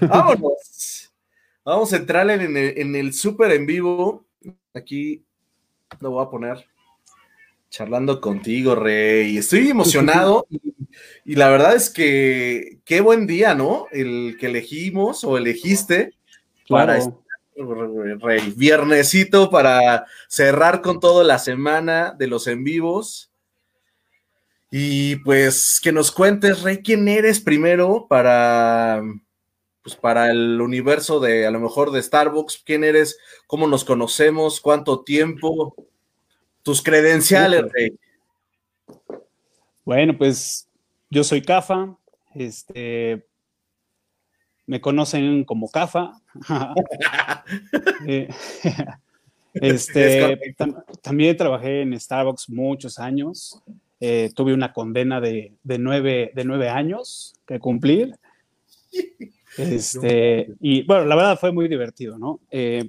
Vámonos. Vamos a entrar en el, en el súper en vivo. Aquí lo voy a poner charlando contigo, Rey. Estoy emocionado y, la verdad es que qué buen día, ¿no? El que elegimos o elegiste para este, Rey. Viernesito para cerrar con toda la semana de los en vivos. Y pues que nos cuentes, Rey, quién eres primero para, pues para el universo de a lo mejor de Starbucks, quién eres, cómo nos conocemos, cuánto tiempo, tus credenciales, Rey. Bueno, pues yo soy Cafa, este, me conocen como Cafa. Eh, este, también trabajé en Starbucks muchos años. Eh, tuve una condena de, nueve, de nueve años que cumplir. Este, y bueno, la verdad fue muy divertido, ¿no? Eh,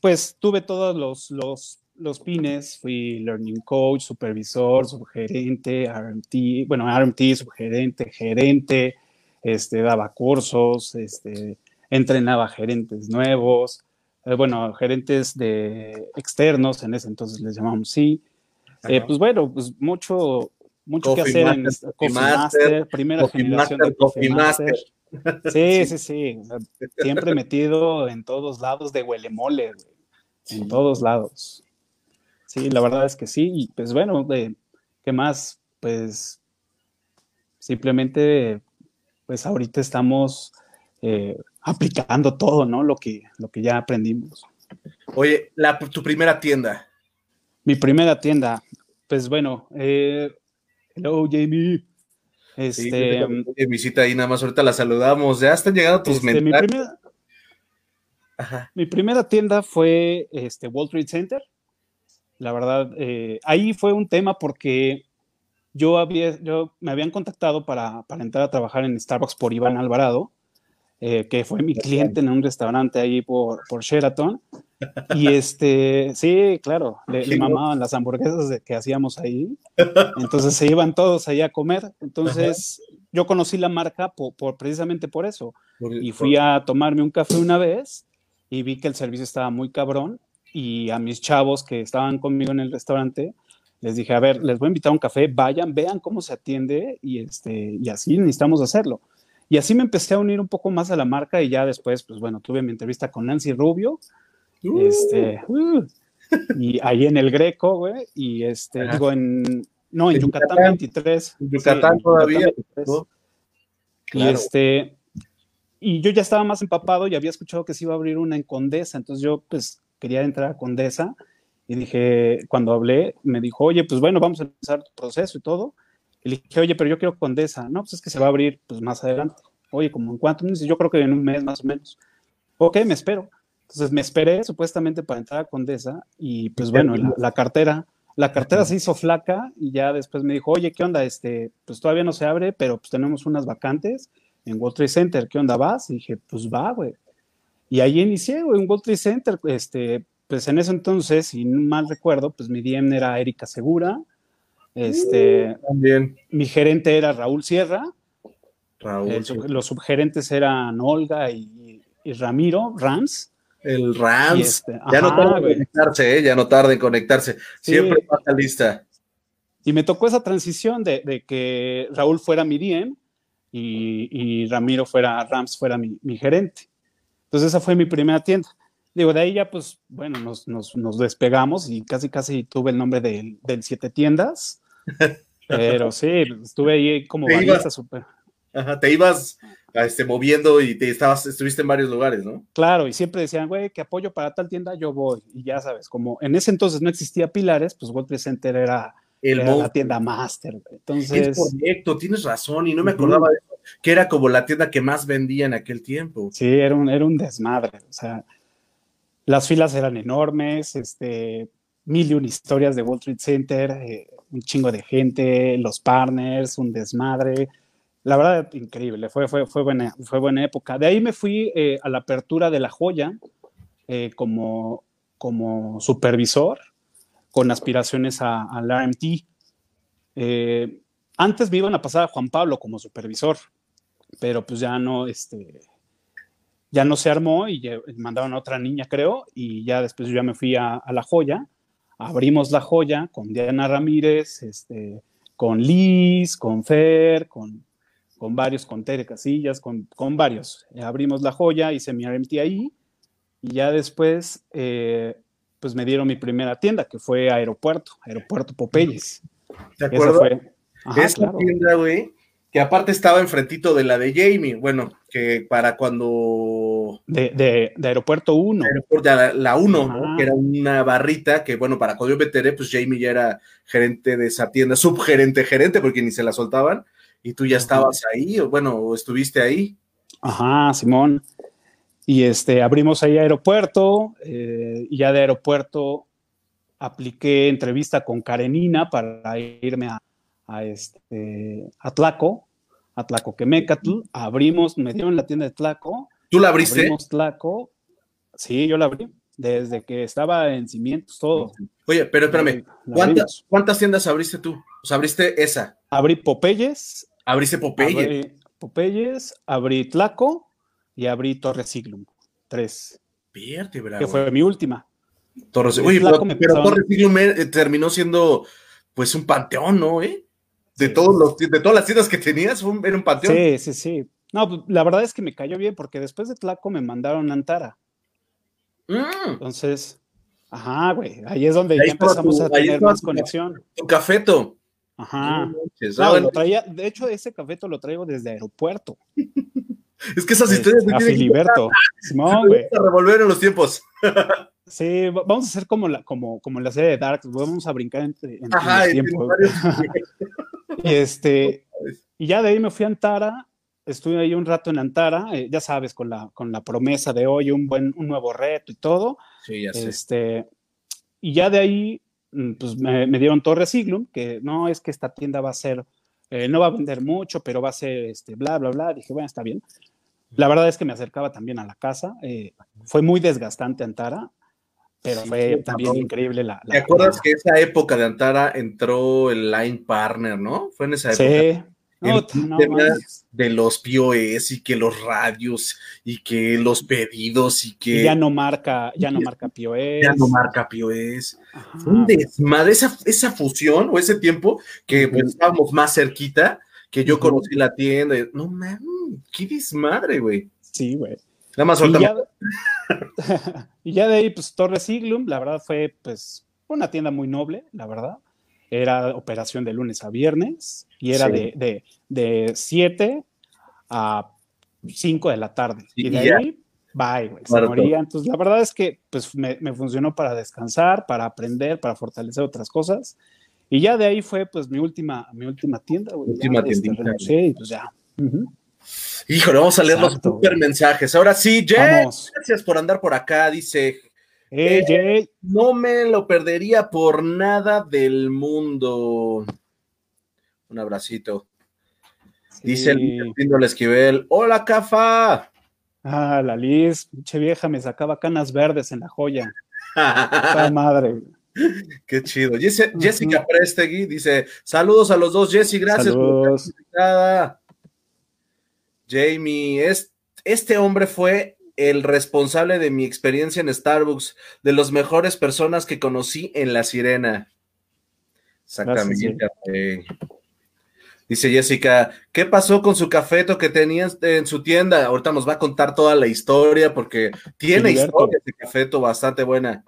pues tuve todos los, los, los pines, fui learning coach, supervisor, subgerente, RMT, bueno, RMT, subgerente, gerente, este, daba cursos, este, entrenaba gerentes nuevos, eh, bueno, gerentes de externos, en ese entonces les llamamos sí. Eh, pues bueno, pues mucho, mucho que hacer en Coffee Master, primera generación de Coffee Master. Sí, sí, sí. siempre metido en todos lados de huele mole, en todos lados. Sí, la verdad es que sí. Y pues bueno, de, ¿qué más? Pues simplemente, pues ahorita estamos eh, aplicando todo, ¿no? Lo que, lo que ya aprendimos. Oye, la, tu primera tienda. Mi primera tienda, pues bueno, eh, hello Jamie. Este, visita ahí, nada más ahorita la saludamos. Ya están llegando tus este, mi, primera, mi primera tienda fue este, Wall Street Center. La verdad, eh, ahí fue un tema porque yo, había, yo me habían contactado para, para entrar a trabajar en Starbucks por Iván Alvarado, eh, que fue mi cliente en un restaurante ahí por, por Sheraton. Y este, sí, claro, le, mamaban las hamburguesas que hacíamos ahí. Entonces se iban todos ahí a comer. Entonces yo conocí la marca por, precisamente por eso. y fui a tomarme un café una vez y vi que el servicio estaba muy cabrón. Y a mis chavos que estaban conmigo en el restaurante, les dije, a ver, les voy a invitar a un café, vayan, vean cómo se atiende y, este, y así necesitamos hacerlo. Y así me empecé a unir un poco más a la marca y ya después, pues bueno, tuve mi entrevista con Nancy Rubio, este, uh. Y ahí en el Greco, güey, y este, digo, en, no, en, Yucatán, 23. En Yucatán todavía. Y este, y yo ya estaba más empapado y había escuchado que se iba a abrir una en Condesa, entonces yo pues quería entrar a Condesa y dije, cuando hablé, me dijo, oye, pues bueno, vamos a empezar tu proceso y todo. Y le dije, oye, pero yo quiero Condesa. No, pues es que se va a abrir pues más adelante. Oye, ¿como en cuánto? Yo creo que en un mes más o menos. Ok, me espero. Entonces me esperé supuestamente para entrar a Condesa y pues bueno, la, cartera, la cartera se hizo flaca y ya después me dijo, oye, ¿qué onda? Este, pues todavía no se abre, pero pues tenemos unas vacantes en World Trade Center, ¿qué onda vas? Y dije, pues va, güey. Y ahí inicié, güey, en World Trade Center, este, pues en ese entonces, si no mal recuerdo, pues mi DM era Erika Segura, este, uh, también. mi gerente era Raúl Sierra, Raúl, los subgerentes eran Olga y, y Ramiro Rams, el Rams. Este, ya no tarda en conectarse, ¿eh? ya no tarda en conectarse. Siempre pasa lista. Y me tocó esa transición de, que Raúl fuera mi DM y, Ramiro fuera, Rams fuera mi, gerente. Entonces esa fue mi primera tienda. Digo, de ahí ya pues, bueno, nos, nos, despegamos y casi casi tuve el nombre del, Siete Tiendas. Pero sí, estuve ahí como súper. Ajá, te ibas este, moviendo y te estabas, estuviste en varios lugares, ¿no? Claro, y siempre decían, güey, que apoyo para tal tienda, yo voy. Y ya sabes, como en ese entonces no existía Pilares, pues World Trade Center era, la tienda máster. Entonces. Es correcto, tienes razón, y no me acordaba de eso, que era como la tienda que más vendía en aquel tiempo. Sí, era un, era un desmadre. O sea, las filas eran enormes, este, mil y un historias de Wall Street Center, eh, un chingo de gente, los partners, un desmadre la verdad, increíble, fue, fue, fue, buena, fue buena época. De ahí me fui eh, a la apertura de La Joya eh, como, como supervisor con aspiraciones al RMT. Eh, antes me iban a pasar a Juan Pablo como supervisor, pero pues ya no, este, ya no se armó y mandaron a otra niña, creo, y ya después yo ya me fui a, La Joya, abrimos La Joya con Diana Ramírez, este, con Liz, con Fer, con, con varios, con Tere Casillas, con, con varios. abrimos La Joya, hice mi RMT ahí, y ya después, eh, pues me dieron mi primera tienda, que fue Aeropuerto, Aeropuerto Popeyes. ¿De acuerdo? Fue, Esa tienda, güey, que aparte estaba enfrentito de la de Jamie, bueno, que para cuando... De, Aeropuerto 1. la, 1, que era una barrita que, bueno, para cuando yo me enteré, pues Jamie ya era gerente de esa tienda, subgerente, gerente, porque ni se la soltaban, y tú ya estabas ahí, o bueno, o estuviste ahí. Ajá, Simón. Y este, abrimos ahí aeropuerto, eh, y ya de aeropuerto apliqué entrevista con Karenina para irme a, a, este, a Tlaco, a Tlacoquemecatl, abrimos, me dieron la tienda de Tlaco. ¿Tú la abriste? Abrimos Tlaco, sí, yo la abrí, desde que estaba en cimientos, todo. Oye, pero espérame, ¿cuántas, ¿cuántas, tiendas abriste tú? O sea, abriste esa. Abrí Popeyes. Abriste Popeyes. Abrí Popeyes, abrí Tlaco y abrí Torre Siglum, tres. Que fue mi última. Torre Oye, pero, Torre Siglum eh, terminó siendo pues un panteón, ¿no? ¿Eh? de, todos los, de todas las tiendas que tenías, era un panteón. Sí, sí, sí. No, pues, la verdad es que me cayó bien porque después de Tlaco me mandaron a Antara. Mm. Entonces, ajá, güey, ahí es donde ya empezamos a tener más conexión. Tu cafeto. Ajá. No, traía, de hecho, ese cafeto lo traigo desde aeropuerto. es que esas historias de a Filiberto. No, güey. A revolver en los tiempos. Sí, vamos a hacer como la, como, como la serie de Dark, vamos a brincar entre, entre tiempo. y este, y ya de ahí me fui a Antara, estuve ahí un rato en Antara, eh, ya sabes, con la, con la promesa de hoy, un buen, un nuevo reto y todo. Sí, ya sé. Este, y ya de ahí, pues me, dieron Torre Siglum, que no es que esta tienda va a ser, eh, no va a vender mucho, pero va a ser, este, bla, bla, bla. Dije, bueno, está bien. La verdad es que me acercaba también a la casa. Eh, fue muy desgastante Antara pero fue también increíble la, ¿Te acuerdas que esa época de Antara entró el Line Partner, no? Fue en esa época. Sí. No, de los POS y que los radios y que los pedidos y que ya no marca ya no marca POS ya no marca POS un desmadre esa, esa fusión o ese tiempo que pues, estábamos más cerquita que yo conocí la tienda no man qué desmadre güey. Sí güey. Nada más. y ya de ahí, pues Torre Siglum, la verdad fue pues una tienda muy noble, la verdad. Era operación de lunes a viernes y era de, de, 7 a 5 de la tarde. y de ahí, bye, güey, se moría. Entonces, la verdad es que pues me, funcionó para descansar, para aprender, para fortalecer otras cosas. Y ya de ahí fue pues mi última, mi última tienda, güey. Última este, Sí, pues ya. Híjole, vamos a leer los super mensajes. Ahora sí, Jay, gracias por andar por acá. Dice, eh, no me lo perdería por nada del mundo. Un abracito. Dice el Píndole Esquivel, hola, Cafa. Ah, la Liz, pinche vieja, me sacaba canas verdes en la joya. madre. Qué chido. Jessica Prestegui dice: Saludos a los dos, Jessy, gracias Saludos. por Jamie, este hombre fue el responsable de mi experiencia en Starbucks, de las mejores personas que conocí en La Sirena. Exactamente. Dice Jessica, ¿qué pasó con su cafeto que tenía en su tienda? Ahorita nos va a contar toda la historia porque tiene historia de cafeto bastante buena.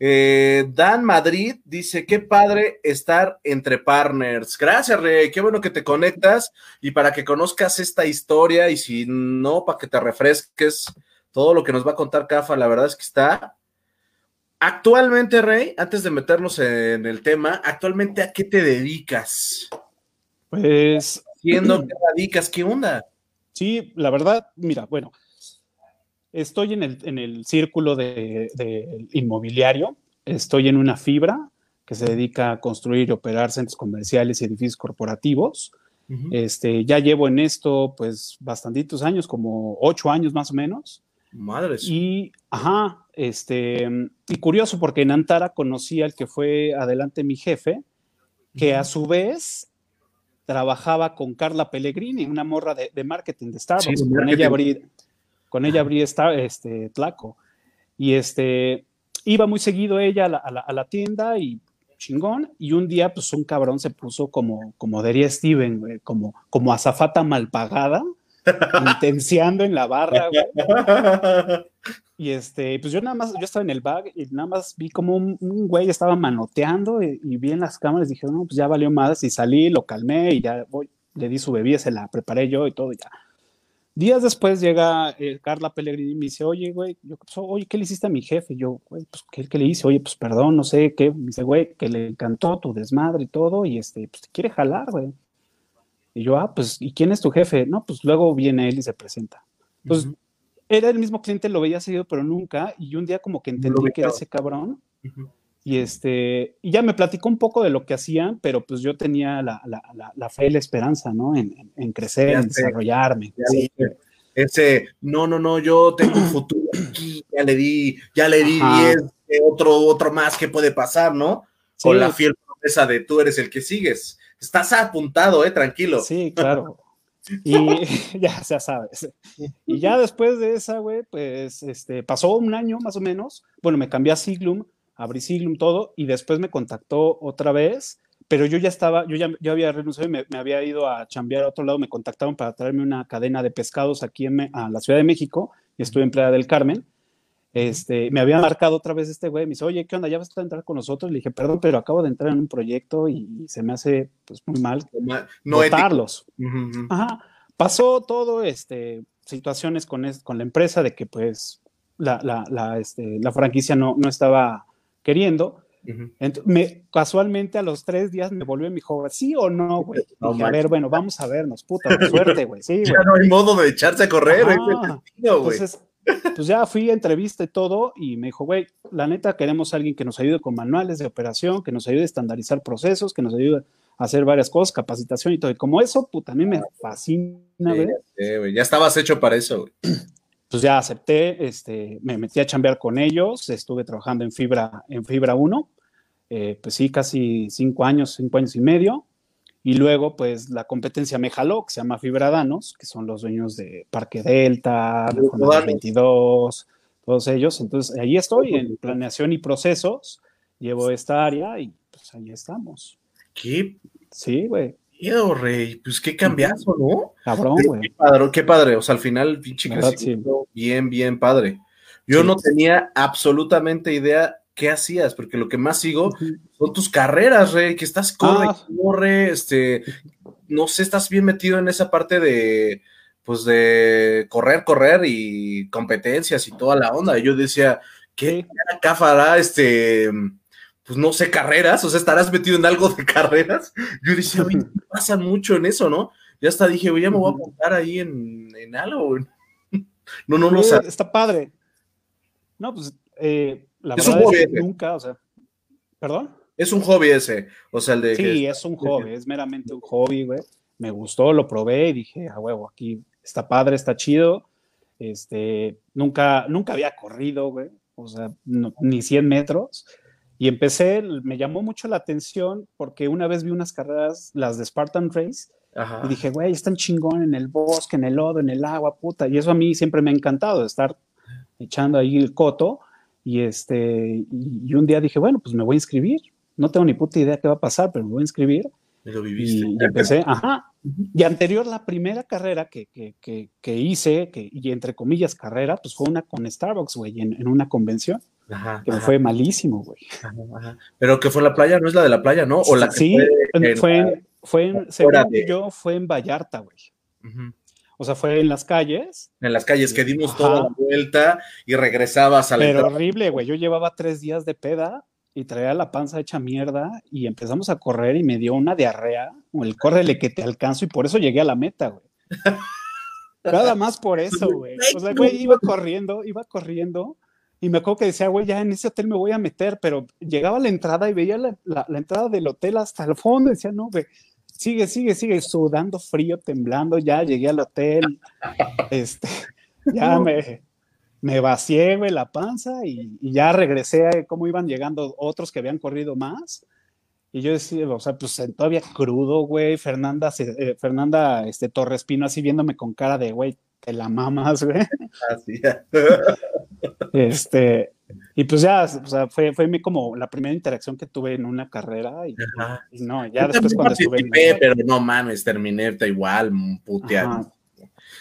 Eh, Dan Madrid dice, qué padre estar entre partners. Gracias, Rey, qué bueno que te conectas y para que conozcas esta historia y si no, para que te refresques todo lo que nos va a contar Cafa, la verdad es que está... Actualmente, Rey, antes de meternos en el tema, actualmente a qué te dedicas? Pues... Siendo que radicas, ¿qué onda? Sí, la verdad, mira, bueno, Estoy en el, en el círculo de, inmobiliario, estoy en una fibra que se dedica a construir y operar centros comerciales y edificios corporativos. este, ya llevo en esto pues bastantitos años, como ocho años más o menos. Madre. Y, ajá, este, y curioso porque en Antara conocí al que fue adelante mi jefe, que a su vez trabajaba con Carla Pellegrini, una morra de, marketing de Starbucks. con ella abrí, Con ella abrí esta, este, Tlaco. Y este, iba muy seguido ella a la, tienda y chingón. Y un día, pues un cabrón se puso como, como diría Steven, como, como azafata mal pagada, intenciando en la barra, Y este, pues yo nada más, yo estaba en el bag y nada más vi como un, güey estaba manoteando y, vi en las cámaras y dije, no, pues ya valió más y salí, lo calmé y ya voy, le di su bebida, se la preparé yo y todo, ya Días después llega eh, Carla Pellegrini y me dice, oye, güey, yo, pues, oye, ¿qué le hiciste a mi jefe? Yo, güey, pues, ¿qué, le hice? Oye, pues, perdón, no sé qué. Me dice, güey, que le encantó tu desmadre y todo, y este, pues, te quiere jalar, güey. Y yo, ah, pues, ¿y quién es tu jefe? No, pues, luego viene él y se presenta. Entonces, era el mismo cliente, lo veía seguido, pero nunca, y un día como que entendí que era ese cabrón, y, este, y ya me platicó un poco de lo que hacían, pero pues yo tenía la, la, la, fe y la esperanza, ¿no? En, en, crecer, en desarrollarme. Ese, no, no, no, yo tengo un futuro aquí, ya le di, ya le di otro, otro más que puede pasar, ¿no? Con la fiel promesa de tú eres el que sigues. Estás apuntado, eh, tranquilo. Sí, claro. Y ya, ya sabes. Y ya después de esa, güey, pues este, pasó un año más o menos. Bueno, me cambié a Siglum abrí Siglum, todo, y después me contactó otra vez, pero yo ya estaba, yo ya yo había renunciado y me, había ido a chambear a otro lado, me contactaron para traerme una cadena de pescados aquí en, a la Ciudad de México, y estuve en Playa del Carmen, este, me había marcado otra vez este güey, me dice, oye, ¿qué onda? ¿Ya vas a entrar con nosotros? Le dije, perdón, pero acabo de entrar en un proyecto y, se me hace pues, muy mal no votarlos. Ajá. Pasó todo, este, situaciones con, con la empresa de que pues la, la, la, este, la franquicia no, no estaba queriendo. me, casualmente a los tres días me volvió y me dijo, ¿sí o no, güey? a ver, bueno, vamos a vernos, puta, suerte, güey. Sí, ya no hay modo de echarse a correr, Entonces, pues ya fui a entrevista y todo, y me dijo, güey, la neta queremos a alguien que nos ayude con manuales de operación, que nos ayude a estandarizar procesos, que nos ayude a hacer varias cosas, capacitación y todo. Y como eso, puta, a mí me fascina, güey. ya estabas hecho para eso, güey pues ya acepté, este, me metí a chambear con ellos, estuve trabajando en Fibra, en Fibra 1, eh, pues sí, casi cinco años, cinco años y medio, y luego pues la competencia me jaló, que se llama Fibra Danos, que son los dueños de Parque Delta, 22, todos ellos, entonces ahí estoy en planeación y procesos, llevo esta área y pues ahí estamos. ¿Qué? Sí, güey rey, pues qué cambiazo, ¿no? Cabrón, güey. Qué padre, qué padre, o sea, al final, pinche crecimiento, bien, bien padre. Yo no tenía absolutamente idea qué hacías, porque lo que más sigo son tus carreras, rey, que estás corre, ah. corre, este, no sé, estás bien metido en esa parte de, pues de correr, correr y competencias y toda la onda. Y yo decía, ¿qué acá fará este pues no sé, carreras, o sea, estarás metido en algo de carreras. Yo decía, oye, pasa mucho en eso, ¿no? Ya hasta dije, oye, ya me voy a apuntar ahí en, en algo. No, no, no, sé. Está padre. No, pues, eh, la verdad es que nunca, o sea, ¿perdón? Es un hobby ese, o sea, el de... Sí, es un hobby, es meramente un hobby, güey. Me gustó, lo probé y dije, a huevo, aquí está padre, está chido. Este, nunca, nunca había corrido, güey, o sea, ni 100 metros. Y empecé, me llamó mucho la atención porque una vez vi unas carreras, las de Spartan Race, y dije, güey, están chingón en el bosque, en el lodo, en el agua, puta. Y eso a mí siempre me ha encantado, estar echando ahí el coto. Y, este, y, un día dije, bueno, pues me voy a inscribir. No tengo ni puta idea qué va a pasar, pero me voy a inscribir. Y lo viviste. Y, empecé, ajá. Y anterior, la primera carrera que, que, que, hice, que, y entre comillas carrera, pues fue una con Starbucks, güey, en, en una convención que me fue malísimo, güey. Pero que fue en la playa, no es la de la playa, ¿no? O la sí, fue, en, fue, en, según yo, fue en Vallarta, güey. O sea, fue en las calles. En las calles que dimos toda la vuelta y regresabas a la Pero horrible, güey. Yo llevaba tres días de peda y traía la panza hecha mierda y empezamos a correr y me dio una diarrea. O el córrele que te alcanzo y por eso llegué a la meta, güey. Nada más por eso, güey. O sea, güey, iba corriendo, iba corriendo y me acuerdo que decía, güey, ya en ese hotel me voy a meter, pero llegaba a la entrada y veía la, la, entrada del hotel hasta el fondo y decía, no, güey, sigue, sigue, sigue, sudando frío, temblando, ya llegué al hotel, este, ya me, me vacié, güey, la panza y, y, ya regresé a cómo iban llegando otros que habían corrido más. Y yo decía, o sea, pues todavía crudo, güey, Fernanda, eh, Fernanda este, Torres Pino así viéndome con cara de, güey, te la mamas, güey. Así Este, y pues ya, o sea, fue, fue como la primera interacción que tuve en una carrera y, no, ya después cuando estuve en... Pero no mames, terminé igual, puteado.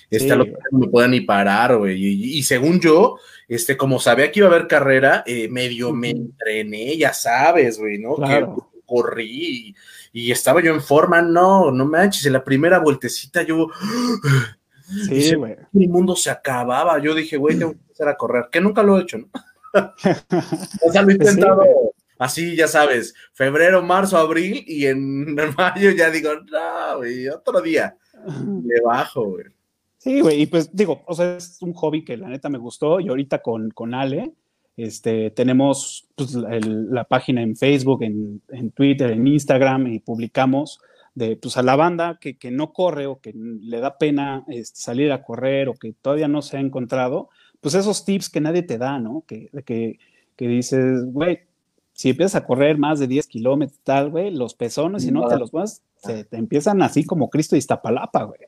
Este, no me pueden ni parar, güey. Y, según yo, este, como sabía que iba a haber carrera, eh, medio me entrené, ya sabes, güey, ¿no? Que corrí y, estaba yo en forma, no, no manches, en la primera vueltecita yo... Sí, güey. Mi mundo se acababa. Yo dije, güey, tengo que empezar a correr, que nunca lo he hecho, ¿no? o sea, lo he intentado así, ya sabes, febrero, marzo, abril, y en mayo ya digo, no, güey, otro día. Le bajo, güey. Sí, güey, y pues digo, o sea, es un hobby que la neta me gustó, y ahorita con, con Ale, este, tenemos pues, la página en Facebook, en, en, Twitter, en Instagram, y publicamos de pues, a la banda que, que no corre o que le da pena este, salir a correr o que todavía no se ha encontrado, pues esos tips que nadie te da, ¿no? Que, que, que dices, güey, si empiezas a correr más de 10 kilómetros, tal, güey, los pezones, si no te los vas, se te empiezan así como Cristo y Iztapalapa, güey.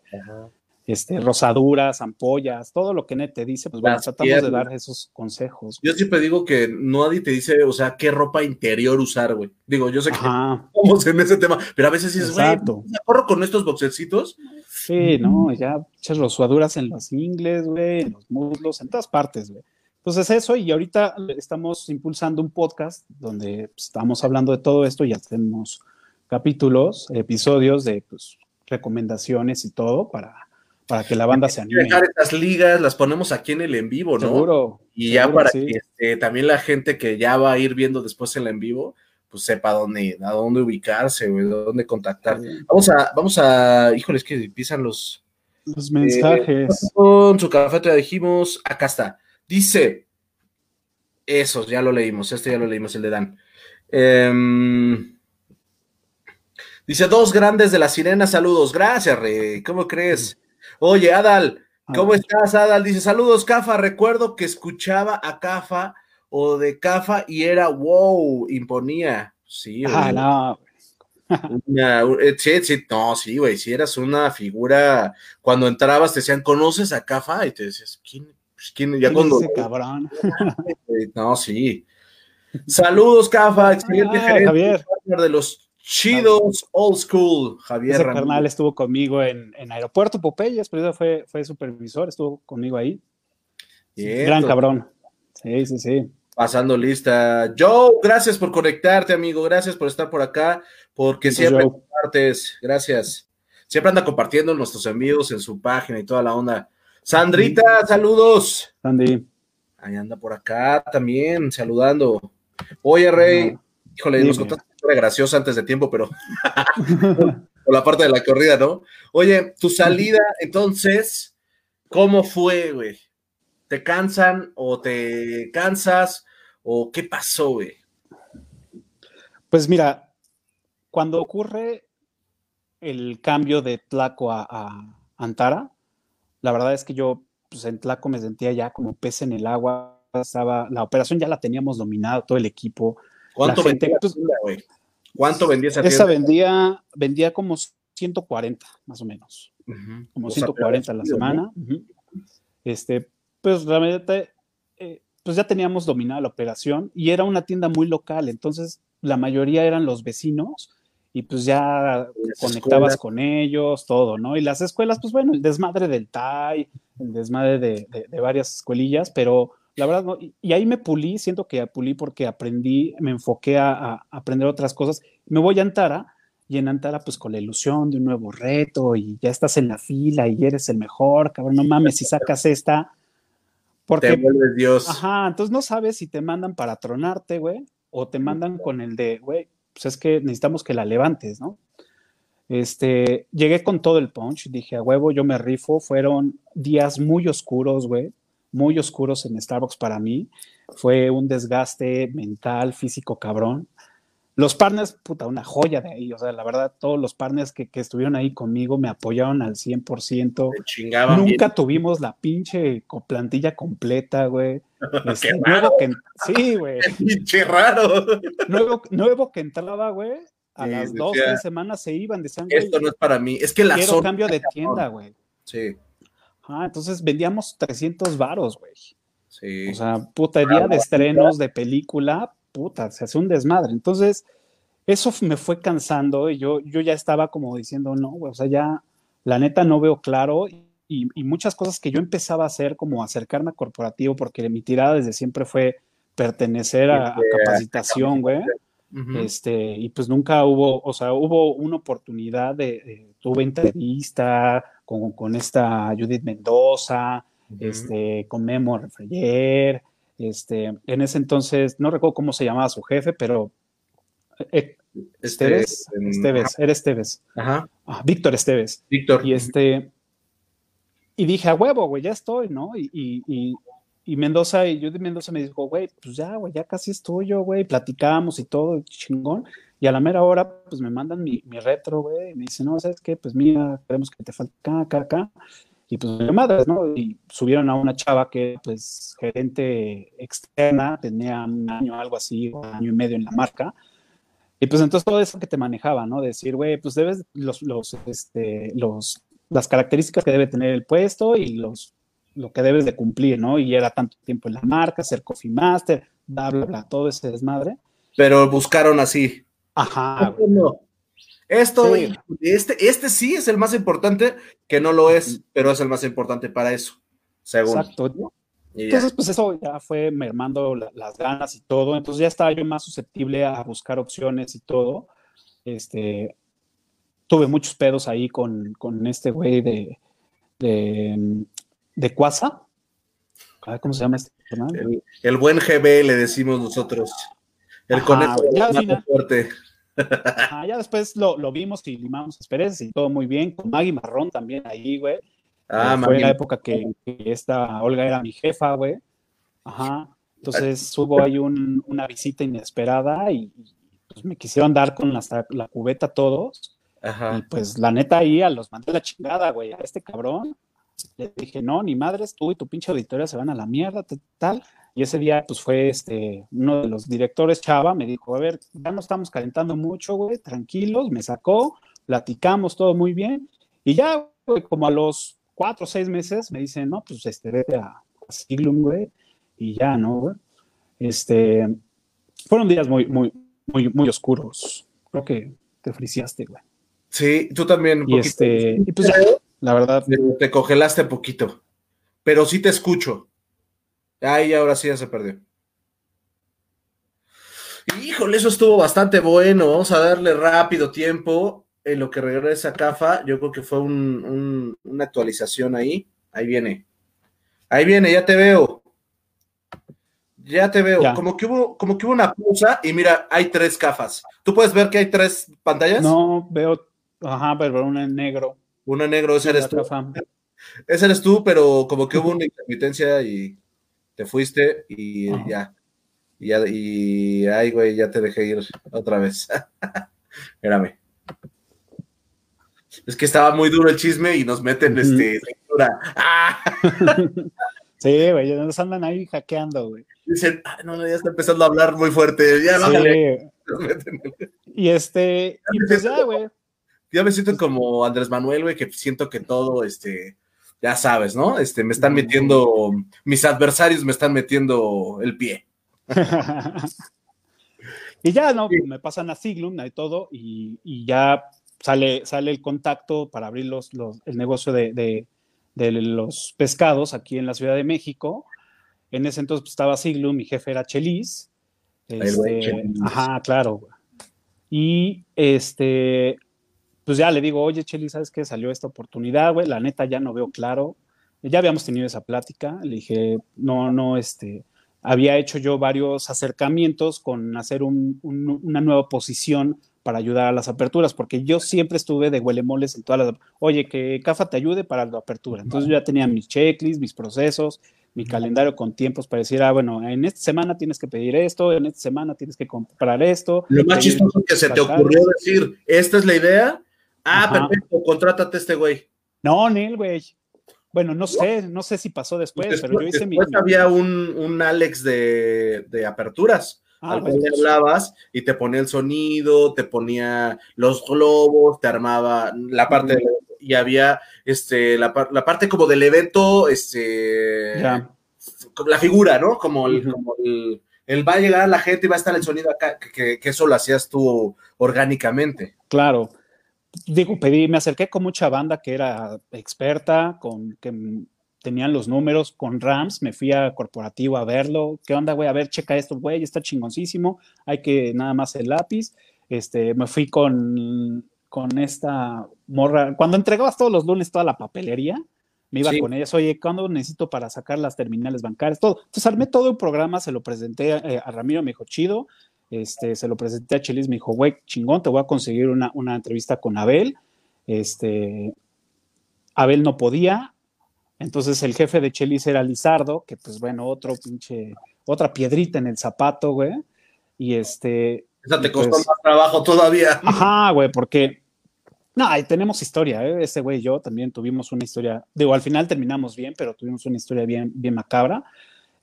Este, rosaduras, ampollas, todo lo que Net te dice, pues bueno, tratamos de dar esos consejos. Yo siempre digo que nadie te dice, o sea, qué ropa interior usar, güey. Digo, yo sé que estamos en ese tema, pero a veces dices, güey, corro con estos boxercitos Sí, no, ya muchas rosuaduras en los ingles, güey, en los muslos, en todas partes, güey. Entonces eso, y ahorita estamos impulsando un podcast donde pues, estamos hablando de todo esto y hacemos capítulos, episodios de pues, recomendaciones y todo para, para que la banda se anime. Dejar estas ligas, las ponemos aquí en el en vivo, ¿no? Seguro. Y ya para que este, también la gente que ya va a ir viendo después el en vivo, pues sepa dónde, a dónde ubicarse, güey, dónde contactar. Vamos a, vamos a, híjoles, que empiezan los, los mensajes. Eh, con su café ya dijimos, acá está. Dice, esos, ya lo leímos, este ya lo leímos, el de Dan. Em, dice, dos grandes de la sirena, saludos. Gracias, Rey. ¿Cómo crees? Oye, Adal, ¿cómo estás, Adal? Dice, saludos, Cafa. Recuerdo que escuchaba a Cafa o de CAFA y era wow, imponía. Sí, ah, no. Eh, sí, sí, no, sí, güey, si eras una figura, cuando entrabas te decían, ¿conoces a CAFA? Y te decías, ¿quién? ¿quién? Ya cuando... cabrón? No, sí. Saludos, CAFA, excelente ah, Javier. de los chidos old school, Javier. Ese carnal estuvo conmigo en, en Aeropuerto Popeyes, pero fue, fue supervisor, estuvo conmigo ahí. Gran cabrón. Sí, sí, sí. Pasando lista. Joe, gracias por conectarte, amigo. Gracias por estar por acá, porque siempre compartes. Gracias. Siempre anda compartiendo nuestros envíos en su página y toda la onda. Sandrita, saludos. Sandy. Ahí anda por acá también, saludando. Oye, Rey, híjole, nos contaste una historia graciosa antes de tiempo, pero por la parte de la corrida, ¿no? Oye, tu salida, entonces, ¿cómo fue, güey? ¿Te cansan o te cansas? ¿O qué pasó, güey? Pues mira, cuando ocurre el cambio de Tlaco a, Antara, la verdad es que yo pues en Tlaco me sentía ya como pez en el agua, estaba, la operación ya la teníamos dominada, todo el equipo. ¿Cuánto vendía pues? ¿Cuánto vendía esa Esa vendía, vendía como 140, más o menos. Como 140 a la semana. Este, pues realmente pues ya teníamos dominada la operación y era una tienda muy local, entonces la mayoría eran los vecinos y pues ya conectabas con ellos, todo, ¿no? Y las escuelas, pues bueno, el desmadre del TAI, el desmadre de, varias escuelillas, pero la verdad, no, y, ahí me pulí, siento que pulí porque aprendí, me enfoqué a, aprender otras cosas. Me voy a Antara y en Antara, pues con la ilusión de un nuevo reto y ya estás en la fila y eres el mejor, cabrón, no mames, si sacas esta, porque, te Dios. Ajá, entonces no sabes si te mandan para tronarte, güey, o te mandan con el de, güey, pues es que necesitamos que la levantes, ¿no? Este, llegué con todo el punch, dije, a huevo, yo me rifo, fueron días muy oscuros, güey, muy oscuros en Starbucks para mí, fue un desgaste mental, físico cabrón, los partners, puta, una joya de ahí. O sea, la verdad, todos los partners que, estuvieron ahí conmigo me apoyaron al 100%. Nunca tuvimos la pinche plantilla completa, güey. Este, nuevo que, sí, güey. Pinche raro. Nuevo, nuevo que entraba, güey. A las dos, tres semanas se iban, decían, Esto no es para mí. Es que la quiero cambio de tienda, güey. Sí. Ah, entonces vendíamos 300 varos, güey. Sí. O sea, puta, día de estrenos de película, puta, se hace un desmadre. Entonces, eso me fue cansando y yo, yo ya estaba como diciendo, no, güey, o sea, ya la neta no veo claro y, muchas cosas que yo empezaba a hacer, como acercarme a corporativo, porque mi tirada desde siempre fue pertenecer a, capacitación, güey. Este, y pues nunca hubo, o sea, hubo una oportunidad de, tuve entrevista con, con, esta Judith Mendoza, este, con Memo Refreyer, este, en ese entonces, no recuerdo cómo se llamaba su jefe, pero eh, Esteves, Esteves, era Esteves. Ajá. Ah, Víctor Esteves. Víctor. Y este, y dije, a huevo, güey, ya estoy, ¿no? Y, y, y, Mendoza, y yo de Mendoza me dijo, güey, pues ya, güey, ya casi es tuyo, güey, platicamos y todo, chingón. Y a la mera hora, pues me mandan mi, mi retro, güey, y me dicen, no, ¿sabes qué? Pues mira, queremos que te falte acá, acá, acá. Y pues madres, ¿no? Y subieron a una chava que, pues, gerente externa, tenía un año, algo así, un año y medio en la marca. Y pues entonces todo eso que te manejaba, ¿no? Decir, güey, pues debes los, los, este, los las características que debe tener el puesto y los, lo que debes de cumplir, ¿no? Y era tanto tiempo en la marca, ser coffee master, bla, bla, bla, todo ese desmadre. Pero buscaron así. Ajá. Esto, este, este sí es el más importante, que no lo es, pero es el más importante para eso, según. Exacto. Entonces, pues eso ya fue mermando las ganas y todo. Entonces ya estaba yo más susceptible a buscar opciones y todo. Este, tuve muchos pedos ahí con, este güey de, de, de Cuasa. ¿Cómo se llama este el, el, buen GB le decimos nosotros. El conejo ya, fuerte. Ya después lo, vimos y limamos asperezas y todo muy bien. Con Maggie Marrón también ahí, güey. Ah, eh, fue la época que, esta Olga era mi jefa, güey. Ajá. Entonces hubo ahí una visita inesperada y pues, me quisieron dar con la, la cubeta todos. Y pues la neta ahí a los mandé la chingada, güey, a este cabrón. Le dije, no, ni madres, tú y tu pinche auditoría se van a la mierda, tal. Y ese día, pues fue este, uno de los directores, Chava, me dijo, a ver, ya no estamos calentando mucho, güey, tranquilos, me sacó, platicamos todo muy bien. Y ya, güey, como a los cuatro o seis meses, me dicen, no, pues este, vete a, a Siglum, güey, y ya, ¿no, güey? Este, fueron días muy, muy, muy, muy oscuros. Creo que te friciaste, güey. Sí, tú también. y este, y pues la verdad. Te, congelaste poquito, pero sí te escucho. Ay, ahora sí ya se perdió. Híjole, eso estuvo bastante bueno. Vamos a darle rápido tiempo en lo que regresa CAFA. Yo creo que fue una actualización ahí. Ahí viene. Ahí viene, ya te veo. Ya te veo. Como que hubo, como que hubo una pausa y mira, hay tres CAFAs. ¿Tú puedes ver que hay tres pantallas? No, veo Ajá, pero una en negro. Una en negro, ese eres tú. Ese eres tú, pero como que hubo una intermitencia y te fuiste y ya. Y ya, y ay, güey, ya te dejé ir otra vez. Espérame. Es que estaba muy duro el chisme y nos meten este lectura. sí, güey, nos andan ahí hackeando, güey. Dicen, no, no, ya está empezando a hablar muy fuerte. Ya, sí. Y este, y pues ya, güey me siento como Andrés Manuel, güey, que siento que todo, este, ya sabes, ¿no? Este, me están metiendo, mis adversarios me están metiendo el pie. y ya, ¿no? Me pasan a Siglum y todo, y, ya sale, sale el contacto para abrir los, el negocio de, los pescados aquí en la Ciudad de México. En ese entonces pues, estaba Siglum, mi jefe era Chelis. Este, ajá, claro. Y este, pues ya le digo, oye, Cheli, ¿sabes qué? Salió esta oportunidad, güey, la neta ya no veo claro. Ya habíamos tenido esa plática, le dije, no, no, este, había hecho yo varios acercamientos con hacer una nueva posición para ayudar a las aperturas, porque yo siempre estuve de huelemoles en todas las, oye, que CAFA te ayude para la apertura. Entonces yo ya tenía mis checklists, mis procesos, mi calendario con tiempos para decir, ah, bueno, en esta semana tienes que pedir esto, en esta semana tienes que comprar esto. Lo más chistoso que se te ocurrió decir, esta es la idea, Ah, perfecto, contrátate este güey. No, Neil, güey. Bueno, no sé, no sé si pasó después, pero yo hice mi. había un, un Alex de, de aperturas. Ah, al cual hablabas y te ponía el sonido, te ponía los globos, te armaba la parte de y había este, la, parte como del evento, este, la figura, ¿no? Como el, el, va a llegar la gente y va a estar el sonido acá, que, que eso lo hacías tú orgánicamente. Claro. Digo, pedí, me acerqué con mucha banda que era experta, con que tenían los números con Rams, me fui a corporativo a verlo, ¿qué onda, güey? A ver, checa esto, güey, está chingoncísimo, hay que nada más el lápiz, este, me fui con, con esta morra, cuando entregabas todos los lunes toda la papelería, me iba con ellas, oye, ¿cuándo necesito para sacar las terminales bancarias? Todo. Entonces armé todo un programa, se lo presenté eh, a, Ramiro, me dijo, chido, este, se lo presenté a Chelis, me dijo, güey, chingón, te voy a conseguir una, una entrevista con Abel, este, Abel no podía, entonces el jefe de Chelis era Lizardo, que pues bueno, otro pinche, otra piedrita en el zapato, güey. Y este. Esa te costó pues más trabajo todavía. Ajá, güey, porque. No, tenemos historia, ¿eh? Ese güey y yo también tuvimos una historia. Digo, al final terminamos bien, pero tuvimos una historia bien, bien macabra.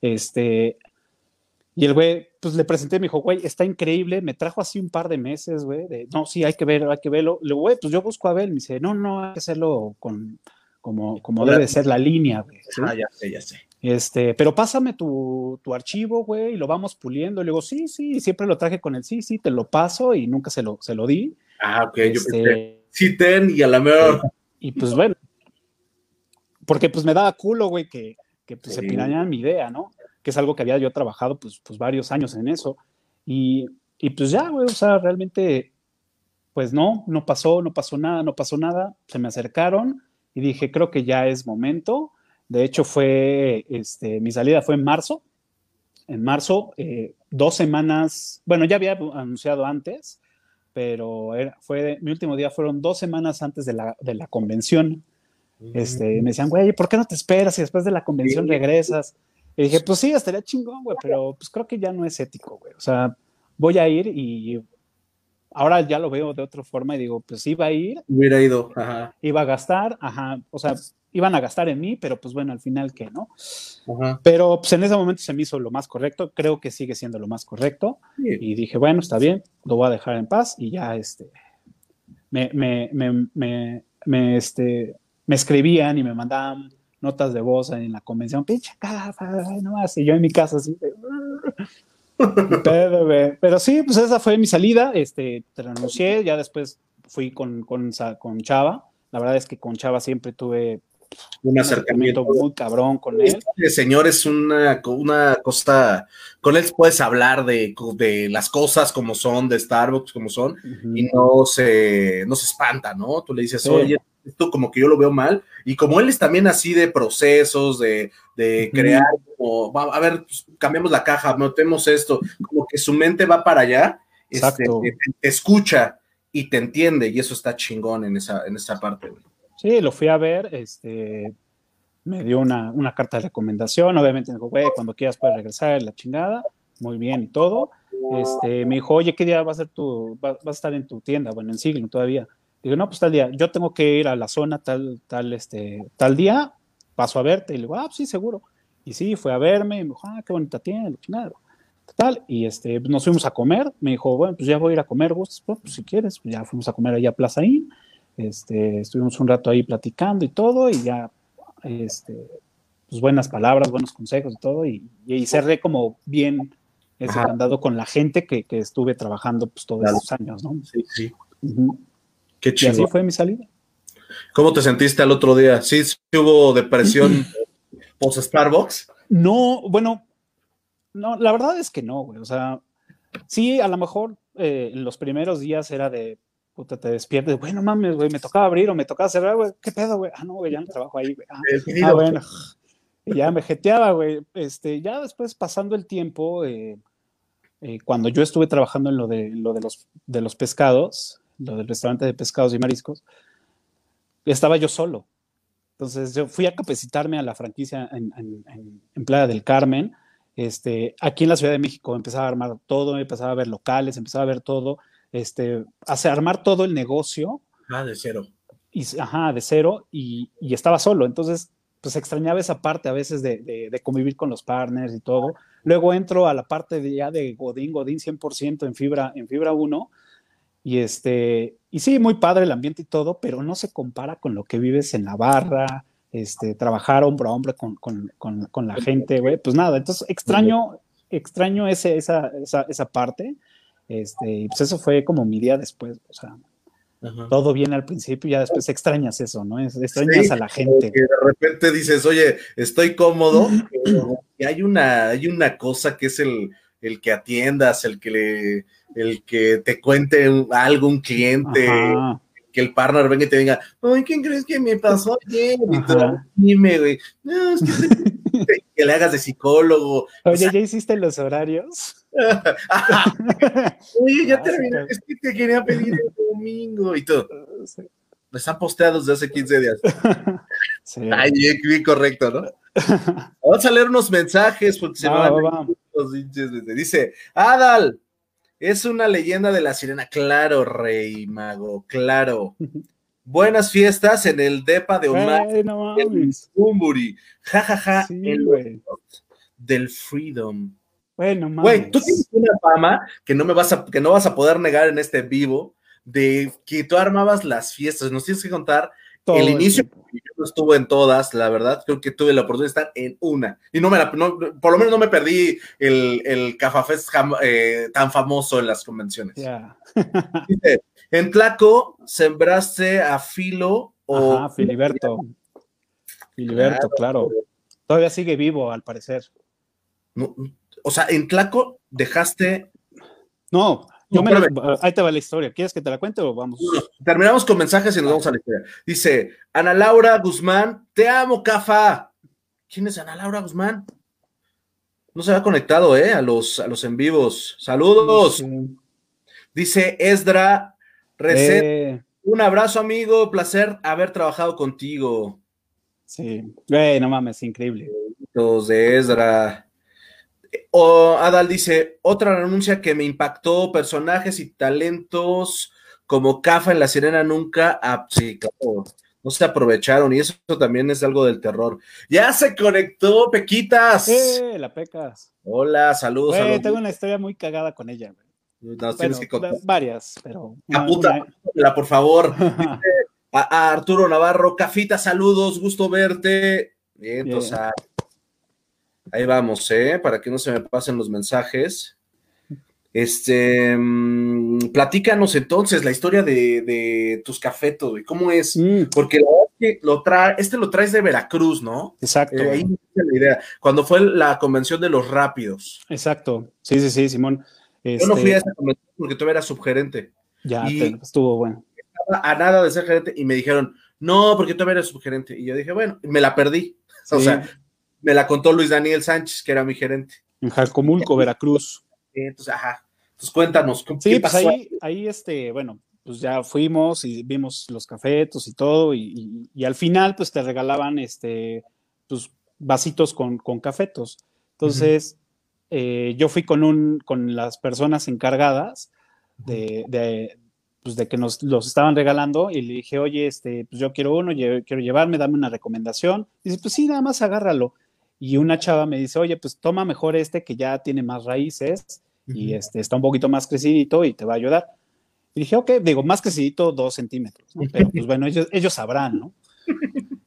Este. Y el güey, pues le presenté, me dijo, güey, está increíble, me trajo así un par de meses, güey, de, no, sí, hay que verlo, hay que verlo. Le digo, güey, pues yo busco a ver, me dice, no, no, hay que hacerlo con, como, debe ser la línea, güey. Ah, ya sé, ya sé. Este, pero pásame tu, archivo, güey, y lo vamos puliendo. Le digo, sí, sí, siempre lo traje con el sí, sí, te lo paso y nunca se lo, se lo di. Ah, ok, yo este, pensé, sí, ten, y a la mejor. Y, pues bueno, porque pues me daba culo, güey, que, que pues, se pirañan mi idea, ¿no? Que es algo que había yo trabajado pues, pues varios años en eso. Y, y pues ya, güey, o sea, realmente, pues no, no pasó, no pasó nada, no pasó nada. Se me acercaron y dije, creo que ya es momento. De hecho, fue, este, mi salida fue en marzo. En marzo, eh, dos semanas, bueno, ya había anunciado antes, pero era, fue, mi último día fueron dos semanas antes de la, de la convención. Este, me decían, güey, ¿por qué no te esperas y después de la convención regresas? Y dije, pues sí, estaría chingón, güey, pero pues creo que ya no es ético, güey. O sea, voy a ir y ahora ya lo veo de otra forma y digo, pues iba a ir. Hubiera ido, ajá. Iba a gastar, ajá, o sea, iban a gastar en mí, pero pues bueno, al final que no. Ajá. Pero pues en ese momento se me hizo lo más correcto, creo que sigue siendo lo más correcto. Y dije, bueno, está bien, lo voy a dejar en paz y ya este, me, me, me, me, este, me escribían y me mandaban notas de voz en la convención, pinche no más, y yo en mi casa así, pero, sí, pues esa fue mi salida. Este, te renuncié, ya después fui con, con, con Chava. La verdad es que con Chava siempre tuve un acercamiento muy cabrón con él. Este señor es una, una cosa, con él puedes hablar de, de, las cosas como son, de Starbucks como son, y no se, no se espanta, ¿no? Tú le dices, oye, esto como que yo lo veo mal, y como él es también así de procesos, de, de crear, como, a ver, pues, cambiamos la caja, notemos esto, como que su mente va para allá, este, te, escucha y te entiende, y eso está chingón en esa, en esa parte. Sí, lo fui a ver, este, me dio una, una carta de recomendación, obviamente me dijo, güey, cuando quieras puedes regresar, la chingada, muy bien y todo. Este, me dijo, oye, ¿qué día va a ser tu, vas a estar en tu tienda? Bueno, en siglo todavía. Digo, no, pues tal día, yo tengo que ir a la zona tal, tal, este, tal día, paso a verte. Y le digo, ah, pues sí, seguro. Y sí, fue a verme, y me dijo, ah, qué bonita tienda, chingada. Tal, y este, nos fuimos a comer. Me dijo, bueno, pues ya voy a ir a comer, vos, pues, si quieres, pues ya fuimos a comer allá a Plaza Inn. Este, estuvimos un rato ahí platicando y todo, y ya, este, pues buenas palabras, buenos consejos y todo, y, y cerré como bien ese andado con la gente que, que estuve trabajando pues todos esos años, ¿no? Sí, sí. Qué chido. Así fue mi salida. ¿Cómo te sentiste al otro día? ¿Sí, hubo depresión post Starbucks? No, bueno, no, la verdad es que no, güey. O sea, sí, a lo mejor eh, en los primeros días era de, puta, te despiertes, bueno, mames, güey, me tocaba abrir o me tocaba cerrar, güey, ¿qué pedo, güey? Ah, no, güey, ya no trabajo ahí, güey. Ah, ah bueno. Y ya me jeteaba, güey. Este, ya después pasando el tiempo, eh, eh, cuando yo estuve trabajando en lo de, lo de, los, de los pescados, lo del restaurante de pescados y mariscos, estaba yo solo. Entonces yo fui a capacitarme a la franquicia en, en, Playa del Carmen. Este, aquí en la Ciudad de México empezaba a armar todo, empezaba a ver locales, empezaba a ver todo, este, hacer, armar todo el negocio. Ah, de cero. Y, ajá, de cero, y, y estaba solo. Entonces, pues extrañaba esa parte a veces de, de, convivir con los partners y todo. Luego entro a la parte de, ya de Godín, Godín 100% en fibra, en fibra 1, Y este, y sí, muy padre el ambiente y todo, pero no se compara con lo que vives en la barra, este, trabajar hombro a hombro con, con, con, la gente, güey. Pues nada, entonces extraño, extraño ese, esa, esa, esa parte. Este, y pues eso fue como mi día después, o sea, todo viene al principio y ya después extrañas eso, ¿no? Extrañas a la gente. de repente dices, oye, estoy cómodo, y hay una, hay una cosa que es el, el que atiendas, el que le, el que te cuente algo un cliente, que el partner venga y te diga, ay, ¿quién crees que me pasó ayer? Y tú, dime, güey, no, es que, que, le hagas de psicólogo. Oye, ¿ya hiciste los horarios? Oye, ya terminé, es que te quería pedir el domingo y todo. Están posteados desde hace 15 días. Sí. Ay, bien correcto, ¿no? Vamos a leer unos mensajes porque se van los Dice, Adal, es una leyenda de la sirena. Claro, rey mago, claro. Buenas fiestas en el depa de Omar. no Ja, ja, ja. el del Freedom. Bueno. Güey, tú tienes una fama que no me vas a, que no vas a poder negar en este vivo de que tú armabas las fiestas. Nos tienes que contar el inicio. yo no estuve en todas, la verdad. Creo que tuve la oportunidad de estar en una. Y no me la, por lo menos no me perdí el, el Cafafest eh, tan famoso en las convenciones. Dice, en Tlaco sembraste a Filo o. Ajá, Filiberto. Filiberto, claro. Todavía sigue vivo, al parecer. No, o sea, en Tlaco dejaste. No, ahí te va la historia. ¿Quieres que te la cuente o vamos? Terminamos con mensajes y nos vamos a la historia. Dice Ana Laura Guzmán, te amo, Cafa. ¿Quién es Ana Laura Guzmán? No se ha conectado, ¿eh? A los, a los en vivos. Saludos. Dice Esdra Reset. Eh. Un abrazo, amigo. Placer haber trabajado contigo. Sí. Güey, no mames, increíble. de Esdra. O Adal dice, otra renuncia que me impactó, personajes y talentos como Cafa en La Sirena nunca, no se aprovecharon y eso también es algo del terror. Ya se conectó, Pequitas. Eh, la Pecas. Hola, saludos. Tengo una historia muy cagada con ella. tienes que contar. Varias, pero. por favor. a, Arturo Navarro, Cafita, saludos, gusto verte. Bien, Ahí vamos, ¿eh? Para que no se me pasen los mensajes. Este, mm, platícanos entonces la historia de, tus cafetos, güey. ¿Cómo es? Mm. Porque lo trae, este lo traes de Veracruz, ¿no? Exacto. Eh, ahí la idea. Cuando fue la convención de los rápidos. Exacto. Sí, sí, sí, Simón. Yo no fui a este esa convención porque tú eras subgerente. Ya, estuvo bueno. Estaba a nada de ser gerente y me dijeron, no, porque tú eras subgerente. Y yo dije, bueno, me la perdí. O sea, me la contó Luis Daniel Sánchez, que era mi gerente. En Jalcomulco, Veracruz. Entonces, ajá. Entonces, cuéntanos. Sí, pues ahí, ahí, este, bueno, pues ya fuimos y vimos los cafetos y todo, y, al final, pues te regalaban, este, pues, vasitos con, con cafetos. Entonces, eh, yo fui con, un, con las personas encargadas de, de, pues, de que nos los estaban regalando y le dije, oye, este, pues yo quiero uno, quiero llevarme, dame una recomendación. dice, pues sí, nada más agárralo y una chava me dice, oye, pues toma mejor este que ya tiene más raíces y este, está un poquito más crecidito y te va a ayudar. Y dije, ok, digo, más crecidito, dos centímetros, pero pues bueno, ellos, ellos sabrán, ¿no?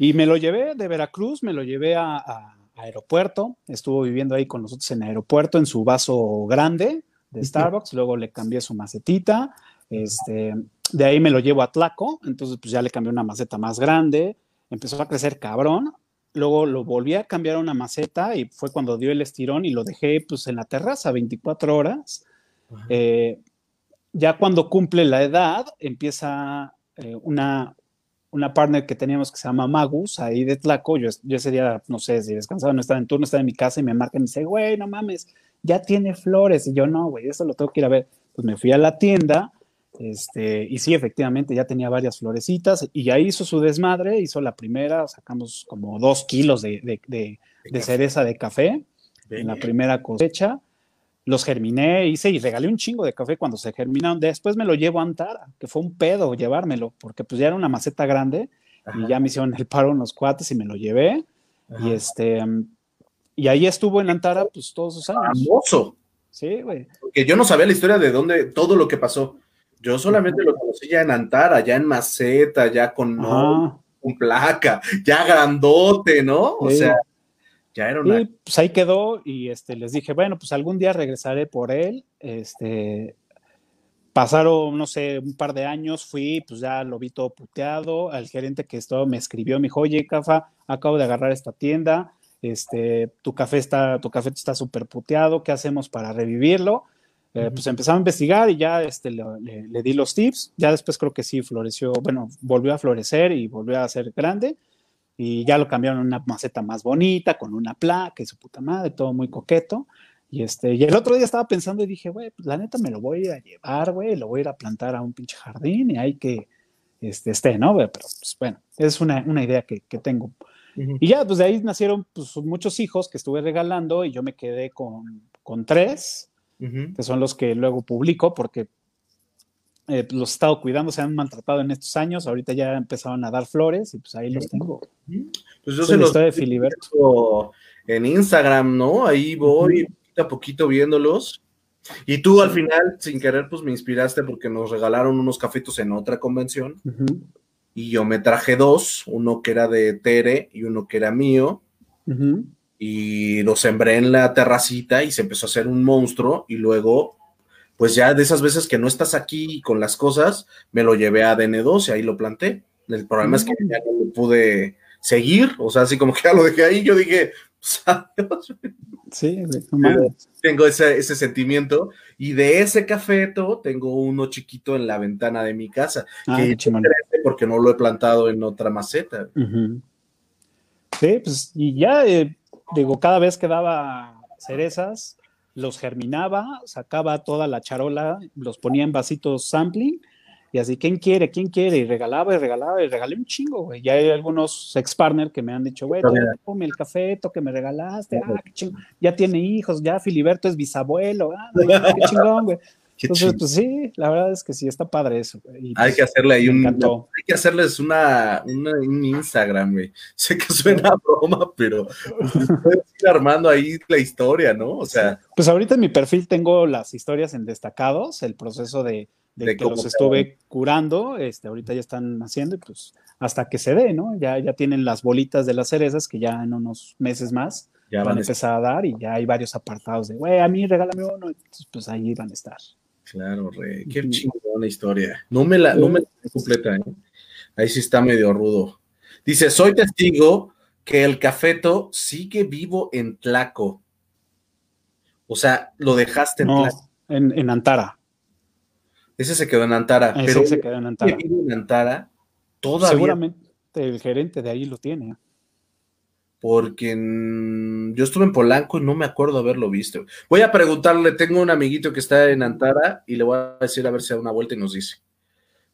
Y me lo llevé de Veracruz, me lo llevé a, aeropuerto, estuvo viviendo ahí con nosotros en aeropuerto en su vaso grande de Starbucks, luego le cambié su macetita, este, de ahí me lo llevo a Tlaco, entonces pues ya le cambié una maceta más grande, empezó a crecer cabrón, luego lo volví a cambiar a una maceta y fue cuando dio el estirón y lo dejé pues en la terraza 24 horas. Eh, ya cuando cumple la edad, empieza eh, una, una partner que teníamos que se llama Magus, ahí de Tlaco, yo, yo ese día, no sé, si descansaba, no estaba en turno, estaba en mi casa y me marca y me dice, güey, no mames, ya tiene flores. Y yo, no, güey, eso lo tengo que ir a ver. Pues me fui a la tienda, este, y sí, efectivamente, ya tenía varias florecitas y ya hizo su desmadre, hizo la primera, sacamos como dos kilos de, cereza de café en la primera cosecha. Los germiné, hice y regalé un chingo de café cuando se germinaron. Después me lo llevo a Antara, que fue un pedo llevármelo, porque pues ya era una maceta grande y ya me hicieron el paro unos cuates y me lo llevé. Y este, y ahí estuvo en Antara pues todos esos años. Famoso. Sí, güey. Porque yo no sabía la historia de dónde, todo lo que pasó. Yo solamente lo conocí ya en Antara, ya en maceta, ya con, placa, ya grandote, ¿no? O sea, ya era una. Y pues ahí quedó y este, les dije, bueno, pues algún día regresaré por él. Este, pasaron, no sé, un par de años, fui, pues ya lo vi todo puteado. Al gerente que estaba me escribió, me dijo, oye, Cafa, acabo de agarrar esta tienda, este, tu café está, tu café está súper puteado, ¿qué hacemos para revivirlo? Eh, pues empezaba a investigar y ya este, le, di los tips. Ya después creo que sí floreció, bueno, volvió a florecer y volvió a ser grande. Y ya lo cambiaron a una maceta más bonita, con una placa y su puta madre, todo muy coqueto. Y, este, y el otro día estaba pensando y dije, güey, pues la neta me lo voy a llevar, güey, lo voy a ir a plantar a un pinche jardín y hay que este, esté, ¿no? Pero pues bueno, es una, una idea que, que tengo. Y ya, pues de ahí nacieron pues, muchos hijos que estuve regalando y yo me quedé con, con tres que son los que luego publico porque eh, los he estado cuidando, se han maltratado en estos años, ahorita ya empezaron a dar flores y pues ahí los tengo. Pues yo se los de Filiberto. En Instagram, ¿no? Ahí voy poquito a poquito viéndolos. Y tú al final, sin querer, pues me inspiraste porque nos regalaron unos cafetos en otra convención. Y yo me traje dos, uno que era de Tere y uno que era mío y lo sembré en la terracita y se empezó a hacer un monstruo y luego, pues ya de esas veces que no estás aquí con las cosas, me lo llevé a DN2 y ahí lo planté. El problema es que ya no lo pude seguir, o sea, así como que ya lo dejé ahí, yo dije, pues, adiós. Sí, tengo ese, ese, sentimiento y de ese cafeto tengo uno chiquito en la ventana de mi casa, ah, que porque no lo he plantado en otra maceta. Sí, pues y ya eh, digo, cada vez que daba cerezas, los germinaba, sacaba toda la charola, los ponía en vasitos sampling, y así, ¿quién quiere? ¿Quién quiere? Y regalaba y regalaba y regalé un chingo, güey. Ya hay algunos ex partner que me han dicho, güey, come el café, que me regalaste, ah, qué chingón. Ya tiene hijos, ya Filiberto es bisabuelo, ah, qué chingón, güey. Entonces, pues sí, la verdad es que sí, está padre eso. hay que hacerle ahí un. Hay que hacerles una, un Instagram, güey. Sé que suena a broma, pero puedes ir armando ahí la historia, ¿no? O sea. Pues ahorita en mi perfil tengo las historias en destacados, el proceso de, que los estuve curando, este, ahorita ya están haciendo y pues hasta que se dé, ¿no? Ya, ya tienen las bolitas de las cerezas que ya en unos meses más ya van, a empezar a dar y ya hay varios apartados de, güey, a mí regálame uno, pues ahí van a estar. Claro, rey. Qué chingona historia. No me la, no me la completa, ¿eh? Ahí sí está medio rudo. Dice, soy testigo que el cafeto sigue vivo en Tlaco. O sea, lo dejaste en Tlaco. En, Antara. Ese se quedó en Antara. Ese pero se quedó en Antara. en Antara todavía. Seguramente el gerente de ahí lo tiene porque yo estuve en Polanco y no me acuerdo haberlo visto. Voy a preguntarle, tengo un amiguito que está en Antara y le voy a decir a ver si da una vuelta y nos dice.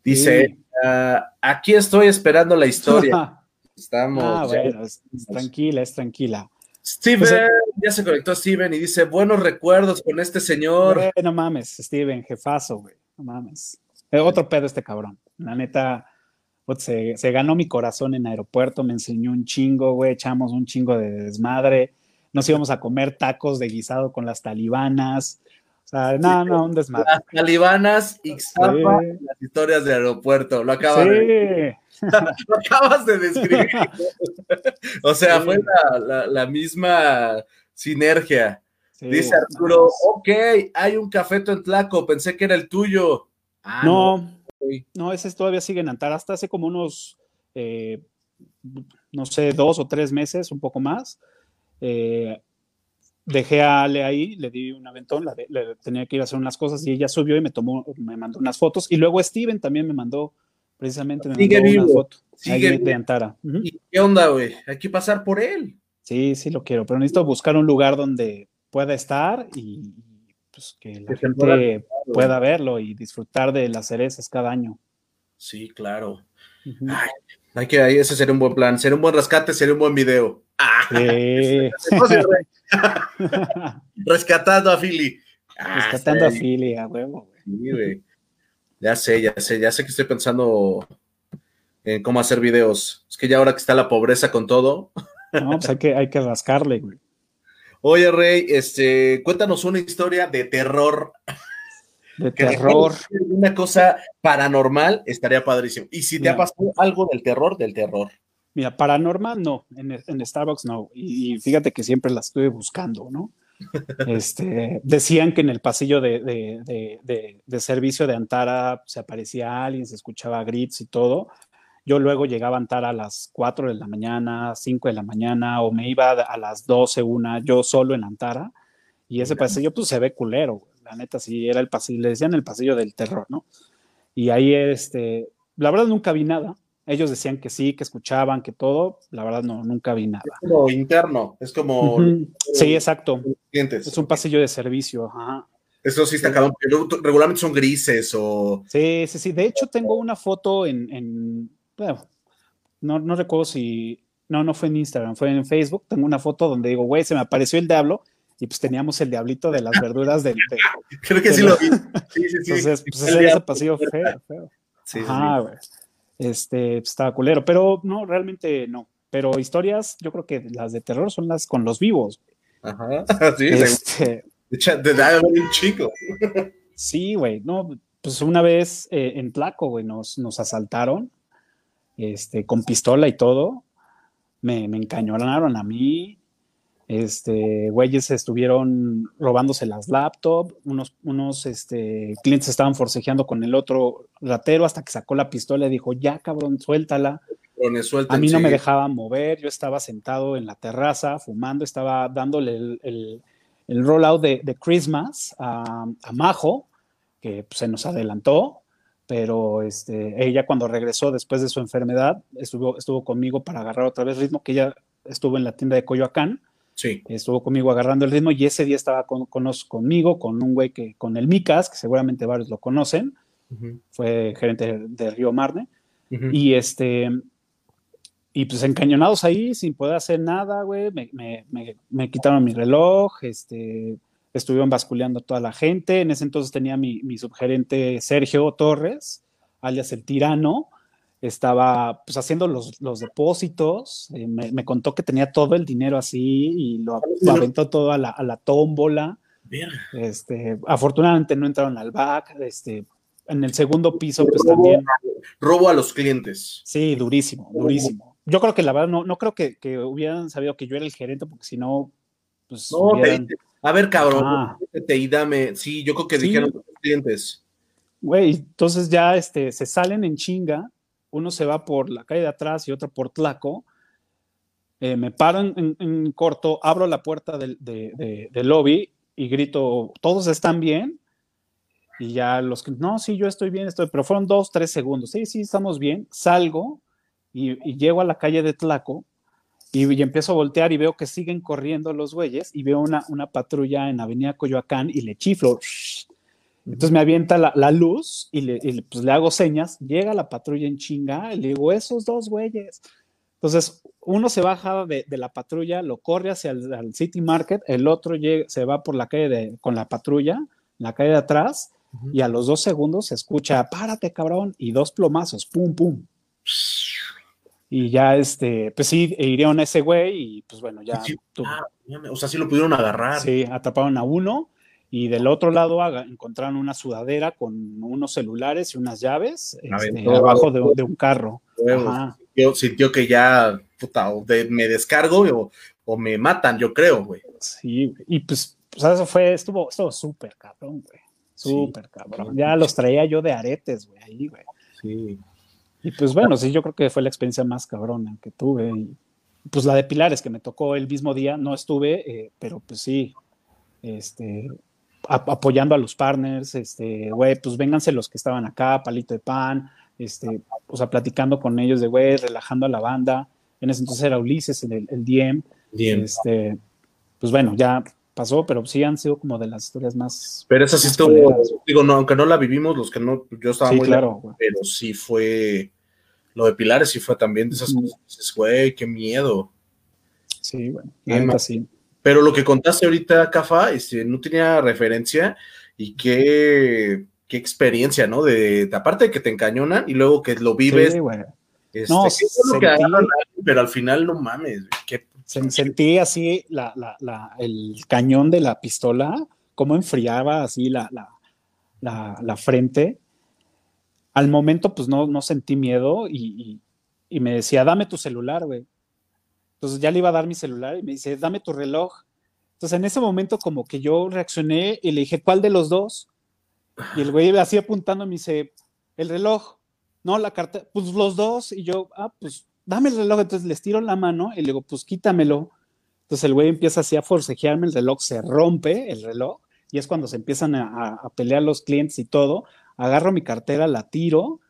Dice, ah, aquí estoy esperando la historia. Estamos. Ah, bueno, es, tranquila, es tranquila. Steven, pues, eh, ya se conectó Steven y dice, buenos recuerdos con este señor. no mames, Steven, jefazo, güey, no mames. Eh, otro pedo este cabrón. La neta, se, ganó mi corazón en aeropuerto, me enseñó un chingo, güey, echamos un chingo de desmadre, nos íbamos a comer tacos de guisado con las talibanas. O sea, no, no, un desmadre. Las talibanas y las historias de aeropuerto, lo acabas, de, lo acabas de describir. o sea, fue la, misma sinergia. Dice Arturo, ok, hay un cafeto en Tlaco, pensé que era el tuyo. Ah, no, no, ese todavía sigue en Antara. Hasta hace como unos, eh, no sé, dos o tres meses, un poco más. Eh, dejé a Ale ahí, le di un aventón, le tenía que ir a hacer unas cosas y ella subió y me tomó, me mandó unas fotos. Y luego Steven también me mandó, precisamente me mandó una foto sigue de Antara. ¿Y qué onda, güey? Hay que pasar por él. Sí, sí lo quiero, pero necesito buscar un lugar donde pueda estar y, pues, que la gente pueda verlo y disfrutar de las cerezas cada año. Sí, claro. hay que, ese sería un buen plan, sería un buen rescate, sería un buen video. Rescatando a Philly. Ah, Rescatando a Philly, a huevo, Ya sé, ya sé, ya sé que estoy pensando en cómo hacer videos. Es que ya ahora que está la pobreza con todo. No, pues hay que, hay que rascarle, güey. Oye, Rey, este, cuéntanos una historia de terror. De terror. Una cosa paranormal estaría padrísimo. Y si te ha pasado algo del terror, del terror. Mira, paranormal no, en, Starbucks no. Y, fíjate que siempre la estuve buscando, ¿no? Este, decían que en el pasillo de, de, servicio de Antara se aparecía alguien, se escuchaba gritos y todo. Yo luego llegaba a Antara a las 4 de la mañana, 5 de la mañana, o me iba a las 12, una, yo solo en Antara. Y ese pasillo, pues se ve culero, la neta, sí, era el pasillo, le decían el pasillo del terror, ¿no? Y ahí, este, la verdad nunca vi nada, ellos decían que sí, que escuchaban, que todo. La verdad, no, nunca vi nada. Es como interno, es como. Sí, exacto. Es un pasillo de servicio. Ajá. Eso sí está cabrón. Regularmente son grises o. Sí, sí, sí. De hecho, tengo una foto en. Bueno, no, no recuerdo si. No, no fue en Instagram, fue en Facebook. Tengo una foto donde digo, güey, se me apareció el diablo y pues teníamos el diablito de las verduras del. Creo que sí lo vi. Sí, sí, sí. Entonces, pues ese, ese pasillo feo, feo. Sí, Ajá, güey este, estaba culero, pero no, realmente no. Pero historias, yo creo que las de terror son las con los vivos. Ajá, sí, este, de un chico. Sí, güey, no, pues una vez eh, en Tlaco, güey, nos, nos asaltaron, este, con pistola y todo, me, me encañonaron a mí, este, güeyes estuvieron robándose las laptops, unos, unos este, clientes estaban forcejeando con el otro ratero hasta que sacó la pistola y dijo, ya cabrón, suéltala. a mí no me dejaban mover, yo estaba sentado en la terraza fumando, estaba dándole el, el, el rollout de, de, Christmas a, a Majo, que pues, se nos adelantó, pero este, ella cuando regresó después de su enfermedad estuvo, estuvo conmigo para agarrar otra vez ritmo, que ella estuvo en la tienda de Coyoacán. Sí. Estuvo conmigo agarrando el ritmo y ese día estaba con, conmigo, con un güey que, con el Micas, que seguramente varios lo conocen, fue gerente de, Río Marne, y este, y pues encañonados ahí, sin poder hacer nada, güey, me, quitaron mi reloj, este, estuvieron basculeando a toda la gente, en ese entonces tenía mi, mi subgerente Sergio Torres, alias el tirano, estaba pues haciendo los, los depósitos, eh, me, contó que tenía todo el dinero así y lo, aventó todo a la, a la tómbola. Este, afortunadamente no entraron al back, este, en el segundo piso pues también. Robo a los clientes. Sí, durísimo, durísimo. Yo creo que la verdad no, no creo que, que hubieran sabido que yo era el gerente porque si no, pues... a ver cabrón, ah. te y dame, sí, yo creo que dijeron los clientes. Güey, entonces ya este, se salen en chinga uno se va por la calle de atrás y otro por Tlaco. Eh, me paro en, corto, abro la puerta del, lobby y grito, ¿todos están bien? Y ya los que, no, sí, yo estoy bien, estoy, pero fueron dos, tres segundos. Sí, sí, estamos bien. Salgo y, llego a la calle de Tlaco y, empiezo a voltear y veo que siguen corriendo los güeyes y veo una, una patrulla en Avenida Coyoacán y le chiflo. Entonces me avienta la, luz y, le, pues, le, hago señas, llega la patrulla en chinga y le digo, esos dos güeyes. Entonces, uno se baja de, la patrulla, lo corre hacia el City Market, el otro llega, se va por la calle de, con la patrulla, la calle de atrás, y a los dos segundos se escucha, párate cabrón, y dos plomazos, pum, pum. Y ya, este, pues sí, hirieron a ese güey y pues bueno, ya. Ah, o sea, sí lo pudieron agarrar. Sí, atraparon a uno y del otro lado encontraron una sudadera con unos celulares y unas llaves este, abajo de, un carro. Yo sintió que ya, puta, o me descargo o, me matan, yo creo, güey. Sí, y pues, pues, eso fue, estuvo, estuvo súper cabrón, güey. Súper cabrón. Ya los traía yo de aretes, güey, ahí, güey. Sí. Y pues bueno, sí, yo creo que fue la experiencia más cabrona que tuve. pues la de Pilares, que me tocó el mismo día, no estuve, eh, pero pues sí, este, apoyando a los partners, este, güey, pues vénganse los que estaban acá, palito de pan, este, o sea, platicando con ellos de, güey, relajando a la banda. En ese entonces era Ulises, el, el DM. Este, pues bueno, ya pasó, pero sí han sido como de las historias más. Pero esa sí estuvo, digo, no, aunque no la vivimos, los que no, yo estaba muy claro, pero sí fue, lo de Pilares sí fue también de esas cosas, güey, qué miedo. Sí, bueno, neta sí. Pero lo que contaste ahorita, Cafa, este, no tenía referencia y qué, qué experiencia, ¿no? De, aparte de que te encañonan y luego que lo vives. Sí, este, no, pero al final no mames. Qué, sentí así la, la, la, el cañón de la pistola, cómo enfriaba así la, la, frente. Al momento, pues no, no sentí miedo y, y me decía, dame tu celular, güey. Entonces ya le iba a dar mi celular y me dice, dame tu reloj. Entonces en ese momento como que yo reaccioné y le dije, ¿cuál de los dos? Y el güey así apuntando me dice, el reloj, no, la carta, pues los dos. Y yo, ah, pues dame el reloj. Entonces les tiro la mano y le digo, pues quítamelo. Entonces el güey empieza así a forcejearme, el reloj se rompe, el reloj, y es cuando se empiezan a, a pelear los clientes y todo. Agarro mi cartera, la tiro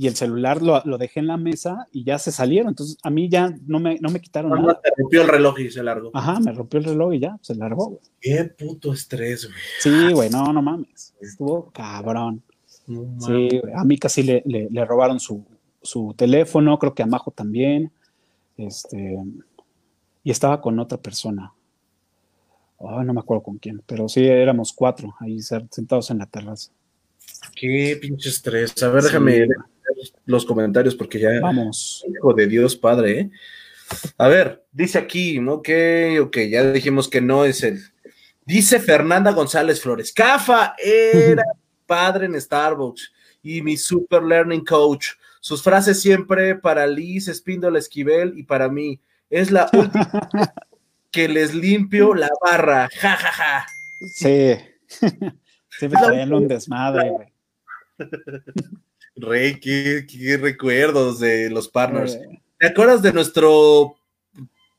y el celular lo, lo, dejé en la mesa y ya se salieron. Entonces a mí ya no me, no me quitaron nada. Te rompió el reloj y se largó. Ajá, me rompió el reloj y ya, se largó. Qué puto estrés, güey. Sí, güey, no, no mames. Estuvo cabrón. sí, a mí casi le, le, le, robaron su, su teléfono, creo que a Majo también. Este, y estaba con otra persona. Oh, no me acuerdo con quién, pero sí éramos cuatro ahí sentados en la terraza. Qué pinche estrés. A ver, déjame los comentarios porque ya. Vamos. Hijo de Dios Padre, ¿eh? A ver, dice aquí, ok, ok, ya dijimos que no es el. Dice Fernanda González Flores, Cafa era padre en Starbucks y mi super learning coach. Sus frases siempre para Liz, Espíndola Esquivel y para mí. Es la última que les limpio la barra. Ja, ja, ja. Sí. Siempre traían un desmadre, güey. Rey, qué, recuerdos de los partners. ¿Te acuerdas de nuestro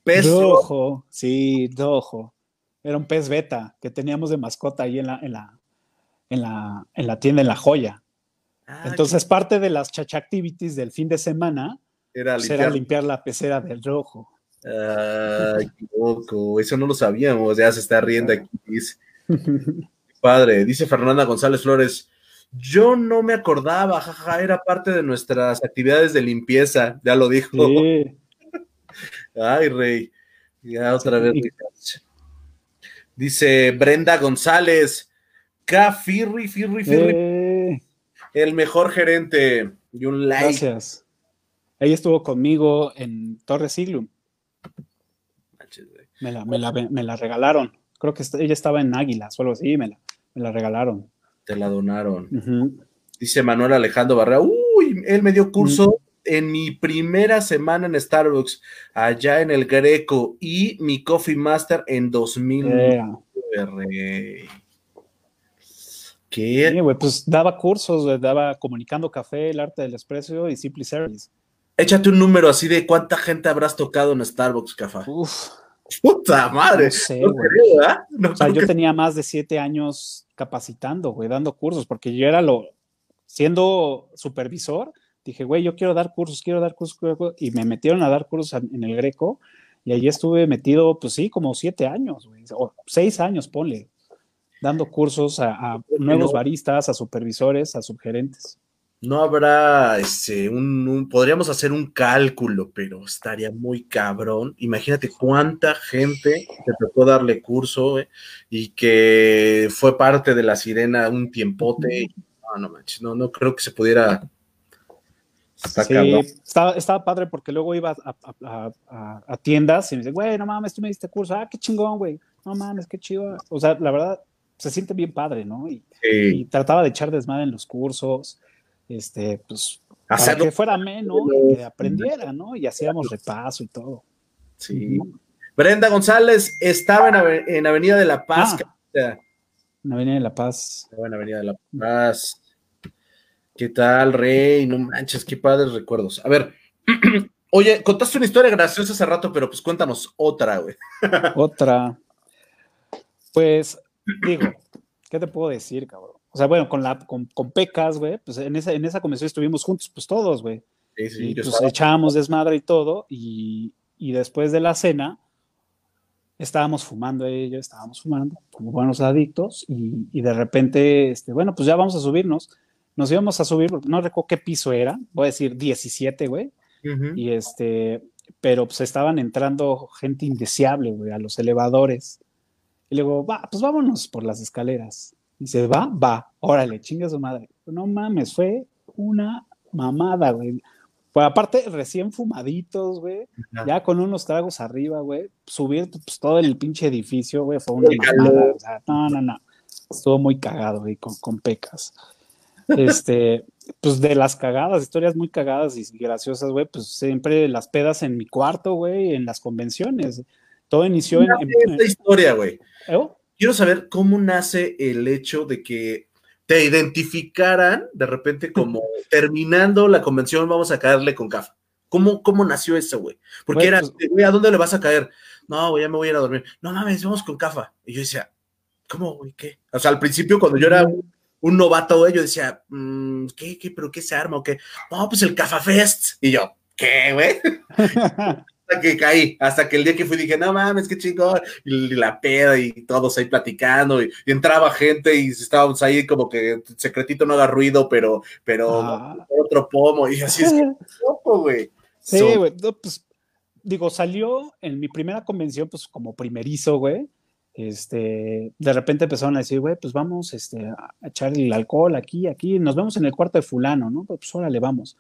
pez rojo? Sí, rojo. Era un pez beta que teníamos de mascota ahí en la, en la, en la, en la tienda, en la joya. Ah, Entonces, parte de las chacha activities del fin de semana era pues, limpiar, la pecera del rojo. Ay, qué loco. Eso no lo sabíamos. Ya se está riendo aquí. Padre, dice Fernanda González Flores. Yo no me acordaba, jaja, era parte de nuestras actividades de limpieza, ya lo dijo. Ay, rey. Ya otra vez. Dice Brenda González, K. Firri, Firri, Firri. Eh. El mejor gerente. Y un like. Gracias. Ella estuvo conmigo en Torre Siglum. Me la, me, la, me la, regalaron. Creo que ella estaba en Águila, solo así, me la, me la regalaron te la donaron. Dice Manuel Alejandro Barrera, uy, él me dio curso en mi primera semana en Starbucks, allá en el Greco, y mi Coffee Master en 2000. ¿Qué? pues daba cursos, daba comunicando café, el arte del expreso y Simply Service. Échate un número así de cuánta gente habrás tocado en Starbucks, Café. Uf. Puta madre. o sea, yo tenía más de siete años capacitando, güey, dando cursos, porque yo era lo, siendo supervisor, dije, güey, yo quiero dar cursos, quiero dar cursos, y me metieron a dar cursos en el Greco, y allí estuve metido, pues sí, como siete años, güey, o seis años, ponle, dando cursos a, nuevos baristas, a supervisores, a subgerentes no habrá este, un, podríamos hacer un cálculo, pero estaría muy cabrón. Imagínate cuánta gente te tocó darle curso eh, y que fue parte de la sirena un tiempote. No, no manches, no, no creo que se pudiera. Sí, estaba, estaba, padre porque luego iba a, tiendas y me dice, güey, no mames, tú me diste curso, ah, qué chingón, güey, no mames, qué chido. O sea, la verdad, se siente bien padre, ¿no? Y, y trataba de echar desmadre en los cursos este, pues, para que fuera menos, que aprendiera, ¿no? Y hacíamos repaso y todo. Sí. Brenda González estaba en, Avenida de la Paz. Ah, en Avenida de la Paz. Estaba en Avenida de la Paz. ¿Qué tal, Rey? No manches, qué padres recuerdos. A ver, oye, contaste una historia graciosa hace rato, pero pues cuéntanos otra, güey. otra. Pues, digo, ¿qué te puedo decir, cabrón? O sea, bueno, con, la, con, con Pecas, güey, pues en esa, en esa convención estuvimos juntos, pues todos, güey. Sí, sí, y pues echábamos desmadre y todo, y, y, después de la cena estábamos fumando ellos, estábamos fumando como buenos adictos, y, y, de repente, este, bueno, pues ya vamos a subirnos. Nos íbamos a subir, no recuerdo qué piso era, voy a decir 17, güey. Y este, pero pues estaban entrando gente indeseable, güey, a los elevadores. Y luego, va, pues vámonos por las escaleras. Dice, va, va, órale, chinga su madre. No mames, fue una mamada, güey. Pues aparte, recién fumaditos, güey, ya con unos tragos arriba, güey, subir pues, todo el pinche edificio, güey, fue una mamada. O sea, no, no, no. estuvo muy cagado, güey, con, con pecas. Este, pues de las cagadas, historias muy cagadas y graciosas, güey, pues siempre las pedas en mi cuarto, güey, en las convenciones. Todo inició en, esta historia, güey. ¿Eh? Quiero saber cómo nace el hecho de que te identificaran de repente como terminando la convención, vamos a caerle con café. ¿Cómo, cómo nació eso, güey? Porque era, pues güey, ¿a dónde le vas a caer? No, güey, ya me voy a ir a dormir. No mames, vamos con cafa. Y yo decía, ¿cómo, güey? ¿Qué? O sea, al principio, cuando yo era un, novato, güey, yo decía, mm, ¿qué, qué, pero qué se arma o qué? No, pues el Cafa Fest. Y yo, ¿qué, güey? hasta que caí, hasta que el día que fui dije, no mames, qué chingón, y la peda y todos ahí platicando, y, entraba gente y estábamos ahí como que secretito no haga ruido, pero, pero ah. otro pomo, y así es que loco, güey. Sí, güey, pues digo, salió en mi primera convención, pues como primerizo, güey. Este, de repente empezaron a decir, güey, pues vamos este, a echar el alcohol aquí, aquí, nos vemos en el cuarto de fulano, ¿no? Pues órale, vamos.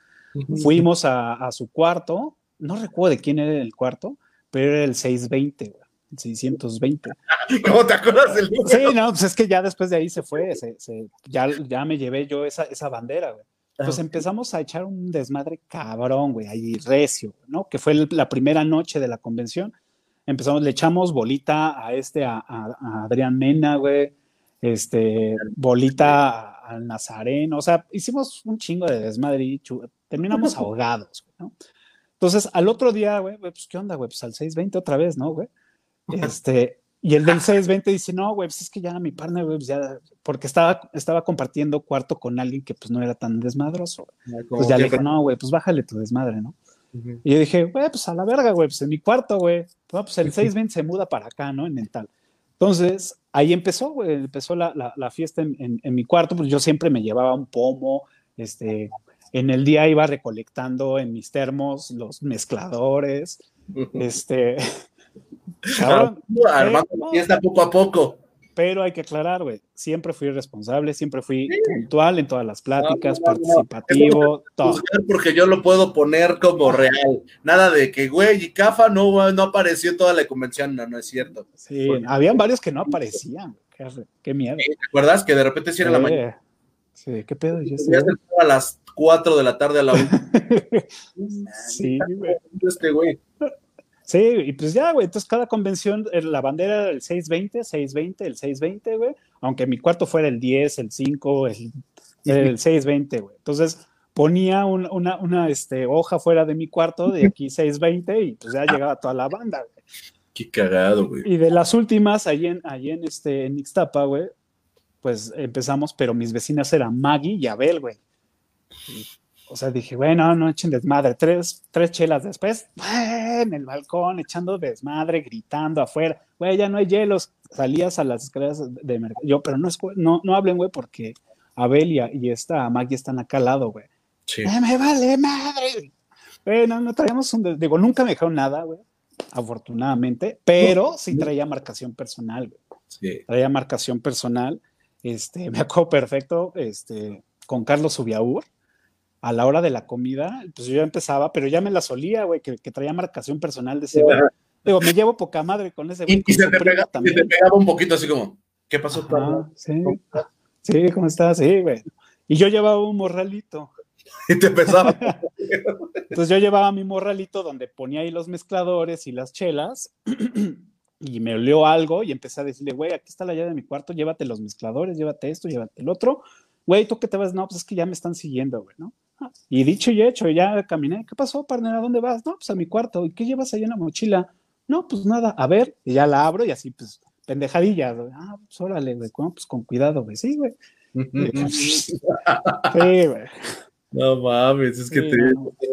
Fuimos a, a, su cuarto, no recuerdo de quién era el cuarto, pero era el 620, güey. El 620. ¿Cómo te acuerdas del número? Sí, no, pues es que ya después de ahí se fue, se, ya, ya me llevé yo esa, esa bandera, güey. Pues empezamos a echar un desmadre cabrón, güey, ahí recio, ¿no? Que fue la primera noche de la convención. Empezamos, le echamos bolita a este, a, Adrián Mena, güey, este, bolita al Nazareno, o sea, hicimos un chingo de desmadre y terminamos ahogados, ¿no? Entonces, al otro día, güey, pues, ¿qué onda, güey? Pues al 6.20 otra vez, ¿no, güey? Este, y el del 620 dice, no, güey, pues es que ya mi partner, güey, pues ya, porque estaba, estaba compartiendo cuarto con alguien que pues no era tan desmadroso. Pues ya le dije, no, güey, pues bájale tu desmadre, ¿no? Y yo dije, güey, pues a la verga, güey, pues en mi cuarto, güey. pues el 620 se muda para acá, ¿no? En mental. Entonces, ahí empezó, güey, empezó la, la, fiesta en, en, mi cuarto, pues yo siempre me llevaba un pomo, este, en el día iba recolectando en mis termos los mezcladores, este, Cabrón, armando fiesta poco a poco. Pero hay que aclarar, güey, siempre fui responsable, siempre fui puntual en todas las pláticas, participativo, todo. Porque yo lo puedo poner como real. Nada de que, güey, y Cafa no, no apareció en toda la convención, no, no es cierto. Sí, habían varios que no aparecían. Qué, miedo. ¿Te acuerdas que de repente sí era la mañana? Sí, qué pedo. Yo sé. a las 4 de la tarde a la 1. sí, güey. Este güey. Sí, y pues ya, güey, entonces cada convención, eh, la bandera era el 620, 620, el 620, güey, aunque mi cuarto fuera el 10, el 5, el, el 620, güey. Entonces ponía una, una este, hoja fuera de mi cuarto de aquí 620 y pues ya llegaba toda la banda, güey. Qué cagado, güey. Y de las últimas, ahí en, ahí en, este, en Ixtapa, güey, pues empezamos, pero mis vecinas eran Maggie y Abel, güey. O sea, dije, bueno, no echen desmadre. Tres, tres chelas después, en el balcón, echando desmadre, gritando afuera. Güey, ya no hay hielos. Salías a las escaleras de mercado. Yo, pero no, es, no, no hablen, güey, porque Abel y, esta Maggie están acá al lado, güey. Sí. Eh, me vale madre. Güey, no, no traíamos un. Digo, nunca me dejaron nada, güey. Afortunadamente. Pero sí traía marcación personal, güey. Sí. Traía marcación personal. Este, me acuerdo perfecto, este, con Carlos Subiaur a la hora de la comida, pues yo ya empezaba, pero ya me la solía, güey, que, traía marcación personal de ese güey. Digo, me llevo poca madre con ese güey. Y, se, te pegaba un poquito así como, ¿qué pasó? sí, sí, ¿cómo estás? Sí, güey. Y yo llevaba un morralito. Y te empezaba. Entonces yo llevaba mi morralito donde ponía ahí los mezcladores y las chelas. y me olió algo y empecé a decirle, güey, aquí está la llave de mi cuarto, llévate los mezcladores, llévate esto, llévate el otro. Güey, ¿tú qué te vas? No, pues es que ya me están siguiendo, güey, ¿no? Y dicho y hecho, ya caminé. ¿Qué pasó, partner? ¿A dónde vas? No, pues a mi cuarto. ¿Y qué llevas ahí en la mochila? No, pues nada, a ver. Y ya la abro y así, pues, pendejadilla. Ah, pues órale, güey. pues con cuidado, güey. Sí, güey. sí, güey. No mames, es que te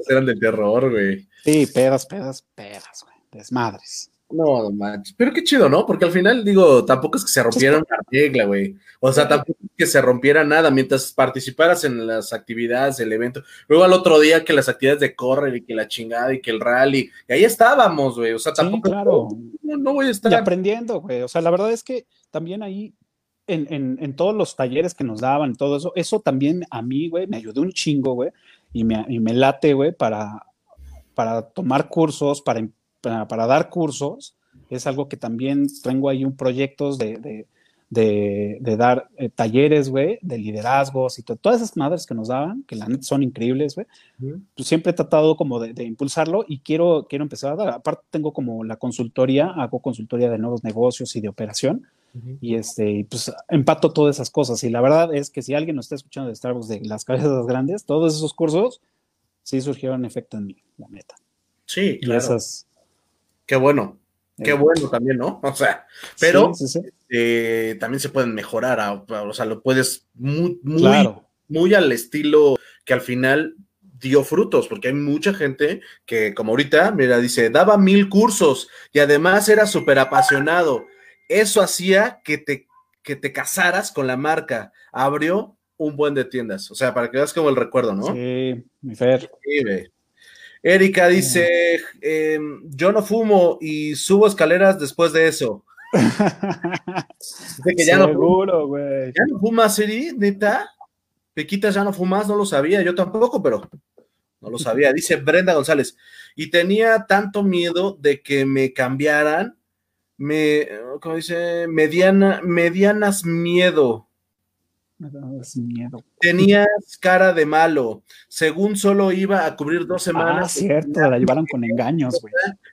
eran de terror, güey. Sí, pedas, pedas, pedas, güey. Desmadres. No, manches. Pero qué chido, ¿no? Porque al final, digo, tampoco es que se rompiera una regla, güey. O sea, tampoco es que se rompiera nada mientras participaras en las actividades del evento. Luego al otro día que las actividades de correr y que la chingada y que el rally. Y ahí estábamos, güey. O sea, tampoco. claro. No, voy a estar. Y aprendiendo, güey. O sea, la verdad es que también ahí. En, en, en todos los talleres que nos daban, todo eso, eso también a mí, güey, me ayudó un chingo, güey, y me, y me late, güey, para, para tomar cursos, para para, dar cursos, es algo que también tengo ahí un proyectos de, de, dar eh, talleres, güey, de liderazgos y todas esas madres que nos daban, que la neta son increíbles, güey. Pues siempre he tratado como de, impulsarlo y quiero, quiero empezar a dar. Aparte tengo como la consultoría, hago consultoría de nuevos negocios y de operación. Y este, pues empato todas esas cosas. Y la verdad es que si alguien nos está escuchando de Starbucks de las cabezas grandes, todos esos cursos sí surgieron efecto en mí, la neta. Sí, claro. Qué bueno. Qué eh. bueno también, ¿no? O sea, pero eh, también se pueden mejorar, o sea, lo puedes muy, muy, muy al estilo que al final dio frutos, porque hay mucha gente que, como ahorita, mira, dice, daba mil cursos y además era súper apasionado. Eso hacía que te, que te casaras con la marca. Abrió un buen de tiendas. O sea, para que veas como el recuerdo, ¿no? Sí, mi Fer. Erika dice, em, yo no fumo y subo escaleras después de eso. dice que ya Seguro, güey. ¿Ya no fumas, Eri? ¿Neta? Pequitas ya no fumas, no lo sabía, yo tampoco, pero no lo sabía. Dice Brenda González, y tenía tanto miedo de que me cambiaran, me, ¿cómo dice? Mediana, medianas miedo miedo. Tenías cara de malo. Según solo iba a cubrir dos semanas. Ah, cierto, la llevaron con engaños, güey.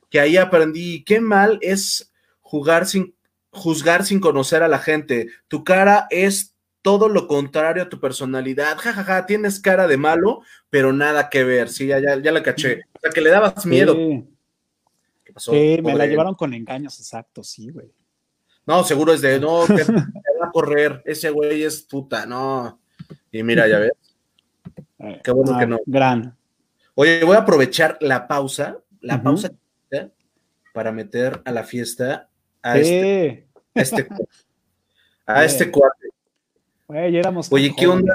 Que ahí aprendí. Qué mal es jugar sin, juzgar sin conocer a la gente. Tu cara es todo lo contrario a tu personalidad. Ja, ja, ja, tienes cara de malo, pero nada que ver. Sí, ya, ya, la caché. O sea, que le dabas miedo. ¿Qué pasó? Sí, me la llevaron con engaños, exacto, sí, güey. No, seguro es de, no, que va a correr, ese güey es puta, no. Y mira, ya ves. Eh, Qué bueno que no. Gran. Oye, voy a aprovechar la pausa, la pausa para meter a la fiesta a este, a este, a este cuate. Oye, éramos Oye, ¿qué onda?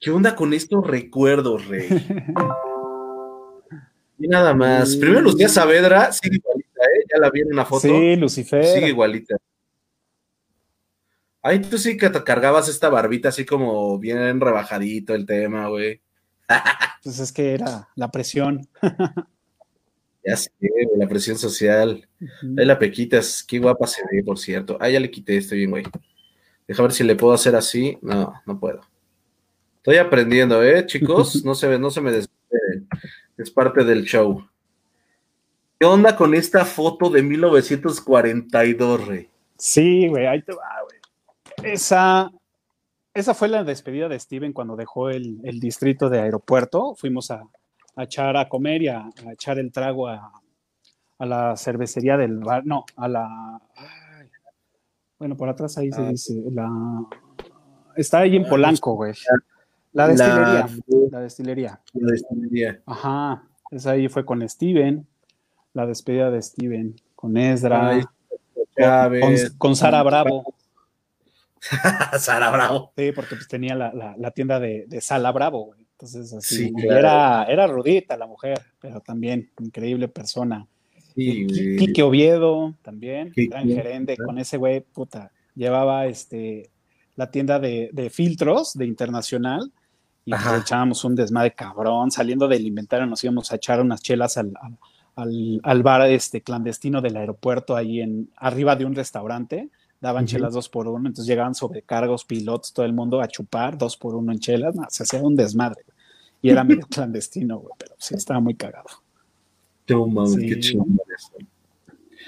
¿Qué onda con estos recuerdos, Rey? y nada más. Primero Lucía Saavedra sigue igualita, ¿eh? Ya la vi en una foto. Sí, Lucifer. Sigue igualita. Ay, tú sí que te cargabas esta barbita así como bien rebajadito el tema, güey. Pues es que era la presión. ya sé, la presión social. Ahí la pequitas, qué guapa se ve, por cierto. Ah, ya le quité este bien, güey. Deja ver si le puedo hacer así. No, no puedo. Estoy aprendiendo, ¿eh, chicos? No se, ve, no se me desesperen. Es parte del show. ¿Qué onda con esta foto de 1942, rey? Sí, güey, ahí te va, güey. Esa, esa fue la despedida de Steven cuando dejó el, distrito de aeropuerto. Fuimos a, echar a comer y a, echar el trago a, la cervecería del bar. No, a la. bueno, por atrás ahí se ah. dice. La, está ahí en Polanco, güey. La destilería. La, destilería. La destilería. Ajá. Esa ahí fue con Steven. La despedida de Steven. Con Ezra. con, con Sara Bravo. Sara Bravo. Sí, porque pues tenía la, tienda de, Sala Bravo, Entonces, así. era, era rudita la mujer, pero también increíble persona. Sí, Quique Oviedo también, gran gerente, con ese güey, puta, llevaba este, la tienda de, filtros de Internacional y pues, echábamos un desmadre cabrón, saliendo del inventario nos íbamos a echar unas chelas al, al, bar este, clandestino del aeropuerto ahí en, arriba de un restaurante daban chelas dos por uno, entonces llegaban sobrecargos, pilotos, todo el mundo a chupar dos por uno en chelas, se hacía un desmadre. Y era medio clandestino, güey, pero sí, estaba muy cagado. qué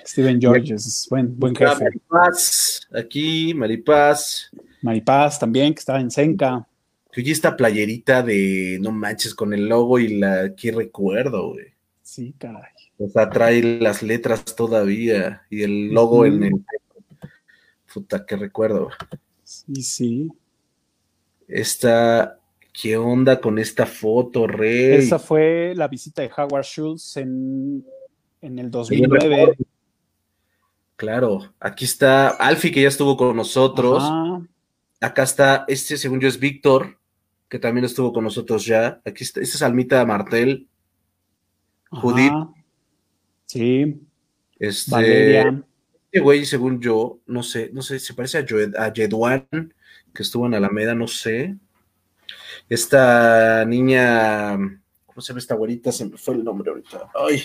Steven Georges, es buen, buen jefe. Maripaz, aquí, Maripaz. Maripaz también, que estaba en Senca. Oye, esta playerita de no manches con el logo y la aquí recuerdo, güey. Sí, caray. O sea, trae las letras todavía y el logo en el Puta, qué recuerdo. Sí, sí. Esta, ¿qué onda con esta foto, Rey? Esa fue la visita de Howard Schultz en, en el 2009. Claro, aquí está Alfie, que ya estuvo con nosotros. Acá está, este, según yo, es Víctor, que también estuvo con nosotros ya. Aquí está, este es Almita Martel. Judith. Sí. Este, Valeria. Este güey, según yo, no sé, no sé, se parece a, a Yeduan, que estuvo en Alameda, no sé. Esta niña, ¿cómo se llama esta güerita? Se me fue el nombre ahorita. Ay,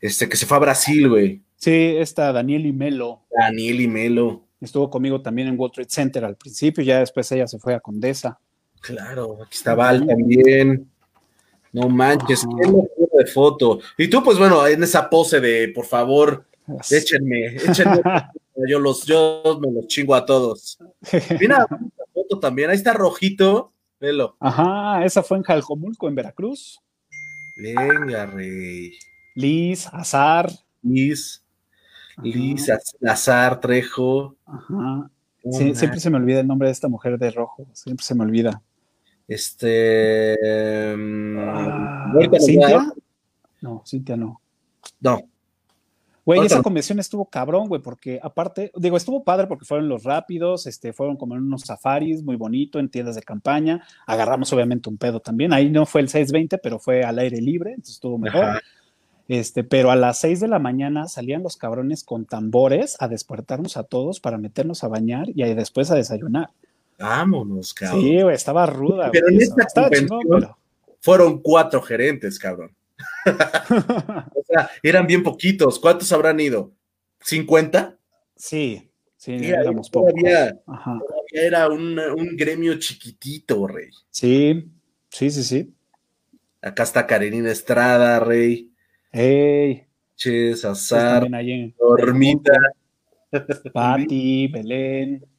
este, que se fue a Brasil, güey. Sí, esta Daniel y Melo. Daniel y Melo. Estuvo conmigo también en World Trade Center al principio, ya después ella se fue a Condesa. Claro, aquí está Val también. No manches, qué locura de foto. Y tú, pues bueno, en esa pose de, por favor, échenme, échenme. yo los, yo me los chingo a todos. Mira, foto también, ahí está rojito, velo. Ajá, esa fue en Jalcomulco, en Veracruz. Venga, rey. Liz, Azar. Liz, Liz, Azar, Trejo. Ajá. siempre se me olvida el nombre de esta mujer de rojo, siempre se me olvida. Este. Ah, ¿Cintia? No, Cintia no. No. Güey, esa convención estuvo cabrón, güey, porque aparte, digo, estuvo padre porque fueron los rápidos, este, fueron como en unos safaris, muy bonito, en tiendas de campaña. Agarramos obviamente un pedo también. Ahí no fue el 620, pero fue al aire libre, entonces estuvo mejor. Este, pero a las 6 de la mañana salían los cabrones con tambores a despertarnos a todos para meternos a bañar y ahí después a desayunar. Vámonos, cabrón. Sí, güey, estaba ruda. Pero en esta convención fueron cuatro gerentes, cabrón. o sea, eran bien poquitos. ¿Cuántos habrán ido? ¿50? Sí, sí, éramos pocos. Todavía, era un, gremio chiquitito, rey. Sí, sí, sí, sí. Acá está Karenina Estrada, rey. Ey. Ches, Azar, Dormita. Pati, Belén.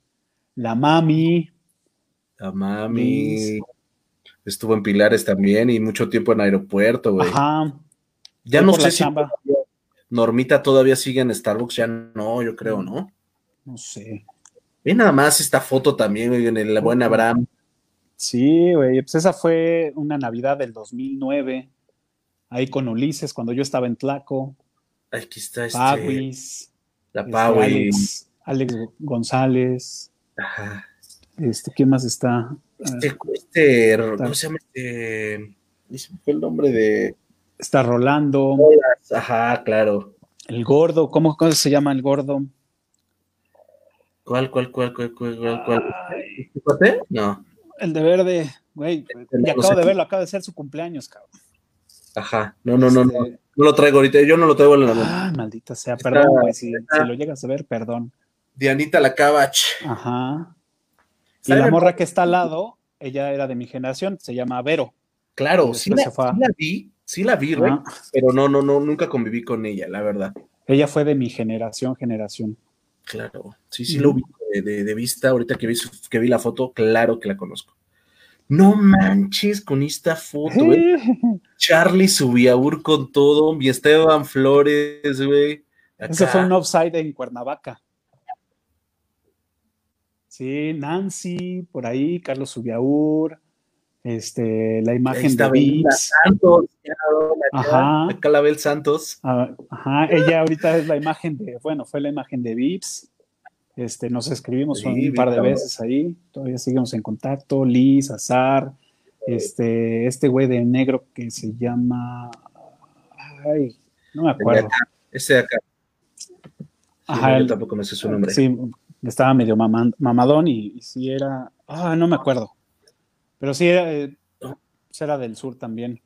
La Mami. La Mami. Estuvo en Pilares también y mucho tiempo en aeropuerto, güey. Ajá. Ya no sé si Normita todavía sigue en Starbucks, ya no, yo creo, ¿no? No sé. Ve nada más esta foto también, güey, en el buen Abraham. Sí, güey, pues esa fue una Navidad del 2009, ahí con Ulises, cuando yo estaba en Tlaco. Aquí está este. Pawis. La este, Pawis. Alex González. Ajá. Este, ¿Quién más está? Este, este ¿cómo se llama este? fue el nombre de. Está Rolando. Ajá, claro. El gordo, ¿cómo, se llama el gordo? ¿Cuál, cuál, cuál, cuál, cuál, cuál? No. El de verde, güey. Y acabo de verlo, acaba de ser su cumpleaños, cabrón. Ajá, no, no, no, no. Este no lo traigo ahorita, yo no lo traigo en la mano. Ah, maldita sea, perdón, güey, si, si, lo llegas a ver, perdón. Dianita Lacabach. Ajá. Y la morra que está al lado, ella era de mi generación, se llama Vero. Claro, sí la, vi, sí la vi, pero no, no, no, nunca conviví con ella, la verdad. Ella fue de mi generación, generación. Claro, sí, sí lo vi de, vista, ahorita que vi, que vi la foto, claro que la conozco. No manches con esta foto, ¿eh? Charlie Subiaur con todo, mi Esteban Flores, güey. Ese fue un offside en Cuernavaca. Sí, Nancy, por ahí, Carlos Subiaur, este, la imagen de Vips. Santos, ajá. Calabel Santos. Ah, ajá, ella ahorita es la imagen de, bueno, fue la imagen de Vips. Este, nos escribimos un par de veces ahí, todavía seguimos en contacto, Liz, Azar, este, este güey de negro que se llama, ay, no me acuerdo. Ese de acá. Ajá, yo tampoco me sé su nombre. Sí, estaba medio mamadón y, si era, ah, no me acuerdo, pero sí era, eh, era del sur también.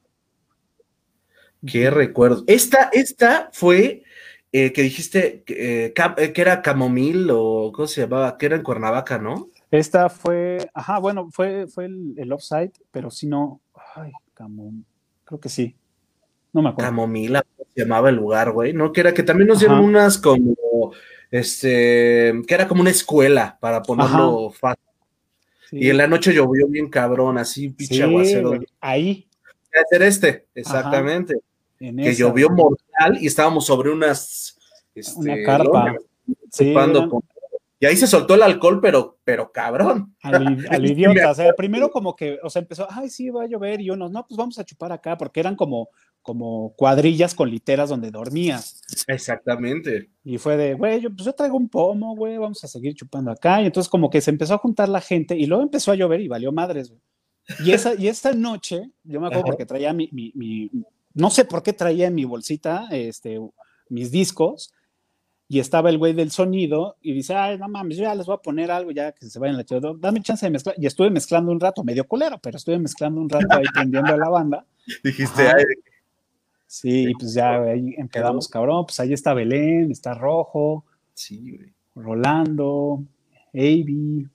Qué recuerdo. Esta, esta fue eh, que dijiste eh, que era Camomil o ¿cómo se llamaba? Que era en Cuernavaca, ¿no? Esta fue, ajá, bueno, fue, fue el, el offside, pero si no, ay, Camomil, creo que sí. No me acuerdo. Camomila se llamaba el lugar, güey, ¿no? Que era que también nos dieron unas como este, que era como una escuela para ponerlo fácil. Y en la noche llovió bien cabrón, así, pinche aguacero. Ahí. Hacer este, exactamente. que llovió mortal y estábamos sobre unas. Este, una carpa. Sí, y ahí se soltó el alcohol, pero, pero cabrón. Al, idiota. o sea, primero como que, o sea, empezó, ay, sí, va a llover. Y unos, no, pues vamos a chupar acá, porque eran como, como cuadrillas con literas donde dormías. Exactamente. Y fue de, güey, yo, pues yo traigo un pomo, güey, vamos a seguir chupando acá. Y entonces como que se empezó a juntar la gente y luego empezó a llover y valió madres, güey. Y esa, y esta noche, yo me acuerdo porque traía mi, mi, mi, no sé por qué traía en mi bolsita, este, mis discos y estaba el güey del sonido y dice, ay, no mames, yo ya les voy a poner algo ya que se vayan la chido, dame chance de mezclar. Y estuve mezclando un rato, medio colero, pero estuve mezclando un rato ahí prendiendo a la banda. Dijiste, ay. Sí, y pues ya ahí empezamos, cabrón, pues ahí está Belén, está Rojo. Sí, güey. Rolando, Avi.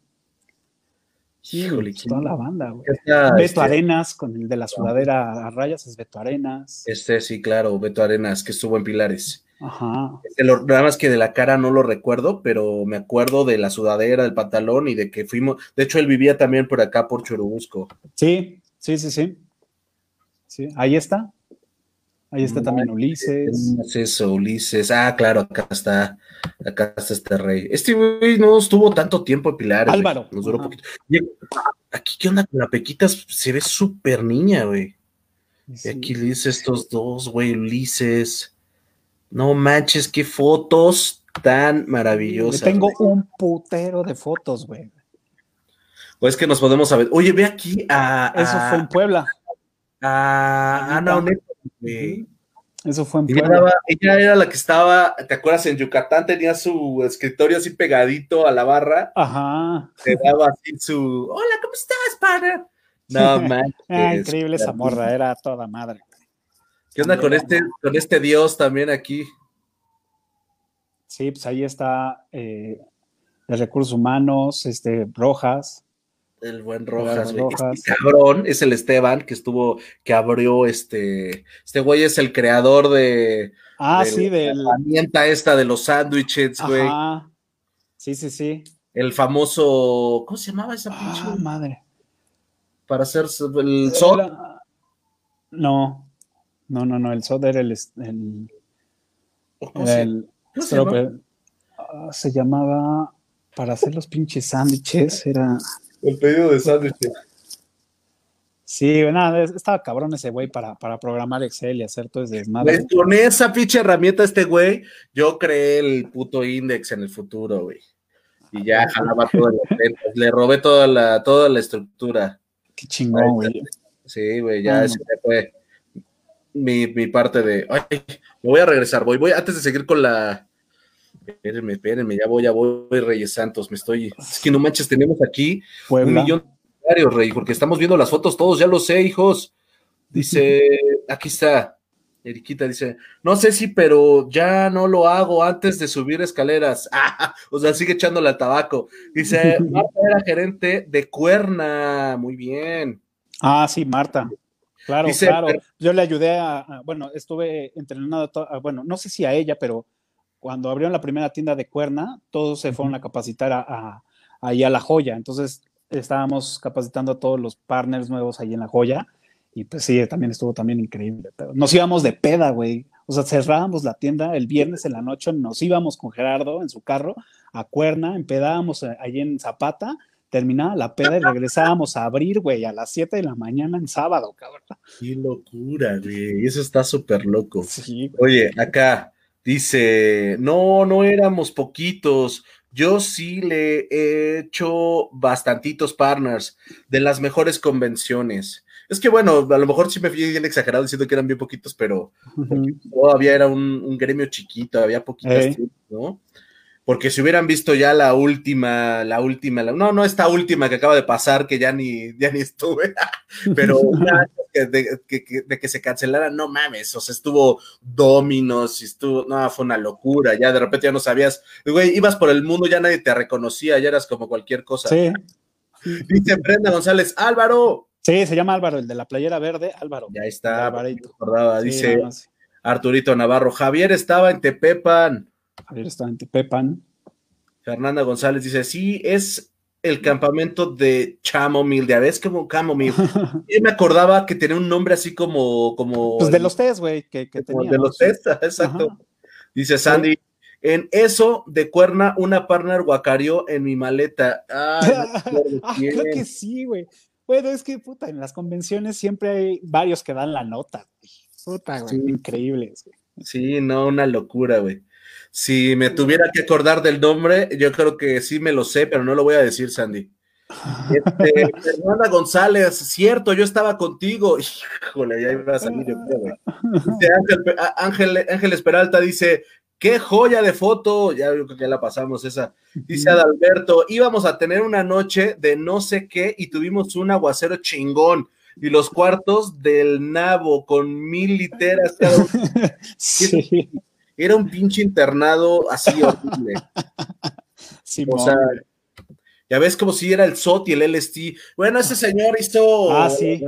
Sí, pues, toda la banda, güey. Beto este Arenas, con el de la sudadera a rayas, es Beto Arenas. Este sí, claro, Beto Arenas, que estuvo en Pilares. Ajá. nada más que de la cara no lo recuerdo, pero me acuerdo de la sudadera, del pantalón y de que fuimos. De hecho, él vivía también por acá, por Churubusco. Sí, sí, sí, sí. Sí, ahí está. Ahí está también Ulises. es eso, Ulises. Ah, claro, acá está. Acá está este rey. Este güey no estuvo tanto tiempo en Pilar. Álvaro. Nos duró poquito. aquí, ¿qué onda con la Pequita? Se ve súper niña, güey. Y aquí le dice estos dos, güey, Ulises. No manches, qué fotos tan maravillosas. tengo un putero de fotos, güey. Pues que nos podemos saber. Oye, ve aquí a. Eso fue en Puebla. A Ana Eso fue en Puebla. Ella, era la que estaba, ¿te acuerdas? En Yucatán tenía su escritorio así pegadito a la barra. Ajá. Te daba así su. Hola, ¿cómo estás, padre? No manches. ah, increíble esa morra, era toda madre. ¿Qué onda con este, con este dios también aquí? Sí, pues ahí está eh, de recursos humanos, este, Rojas. El buen Rojas, Este cabrón es el Esteban que estuvo, que abrió este. Este güey es el creador de. Ah, sí, de la herramienta esta de los sándwiches, güey. Sí, sí, sí. El famoso. ¿Cómo se llamaba esa pinche? Ah, madre. Para hacer el sol. No. No, no, no, el SOD era el. el, ah, se, llamaba. Para hacer los pinches sándwiches, era. El pedido de sándwiches. Sí, nada, estaba cabrón ese güey para, para programar Excel y hacer todo ese desmadre. Pues, con esa pinche herramienta, este güey, yo creé el puto index en el futuro, güey. Y ya jalaba todo el Le robé toda la, toda la estructura. Qué chingón, güey. Sí, güey, ya ese fue mi, mi, parte de. Ay, me voy a regresar, voy, voy, antes de seguir con la. Espérenme, espérenme, ya voy, ya voy, Reyes Santos, me estoy. Es que no manches, tenemos aquí un millón de Rey, porque estamos viendo las fotos todos, ya lo sé, hijos. Dice, aquí está. Eriquita dice, no sé si, pero ya no lo hago antes de subir escaleras. Ah, o sea, sigue echándole al tabaco. Dice, Marta era gerente de Cuerna. Muy bien. Ah, sí, Marta. Claro, claro. Yo le ayudé a, bueno, estuve entrenando, bueno, no sé si a ella, pero cuando abrieron la primera tienda de Cuerna, todos se fueron a capacitar a, ahí a La Joya. Entonces estábamos capacitando a todos los partners nuevos ahí en La Joya. Y pues sí, también estuvo también increíble. Nos íbamos de peda, güey. O sea, cerrábamos la tienda el viernes en la noche, nos íbamos con Gerardo en su carro a Cuerna, empedábamos ahí en Zapata terminaba la peda y regresábamos a abrir, güey, a las 7 de la mañana en sábado, cabrón. Qué locura, güey. Eso está súper loco. Oye, acá dice, no, no éramos poquitos. Yo sí le he hecho bastantitos partners de las mejores convenciones. Es que bueno, a lo mejor sí me fui bien exagerado diciendo que eran bien poquitos, pero todavía era un, gremio chiquito, había poquitas, ¿no? Porque si hubieran visto ya la última, la última, no, no esta última que acaba de pasar, que ya ni, ya ni estuve, pero de, que, se cancelara, no mames, o sea, estuvo Dominos, y estuvo, no, fue una locura, ya de repente ya no sabías, güey, ibas por el mundo, ya nadie te reconocía, ya eras como cualquier cosa. Sí. Dice Brenda González, Álvaro. Sí, se llama Álvaro, el de la playera verde, Álvaro. Ya está, dice Arturito Navarro, Javier estaba en Tepepan. Javier restaurante Pepan. Fernanda González dice, sí, es el campamento de Chamomil, de vez como Chamomil. Yo me acordaba que tenía un nombre así como... como pues de los test, güey, que, que De los test, exacto. Dice Sandy, en eso de cuerna, una partner guacarió en mi maleta. ah, creo que sí, güey. Bueno, es que, puta, en las convenciones siempre hay varios que dan la nota. Puta, güey, increíbles, güey. Sí, no, una locura, güey. Si me tuviera que acordar del nombre, yo creo que sí me lo sé, pero no lo voy a decir, Sandy. Este, Fernanda González, cierto, yo estaba contigo. Híjole, ya iba a salir Ángel, Ángel, Esperalta dice, qué joya de foto, ya creo que ya la pasamos esa. Dice Adalberto, íbamos a tener una noche de no sé qué y tuvimos un aguacero chingón y los cuartos del nabo con mil literas cada uno. Sí. Era un pinche internado así horrible. o sea, ya ves como si era el SOT y el LST. Bueno, ese señor hizo ah, sí,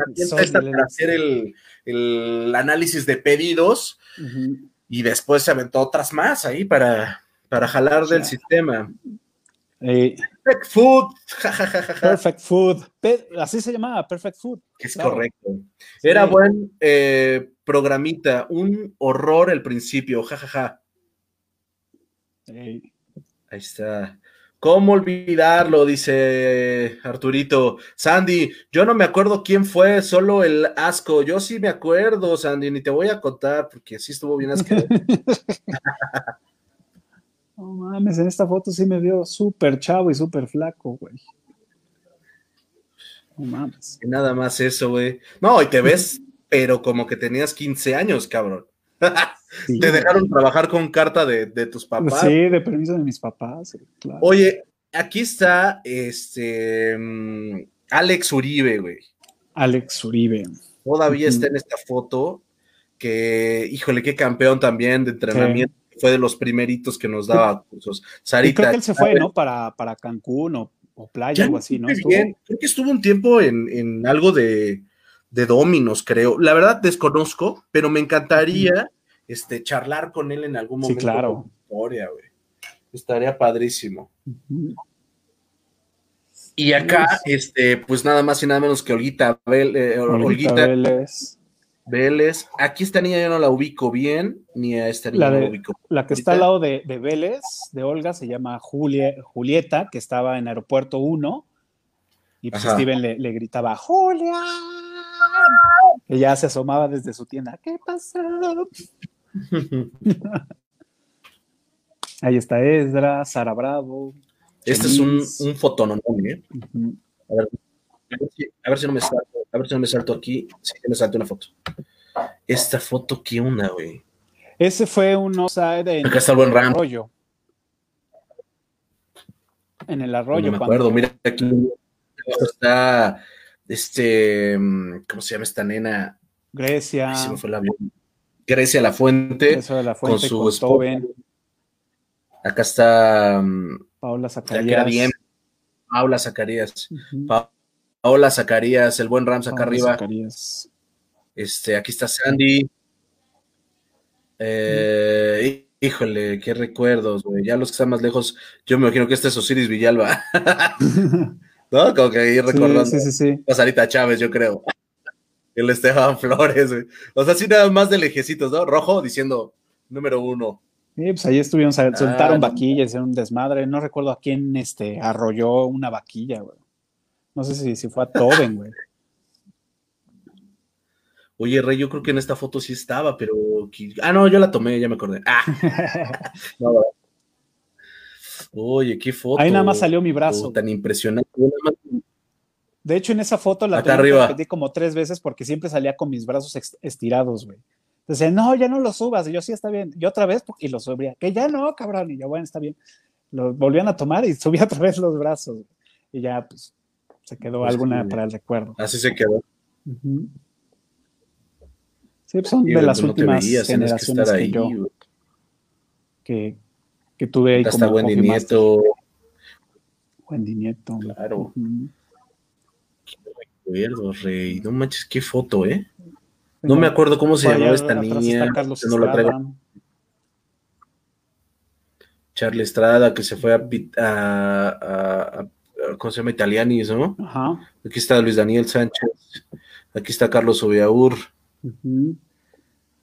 para hacer el, análisis de pedidos y después se aventó otras más ahí para, para jalar del sistema. Eh, Perfect Food. Perfect Food. Así se llamaba, Perfect Food. Es correcto. Era buen eh, programita, un horror al principio, jajaja. Ahí está. ¿Cómo olvidarlo? Dice Arturito. Sandy, yo no me acuerdo quién fue, solo el asco. Yo sí me acuerdo, Sandy, ni te voy a contar porque sí estuvo bien asqueroso. no mames, en esta foto sí me vio súper chavo y súper flaco, güey. No mames. Y nada más eso, güey. No, y te ves, pero como que tenías 15 años, cabrón. Te dejaron trabajar con carta de, tus papás. Sí, de permiso de mis papás. Oye, aquí está este mm, Alex Uribe, güey. Alex Uribe. Todavía está en esta foto. Que, híjole, qué campeón también de entrenamiento. Fue de los primeritos que nos daba cursos. Sarita. creo que él se fue, ¿no? Para, para Cancún o, playa, o así, ¿no? Bien. Creo que estuvo un tiempo en, en algo de, de Dominos, creo. La verdad desconozco, pero me encantaría este, charlar con él en algún momento. Sí, claro. Historia, Estaría padrísimo. Y acá, este, pues nada más y nada menos que Olguita, eh, Vélez. Vélez. Aquí esta niña yo no la ubico bien, ni a esta niña la la ubico. La que está al lado de, Vélez, de Olga, se llama Julieta, que estaba en Aeropuerto 1. Y pues Steven le, le gritaba, ¡Julia! Ella se asomaba desde su tienda. ¿Qué pasó? Ahí está Esdra, Sara Bravo. Este es un, un fotonón, ¿eh? a, ver, a, ver si, no me salto, a ver si no me salto aquí. Sí, me salto una foto. Esta foto, ¿qué onda, güey? Ese fue un offside en Acá está el buen Ram. arroyo. En el arroyo. No me acuerdo, mira aquí está este, ¿cómo se llama esta nena? Grecia. se me fue el avión. Grecia La Fuente. Grecia La Fuente con su con Acá está mm, Paula Zacarías. Paula Zacarías. Paula Zacarías, el buen Rams acá arriba. Zacarías. Este, aquí está Sandy. Eh, híjole, qué recuerdos, güey. Ya los que están más lejos, yo me imagino que este es Osiris Villalba. ¿no? Como que ahí recordando sí, sí, sí, a Sarita Chávez, yo creo. El Esteban Flores, güey. O sea, sí nada más de lejecitos, ¿no? Rojo diciendo número uno. Sí, pues ahí estuvieron, soltaron ah, vaquillas, un desmadre. No recuerdo a quién este, arrolló una vaquilla, güey. No sé si, si fue a Toben, güey. Oye, Rey, yo creo que en esta foto sí estaba, pero. Ah, no, yo la tomé, ya me acordé. Ah. no, Oye, qué foto. Ahí nada más salió mi brazo. tan impresionante. De hecho, en esa foto la tuve como tres veces porque siempre salía con mis brazos estirados, güey. Entonces, no, ya no lo subas. Y yo, sí, está bien. Y otra vez, y lo subía. Que ya no, cabrón. Y yo, bueno, está bien. Lo volvían a tomar y subía otra vez los brazos. Y ya, pues, se quedó pues alguna para el recuerdo. Así se quedó. Sí, pues son de las pues, últimas generaciones que, yo, que, que tuve ahí Hasta Wendy Nieto. Wendy Nieto. Claro. Qué recuerdo, Rey. No manches, qué foto, ¿eh? No me acuerdo cómo se llamaba esta niña. No la traigo. Charlie Estrada, que se fue a, a, a, a ¿cómo se llama? Italianis, ¿no? Ajá. Aquí está Luis Daniel Sánchez. Aquí está Carlos Oviaur.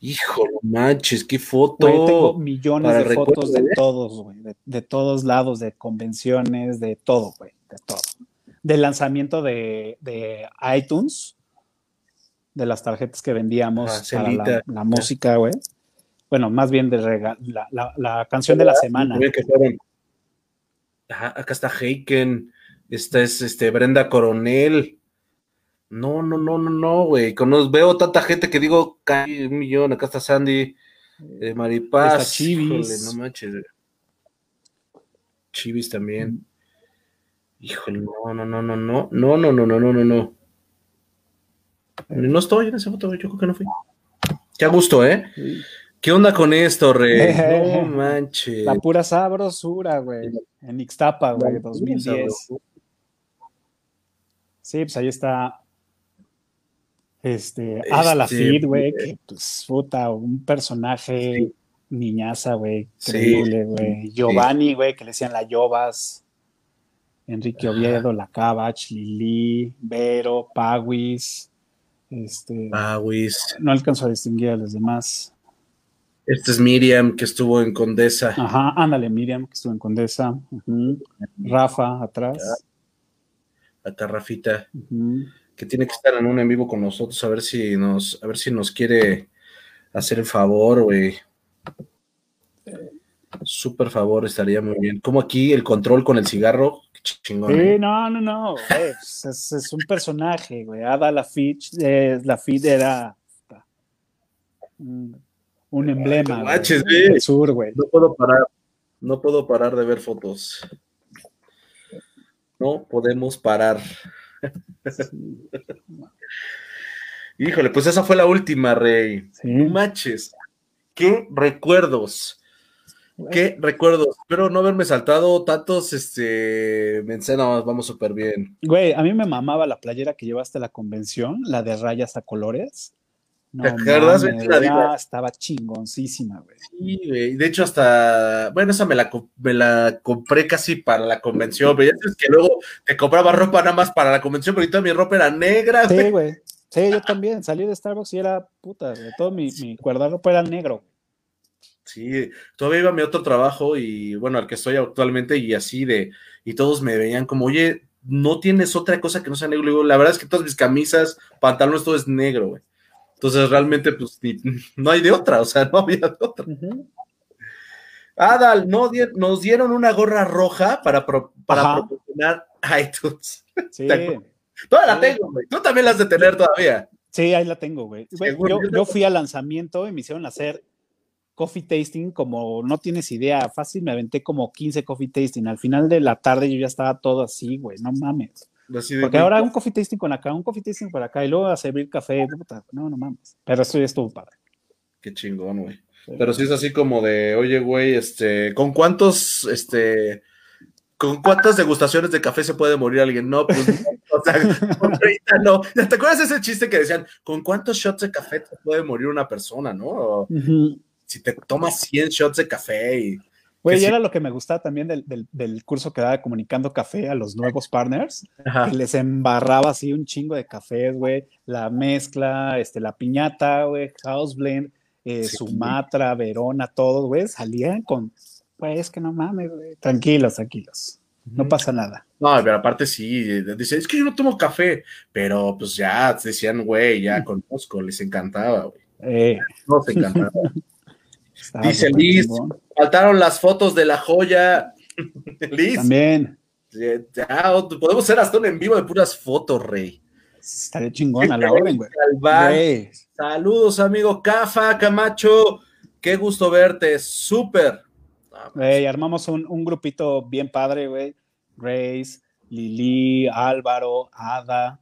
Hijo, manches, qué foto. tengo millones de fotos de todos, güey, de, todos lados, de convenciones, de todo, güey, de todo. Del lanzamiento de, iTunes, de las tarjetas que vendíamos para la, música, güey. Bueno, más bien de la, canción de la semana. acá está Heiken, esta es este, Brenda Coronel. No, no, no, no, no, güey. Veo tanta gente que digo, cae un millón. Acá está Sandy, eh, Maripaz. Chivis. no manches. Chivis también. Híjole, no, no, no, no, no, no, no, no, no, no, no, no. No estoy en esa foto, yo creo que no fui. Qué gusto, ¿eh? ¿Qué onda con esto, Rey? no manches. La pura sabrosura, güey. En Ixtapa, güey, 2010. Sí, pues ahí está. Este, Ada este, güey, que pues, puta, un personaje niñaza, güey. Increíble, güey. Giovanni, güey, que le decían la Yobas. Enrique Oviedo, La Cabach, Lili, Vero, Pawis. Este, Pawis. No alcanzo a distinguir a los demás. Este es Miriam, que estuvo en Condesa. Ajá, ándale, Miriam, que estuvo en Condesa. Rafa, atrás. Acá Rafita, que tiene que estar en un en vivo con nosotros, a ver si nos, a ver si nos quiere hacer el favor, güey. Súper favor, estaría muy bien. Como aquí el control con el cigarro, chingón. Sí, no, no, no, es, un personaje, güey. Ada la eh, la era un emblema del sur, güey. No puedo parar, no puedo parar de ver fotos. No podemos parar. Híjole, pues esa fue la última, Rey. Sí. Maches. Qué recuerdos. Qué recuerdos. Espero no haberme saltado tantos, este, mencionamos, vamos súper bien. Güey, a mí me mamaba la playera que llevaste a la convención, la de rayas a colores. ¿Te acuerdas? estaba chingoncísima, güey. Sí, güey. De hecho, hasta. Bueno, esa me la, me la compré casi para la convención, pero ya sabes que luego te compraba ropa nada más para la convención, pero ahorita mi ropa era negra, Sí, güey. Sí, yo también. Salí de Starbucks y era puta, todo mi, mi guardarropa era negro. Sí, todavía iba a mi otro trabajo y bueno, al que estoy actualmente y así de, y todos me veían como, oye, no tienes otra cosa que no sea negro. la verdad es que todas mis camisas, pantalones, todo es negro, güey. Entonces realmente pues no hay de otra, o sea, no había de otra. Adal, no, nos dieron una gorra roja para, para proporcionar iTunes. Sí. Toda la tengo, güey. Tú también la has de tener todavía. Sí, ahí la tengo, güey. Yo, yo, fui al lanzamiento y me hicieron hacer coffee tasting como no tienes idea. Fácil, me aventé como 15 coffee tasting. Al final de la tarde yo ya estaba todo así, güey. No mames. Porque ahora un coffee tasting con acá, un coffee tasting por acá y luego a servir café. No, no mames. Pero eso ya estuvo padre. Qué chingón, güey. Pero sí es así como de, oye, güey, este, ¿con cuántos, este, con cuántas degustaciones de café se puede morir alguien? No, pues, o sea, no. ¿Te acuerdas ese chiste que decían, ¿con cuántos shots de café se puede morir una persona, no? Si te tomas 100 shots de café y Güey, y era lo que me gustaba también del, curso que daba comunicando café a los nuevos partners, que les embarraba así un chingo de cafés, güey, la mezcla, este, la piñata, güey, house blend, eh, Sumatra, Verona, todos, güey, salían con, güey, es que no mames, güey, tranquilos, tranquilos, no pasa nada. No, pero aparte sí, dice, es que yo no tomo café, pero pues ya decían, güey, ya conozco, les encantaba, güey. Eh. No, te encantaba. Dice Liz, faltaron las fotos de la joya. Liz. También. podemos hacer hasta un en vivo de puras fotos, Rey. Estaría chingón a la orden, güey. Saludos, amigo Cafa, Camacho. Qué gusto verte, súper. Güey, armamos un, un, grupito bien padre, güey. Grace, Lili, Álvaro, Ada,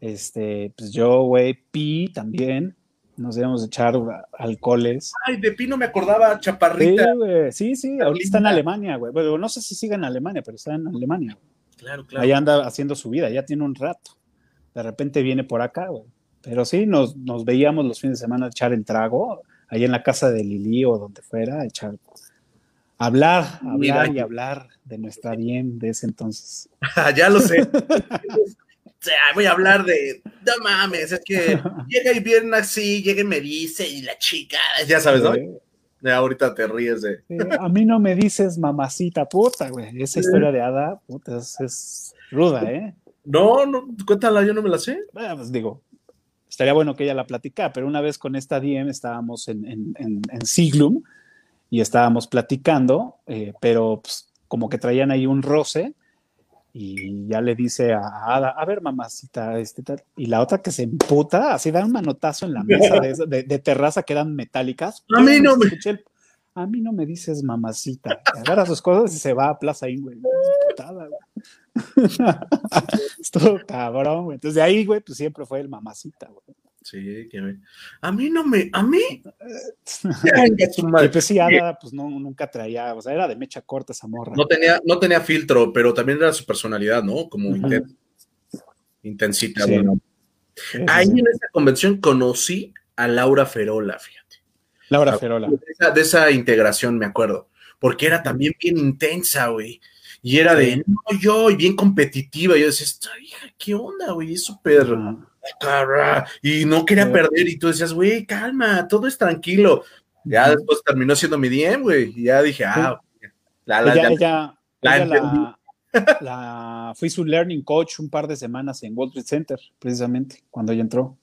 este, pues yo, güey, Pi también nos debemos echar alcoholes. Ay, de Pino me acordaba, Chaparrita. Sí, sí, sí, ahorita está en Alemania, güey. Bueno, no sé si sigue en Alemania, pero está en Alemania. Claro, claro. Ahí anda haciendo su vida, ya tiene un rato. De repente viene por acá, güey. Pero sí, nos, nos veíamos los fines de semana a echar el trago, ahí en la casa de Lili o donde fuera, a echar. Hablar, hablar y hablar de nuestra bien de ese entonces. ya lo sé. voy a hablar de, no mames, es que llega y viene así, llega y me dice, y la chica, ya sabes, ¿no? ahorita te ríes de. a mí no me dices mamacita puta, güey. Esa historia de Ada, puta, es, ruda, ¿eh? No, no, cuéntala, yo no me la sé. Bueno, pues digo, estaría bueno que ella la platicara, pero una vez con esta DM estábamos en, en, en, Siglum y estábamos platicando, eh, pero pues, como que traían ahí un roce y ya le dice a Ada, a ver, mamacita, este tal. Y la otra que se emputa, así da un manotazo en la mesa de, de, terraza que eran metálicas. A mí no me. a mí no me dices mamacita. Agarra sus cosas y se va a Plaza ahí, güey. Estuvo cabrón, güey. Entonces de ahí, güey, pues siempre fue el mamacita, güey. Sí, que a mí no me, a mí. y pues sí, Ada, pues no, nunca traía, o sea, era de mecha corta esa morra. No tenía, no tenía filtro, pero también era su personalidad, ¿no? Como intensita. Ahí en esa convención conocí a Laura Ferola, fíjate. Laura Ferola. De esa, integración, me acuerdo. Porque era también bien intensa, güey. Y era de, no, yo, y bien competitiva. Yo decía, esta hija, ¿qué onda, güey? Es súper y no quería perder, y tú decías, güey, calma, todo es tranquilo. Ya después terminó siendo mi DM, güey, y ya dije, ah, la, la, ella, la, la, fui su learning coach un par de semanas en Wall Street Center, precisamente, cuando ella entró.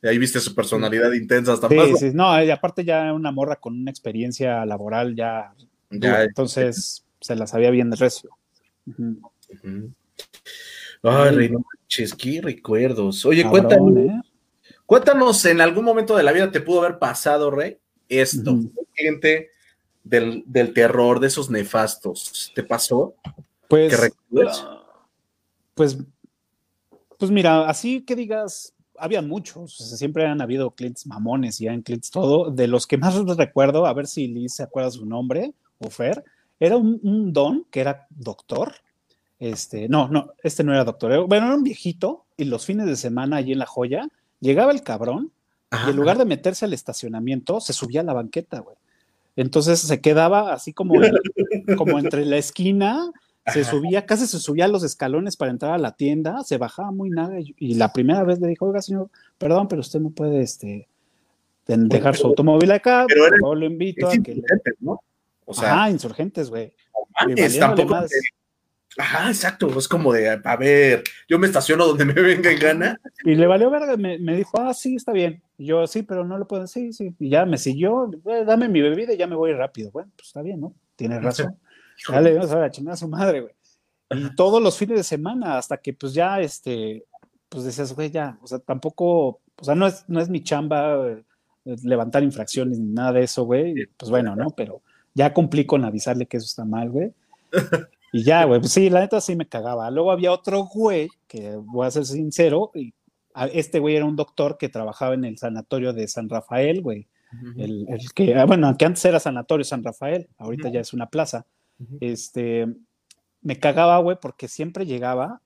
Y ahí viste su personalidad intensa hasta sí, Sí, no, y aparte ya una morra con una experiencia laboral ya, entonces se la sabía bien de recio. Ay, qué recuerdos. Oye, cuéntanos, ¿eh? cuéntanos, en algún momento de la vida te pudo haber pasado, Rey, esto, gente del, terror, de esos nefastos, ¿te pasó? Pues, pues, pues mira, así que digas, había muchos, siempre han habido clientes mamones y han clientes todo. De los que más recuerdo, a ver si Liz se acuerda su nombre, o Fer, era un don que era doctor, este, no, no, este no era doctor. Bueno, era un viejito y los fines de semana allí en La Joya llegaba el cabrón y en lugar de meterse al estacionamiento se subía a la banqueta, güey. Entonces se quedaba así como, como entre la esquina, se subía, casi se subía a los escalones para entrar a la tienda, se bajaba muy nada y, la primera vez le dijo, oiga señor, perdón, pero usted no puede este, dejar su automóvil acá, pero lo invito a que... ¿no? O sea, ah, insurgentes, güey. tampoco, Ajá, exacto, es como de, a ver, yo me estaciono donde me venga en gana. Y le valió verga, me, me dijo, ah, sí, está bien. Y yo, sí, pero no lo puedo, sí, sí. Y ya me siguió, dame mi bebida y ya me voy rápido. Bueno, pues está bien, ¿no? Tienes razón. Dale, vamos a ver, a su madre, güey. Y todos los fines de semana, hasta que pues ya, este, pues decías, güey, ya, o sea, tampoco, o sea, no es, no es mi chamba eh, levantar infracciones ni nada de eso, güey. Pues bueno, ¿no? Pero ya cumplí con avisarle que eso está mal, güey. Y ya, güey, pues sí, la neta sí me cagaba. Luego había otro güey, que voy a ser sincero, y este güey era un doctor que trabajaba en el sanatorio de San Rafael, güey. el, que, ah, bueno, que antes era sanatorio San Rafael, ahorita ya es una plaza. Este, me cagaba, güey, porque siempre llegaba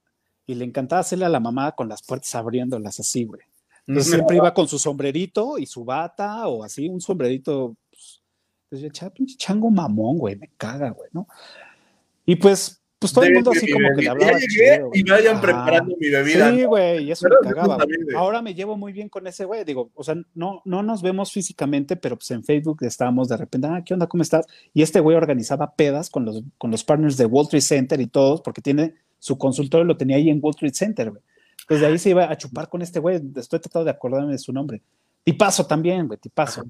y le encantaba hacerle a la mamá con las puertas abriéndolas así, güey. Entonces siempre iba con su sombrerito y su bata o así, un sombrerito. Pues, entonces pinche chango mamón, güey, me caga, güey, ¿no? Y pues, pues todo el mundo así como que le hablaba. y vayan preparando mi bebida. Sí, güey, eso me cagaba. Ahora me llevo muy bien con ese güey. Digo, o sea, no, no nos vemos físicamente, pero pues en Facebook estábamos de repente, ah, ¿qué onda? ¿Cómo estás? Y este güey organizaba pedas con los, con los partners de Wall Street Center y todos, porque tiene su consultorio, lo tenía ahí en Wall Street Center, güey. Entonces de ahí se iba a chupar con este güey. Estoy tratando de acordarme de su nombre. Tipazo también, güey, tipazo.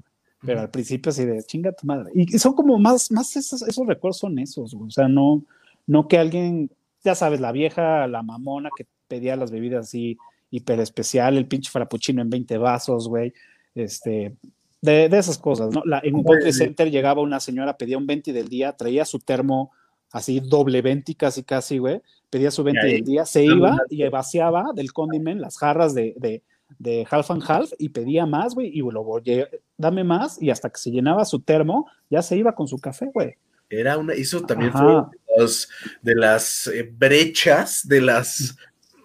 Pero al principio así de chinga tu madre. Y son como más, más esos, esos recuerdos son esos, O sea, no, no que alguien, ya sabes, la vieja, la mamona que pedía las bebidas así hiper especial, el pinche frappuccino en 20 vasos, güey. Este, de, esas cosas, ¿no? La, en un World Center llegaba una señora, pedía un 20 del día, traía su termo así doble 20 casi, casi, güey. Pedía su 20 del día, se iba y vaciaba del condiment las jarras de, de, de half and half y pedía más, güey, y lo dame más, y hasta que se llenaba su termo, ya se iba con su café, güey. Era una, eso también fue de, las eh, brechas, de las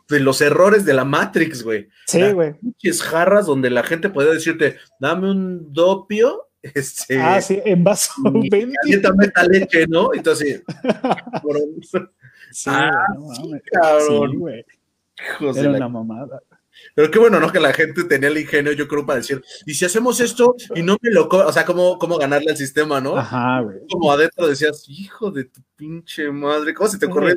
de los errores de la Matrix, güey. Sí, güey. Muchas jarras donde la gente podía decirte, dame un dopio. Este, ah, sí, en vaso 20. esta leche, ¿no? Entonces, sí, ah, sí, cabrón. Sí, güey. Era una mamada. Pero qué bueno, ¿no? Que la gente tenía el ingenio, yo creo, para decir, y si hacemos esto y no me lo... O sea, ¿cómo, cómo ganarle al sistema, no? Ajá, güey. Como adentro decías, hijo de tu pinche madre, ¿cómo se te ocurrió?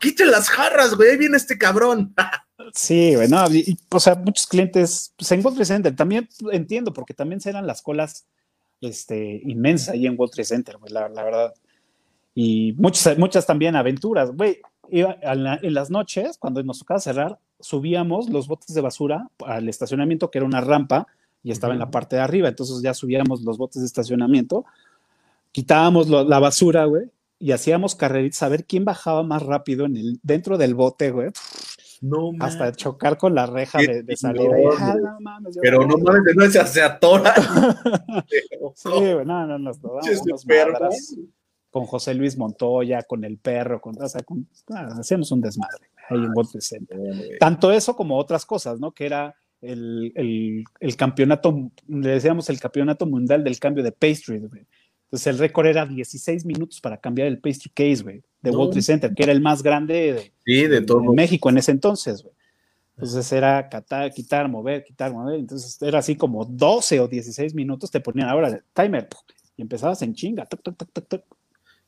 Quiten las jarras, güey, ahí viene este cabrón. sí, güey, no, o sea, muchos clientes, pues en Wall Street Center, también entiendo, porque también serán las colas este, inmensas ahí en Wall Street Center, güey, la, la verdad. Y muchas, muchas también aventuras, güey en las noches, cuando nos tocaba cerrar, subíamos los botes de basura al estacionamiento, que era una rampa, y estaba en la parte de arriba. Entonces ya subíamos los botes de estacionamiento, quitábamos la basura, güey, y hacíamos carreritas a ver quién bajaba más rápido en el, dentro del bote, güey. No, Hasta chocar con la reja de, de salida. Ah, no, mames, pero no mames, no se, se atora. sí, no, no, nos con José Luis Montoya, con el perro, con, o sea, con, ah, hacíamos un desmadre ahí en World Center. Tanto eso como otras cosas, ¿no? Que era el, el, el, campeonato, le decíamos el campeonato mundial del cambio de pastry, güey. Entonces el récord era 16 minutos para cambiar el pastry case, güey, de World Trade Center, que era el más grande de, de, todo. México en ese entonces, güey. Entonces era quitar, quitar, mover, quitar, mover. Entonces era así como 12 o 16 minutos te ponían ahora el timer y empezabas en chinga. Toc, toc, toc, toc,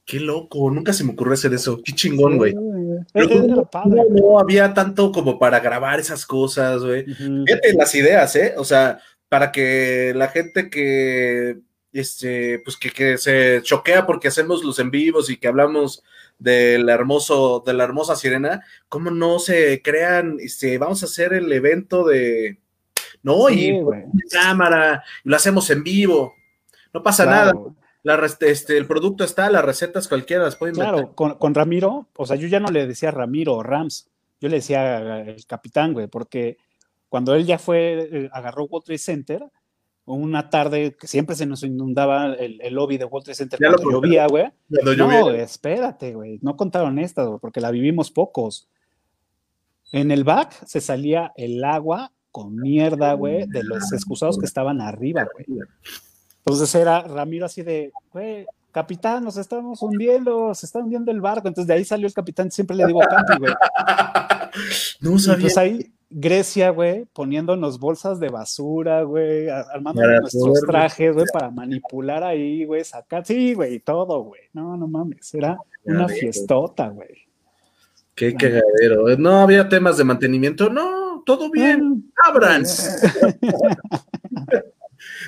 Qué loco, nunca se me ocurrió hacer eso. Qué chingón, güey. no, había tanto como para grabar esas cosas, güey. Fíjate las ideas, ¿eh? O sea, para que la gente que este, pues que, se choquea porque hacemos los en vivos y que hablamos del hermoso, de la hermosa sirena, ¿cómo no se crean, este, vamos a hacer el evento de, no, y cámara, y lo hacemos en vivo, no pasa nada. La, este, el producto está, las recetas cualquiera las pueden Claro, con, con, Ramiro, o sea, yo ya no le decía Ramiro o Rams, yo le decía el capitán, güey, porque cuando él ya fue, eh, agarró World Trade Center, una tarde que siempre se nos inundaba el, lobby de Wall Trade Center cuando llovía, güey. No, espérate, güey. No contaron esta, porque la vivimos pocos. En el back se salía el agua con mierda, güey, de los excusados que estaban arriba, güey. Entonces era Ramiro así de, güey, capitán, nos estamos hundiendo, se está hundiendo el barco. Entonces de ahí salió el capitán, siempre le digo Campi, güey. No sabía. Entonces ahí Grecia, güey, poniéndonos bolsas de basura, güey, armando nuestros trajes, güey, para manipular ahí, güey, sacar, sí, güey, todo, güey. No, no mames, era una fiestota, güey. Qué cagadero. No había temas de mantenimiento, no, todo bien, abran.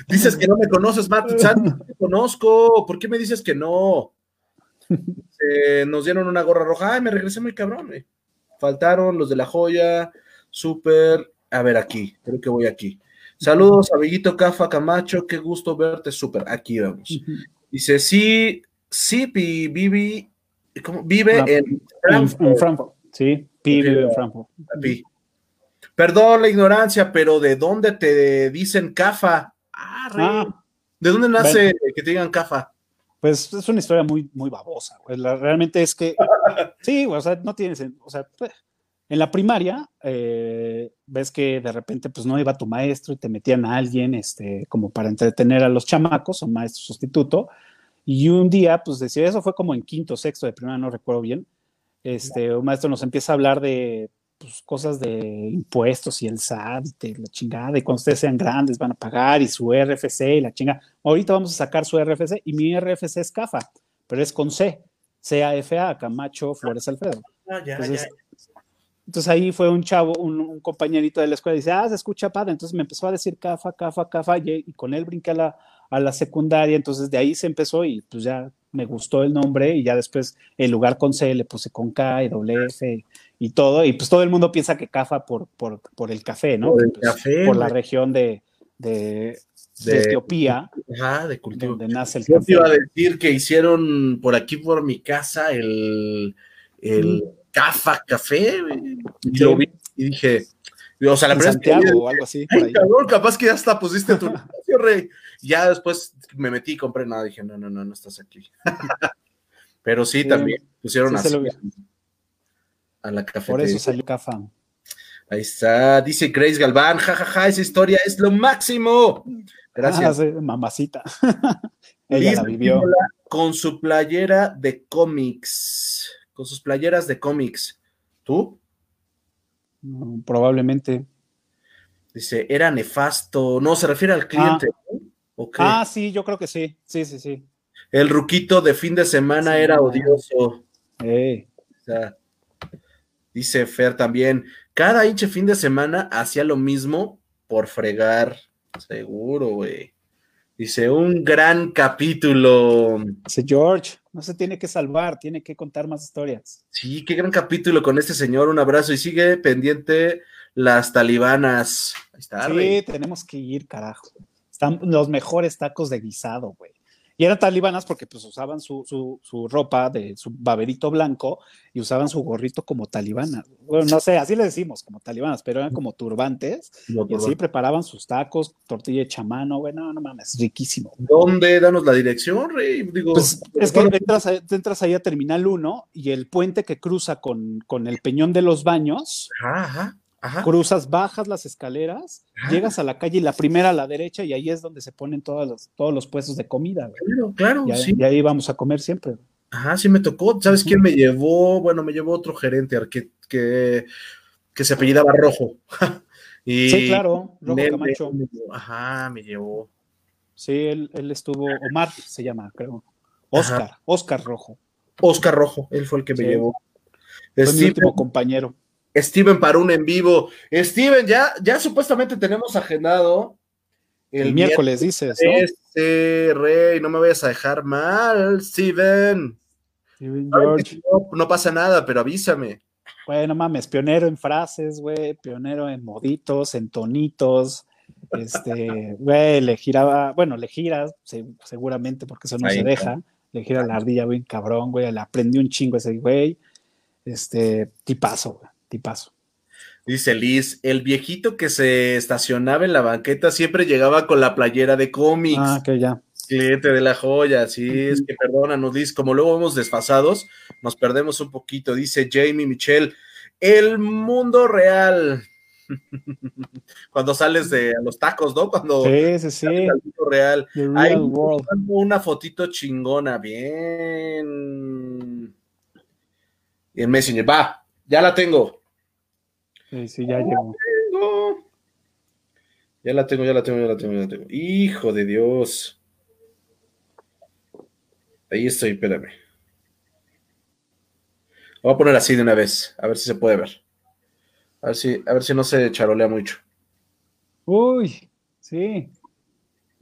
dices que no me conoces, Matt, no te conozco, ¿por qué me dices que no? nos dieron una gorra roja, ay, me regresé muy cabrón, güey. Faltaron los de la joya, súper. A ver, aquí, creo que voy aquí. Saludos, amiguito Cafa Camacho, qué gusto verte, súper. Aquí vamos. Dice, sí, sí, Vivi, ¿cómo? vive en Frankfurt. Sí, vive en Frankfurt. Perdón la ignorancia, pero ¿de dónde te dicen Cafa? Ah, ah ¿De dónde nace que te digan Cafa? Pues es una historia muy, muy babosa. realmente es que, sí, o sea, no tienes, o sea, pues, en la primaria, eh, ves que de repente pues no iba tu maestro y te metían a alguien este, como para entretener a los chamacos, un maestro sustituto, y un día, pues decía, eso fue como en quinto, sexto de primaria, no recuerdo bien, este, un maestro nos empieza a hablar de pues, cosas de impuestos y el SAT y la chingada, y cuando ustedes sean grandes van a pagar y su RFC y la chingada. Ahorita vamos a sacar su RFC y mi RFC es CAFA, pero es con C, CAFA, Camacho Flores Alfredo. Ah, ya, ya entonces ahí fue un chavo, un, compañerito de la escuela, y dice, ah, se escucha padre. Entonces me empezó a decir cafa, cafa, cafa, y, con él brinqué a la, a la secundaria. Entonces de ahí se empezó y pues ya me gustó el nombre y ya después el lugar con C le puse con K y doble F y todo. Y pues todo el mundo piensa que cafa por, por, por el café, ¿no? Por el pues, café. Por la región de, de, de, Etiopía. Ajá, de cultivo. Donde nace el Yo café. Yo iba a decir que hicieron por aquí, por mi casa, el, el Cafa Café, y lo vi y dije, o sea, la primera Santiago o algo así. Ay, cabrón, capaz que ya hasta pusiste tu negocio, rey. Ya después me metí y compré nada, dije, no, no, no, no estás aquí. Pero sí, también pusieron así a la cafetería. Por eso salió Cafa. Ahí está, dice Grace Galván, jajaja, ja, ja, esa historia es lo máximo. Gracias. Ah, mamacita. Ella la vivió. Con su playera de cómics con sus playeras de cómics. ¿Tú? probablemente. Dice, era nefasto. No, se refiere al cliente. Ah. Ah, sí, yo creo que sí. Sí, sí, sí. El ruquito de fin de semana era odioso. dice Fer también, cada hinche fin de semana hacía lo mismo por fregar. Seguro, güey. Dice, un gran capítulo. Dice George, no se tiene que salvar, tiene que contar más historias. Sí, qué gran capítulo con este señor. Un abrazo y sigue pendiente las talibanas. Ahí está, sí, tenemos que ir, carajo. Están los mejores tacos de guisado, güey. Y eran talibanas porque pues usaban su, su, ropa de su baberito blanco y usaban su gorrito como talibanas. Bueno, no sé, así le decimos, como talibanas, pero eran como turbantes. y así preparaban sus tacos, tortilla de chamano, güey, no, no mames, riquísimo. ¿Dónde? Danos la dirección, Rey. Digo, pues, es que entras, entras ahí a Terminal 1 y el puente que cruza con, con el Peñón de los Baños. Ajá cruzas, bajas las escaleras, llegas a la calle y la primera a la derecha y ahí es donde se ponen todos los, todos los puestos de comida. Claro, claro, y, sí. Y ahí vamos a comer siempre. Ajá, sí me tocó. ¿Sabes quién me llevó? Bueno, me llevó otro gerente que, que, que se apellidaba Rojo. y sí, claro, Rojo Camacho. ajá, me llevó. Sí, él, él, estuvo, Omar se llama, creo. Oscar, Oscar Rojo. Oscar Rojo, él fue el que me llevó. Fue mi último compañero. Steven para un en vivo. Steven, ya, ya supuestamente tenemos agendado. El, miércoles, dices, ¿no? Este, Rey, no me vayas a dejar mal, Steven. Steven George. No, pasa nada, pero avísame. Bueno, mames, pionero en frases, güey, pionero en moditos, en tonitos. Este, güey, le giraba, bueno, le gira, seguramente, porque eso no se deja. Le gira la ardilla, güey, cabrón, güey, le aprendí un chingo ese güey. Este, tipazo, güey tipazo. Dice Liz, el viejito que se estacionaba en la banqueta siempre llegaba con la playera de cómics. Ah, que ya. Cliente de la joya, sí, es que perdónanos, Liz, como luego vamos desfasados, nos perdemos un poquito. Dice Jamie Michelle, el mundo real. Cuando sales de los tacos, ¿no? Cuando sí, sí, sí. Al mundo real. Hay una fotito chingona, bien. Y el Messenger, va, ya la tengo. Sí, sí, ya llegó. Ya la tengo, ya la tengo, ya la tengo, ya la tengo. Hijo de Dios. Ahí estoy, espérame. voy a poner así de una vez, a ver si se puede ver. A ver si, a ver si no se charolea mucho. Uy, sí.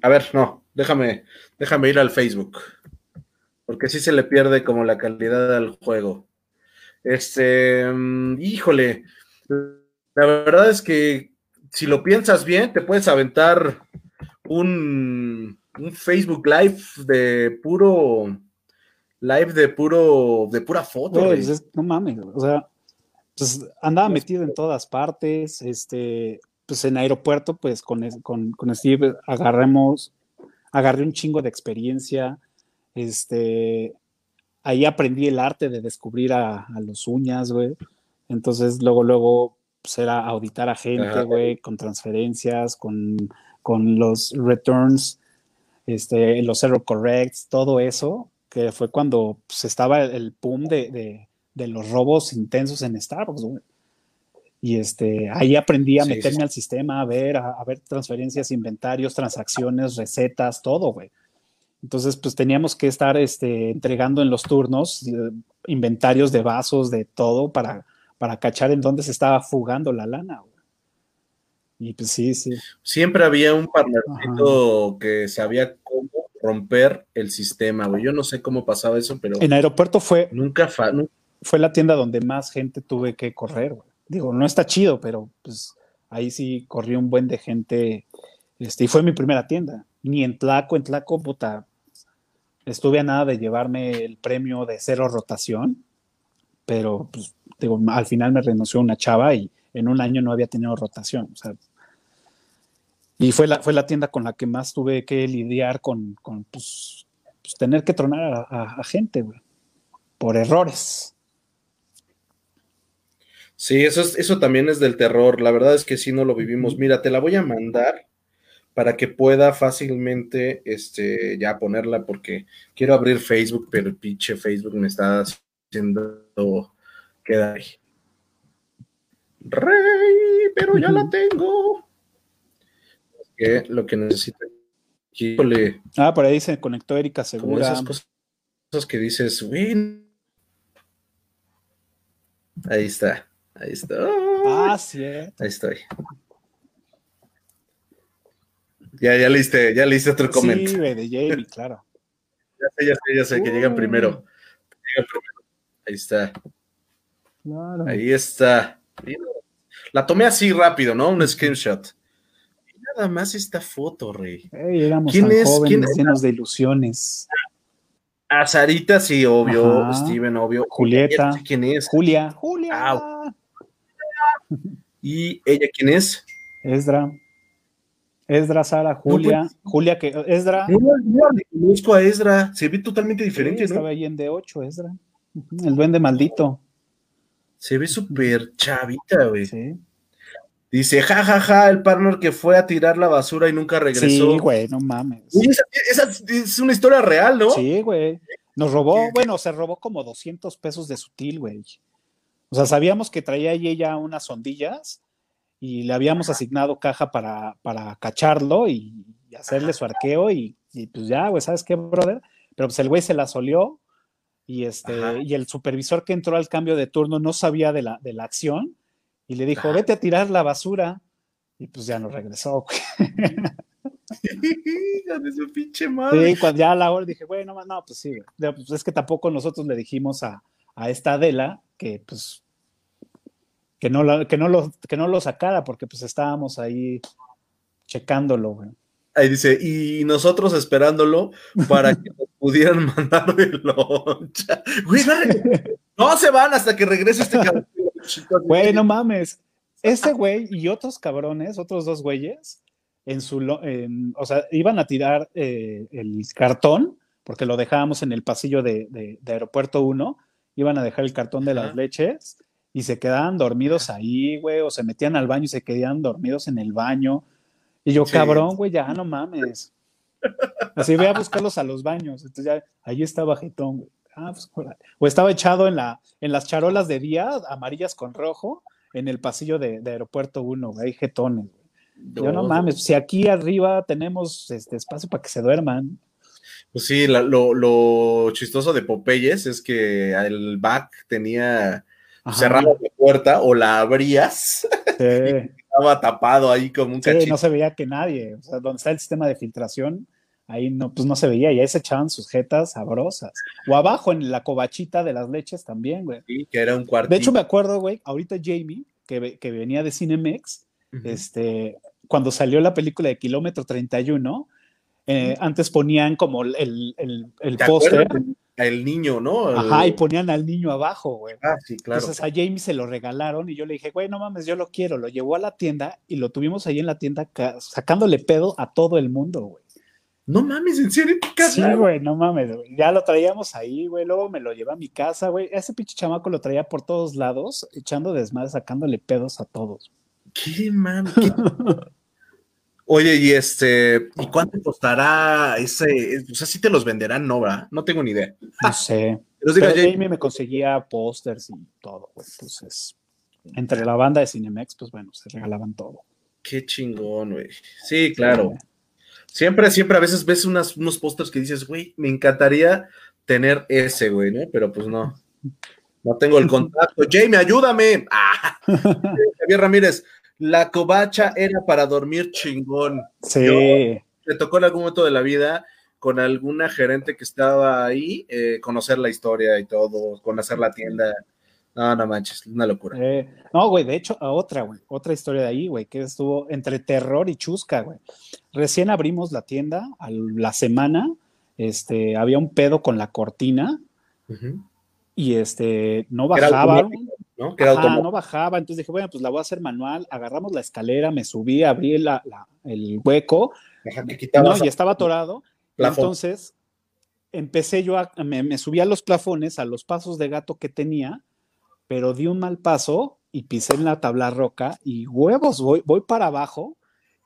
A ver, no, déjame, déjame ir al Facebook. Porque sí se le pierde como la calidad al juego. Este, mm, híjole, la verdad es que si lo piensas bien, te puedes aventar un, Facebook Live de puro live de puro de pura foto. No, mames, o sea, pues andaba metido en todas partes, este, pues en aeropuerto, pues con, con, con Steve agarremos, agarré un chingo de experiencia, este, ahí aprendí el arte de descubrir a, los uñas, güey. Entonces, luego, luego, pues era auditar a gente, güey, con transferencias, con, los returns, este, los error corrects, todo eso, que fue cuando pues, estaba el, boom de, los robos intensos en Starbucks, güey. Y este, ahí aprendí a meterme al sistema, a ver, a, a, ver transferencias, inventarios, transacciones, recetas, todo, güey. Entonces, pues teníamos que estar este, entregando en los turnos eh, inventarios de vasos, de todo, para, para cachar en dónde se estaba fugando la lana. Y pues sí, sí. Siempre había un partnercito que sabía cómo romper el sistema, güey. Yo no sé cómo pasaba eso, pero. En aeropuerto fue. Nunca fue la tienda donde más gente tuve que correr, güey. Digo, no está chido, pero pues ahí sí corrió un buen de gente. Este, y fue mi primera tienda. Ni en Tlaco, en Tlaco, puta, Estuve a nada de llevarme el premio de cero rotación, pero pues, digo, al final me renunció una chava y en un año no había tenido rotación. O sea, y fue la, fue la tienda con la que más tuve que lidiar con, con pues, pues tener que tronar a, gente, por errores. Sí, eso, eso también es del terror. La verdad es que sí no lo vivimos. Mira, te la voy a mandar para que pueda fácilmente este, ya ponerla, porque quiero abrir Facebook, pero el pinche Facebook me está haciendo quedar ahí. Rey, pero ya la tengo. Que lo que necesito. Ah, por ahí se conectó Erika Segura. esas cosas, que dices, Ahí está, ahí está. Ah, sí. Ahí estoy. Ya, ya leíste, ya leíste otro comentario. Sí, de Jamie, claro. ya sé, ya sé, ya sé, que llegan primero. Ahí está. Ahí está. La tomé así rápido, ¿no? Un screenshot. nada más esta foto, Rey. éramos ¿Quién es? jóvenes, llenos de ilusiones. A Sarita, sí, obvio. Steven, obvio. Julieta. ¿Quién es? Julia. Julia. ¿Y ella quién es? Esdra. Esdra, Sara, Julia. Pues, Julia, que. Esdra. No, no, le conozco a Esdra. Se ve totalmente diferente, ¿no? Estaba ahí en D8, Esdra. El duende maldito. Se ve súper chavita, güey. Sí. Dice, jajaja, ja, ja, el partner que fue a tirar la basura y nunca regresó. Sí, güey, no mames. esa, es una historia real, ¿no? Sí, güey. Nos robó, bueno, se robó como 200 pesos de sutil, güey. O sea, sabíamos que traía ahí ella unas sondillas y le habíamos asignado caja para, para cacharlo y, hacerle su arqueo y, pues ya, güey, ¿sabes qué, brother? Pero pues el güey se la solió y, este, y el supervisor que entró al cambio de turno no sabía de la, de la acción y le dijo, vete a tirar la basura. Y pues ya no regresó. de su pinche madre. Sí, cuando ya a la hora dije, bueno, no, pues sí, pues es que tampoco nosotros le dijimos a, a esta Adela que pues que no, que, no lo, que no lo sacara porque pues estábamos ahí checándolo, güey. Ahí dice, y nosotros esperándolo para que nos pudieran mandar de loncha. Güey, no se van hasta que regrese este cabrón. Güey, no mames. Ese güey y otros cabrones, otros dos güeyes, en su, o sea, iban a tirar eh, el cartón, porque lo dejábamos en el pasillo de, Aeropuerto 1, iban a dejar el cartón de las leches y se quedaban dormidos ahí, güey, o se metían al baño y se quedaban dormidos en el baño. Y yo, cabrón, güey, ya no mames. Así voy a buscarlos a los baños. Entonces ya, ahí estaba Jetón, güey. Ah, pues, o estaba echado en, la, en las charolas de día, amarillas con rojo, en el pasillo de, Aeropuerto 1, güey, jetones, güey. Yo no mames, si aquí arriba tenemos este espacio para que se duerman. Pues sí, lo, chistoso de Popeyes es que el back tenía cerrada la puerta o la abrías estaba tapado ahí como un sí, no se veía que nadie, o sea, donde está el sistema de filtración, ahí no, pues no se veía, y ahí se echaban sus jetas sabrosas. O abajo en la cobachita de las leches también, güey. Sí, que era un cuarto. De hecho, me acuerdo, güey, ahorita Jamie, que, que venía de Cinemex, este, cuando salió la película de Kilómetro 31, eh, antes ponían como el, el, el póster. El niño, ¿no? Ajá, y ponían al niño abajo, güey. Ah, sí, claro. Entonces a Jamie se lo regalaron y yo le dije, güey, no mames, yo lo quiero. Lo llevó a la tienda y lo tuvimos ahí en la tienda sacándole pedo a todo el mundo, güey. No mames, ¿en serio? Sí, güey, no mames, Ya lo traíamos ahí, güey. Luego me lo llevé a mi casa, güey. Ese pinche chamaco lo traía por todos lados, echando desmadre, sacándole pedos a todos. ¿Qué, man? Oye, y este, ¿y cuánto costará ese? O sea, si te los venderán, no, ¿verdad? No tengo ni idea. No sé. Pero, Jamie me conseguía pósters y todo, güey. Entonces, entre la banda de Cinemex, pues bueno, se regalaban todo. Qué chingón, güey. Sí, claro. Siempre, siempre a veces ves unos pósters que dices, güey, me encantaría tener ese, güey, ¿no? Pero pues no. No tengo el contacto. Jamie, ayúdame. Ah. Javier Ramírez, la covacha era para dormir chingón. Sí. me tocó en algún momento de la vida con alguna gerente que estaba ahí, eh, conocer la historia y todo, conocer la tienda. No, no manches, una locura. Eh, no, güey, de hecho, otra, güey, otra historia de ahí, güey, que estuvo entre terror y chusca, güey. Recién abrimos la tienda, a la semana, este, había un pedo con la cortina y este, no bajaba. ¿No? no bajaba, entonces dije, bueno, pues la voy a hacer manual, agarramos la escalera, me subí, abrí la, el hueco, no, y estaba atorado, entonces empecé yo a, me, me subí a los plafones, a los pasos de gato que tenía, pero di un mal paso y pisé en la tabla roca y huevos, voy, voy para abajo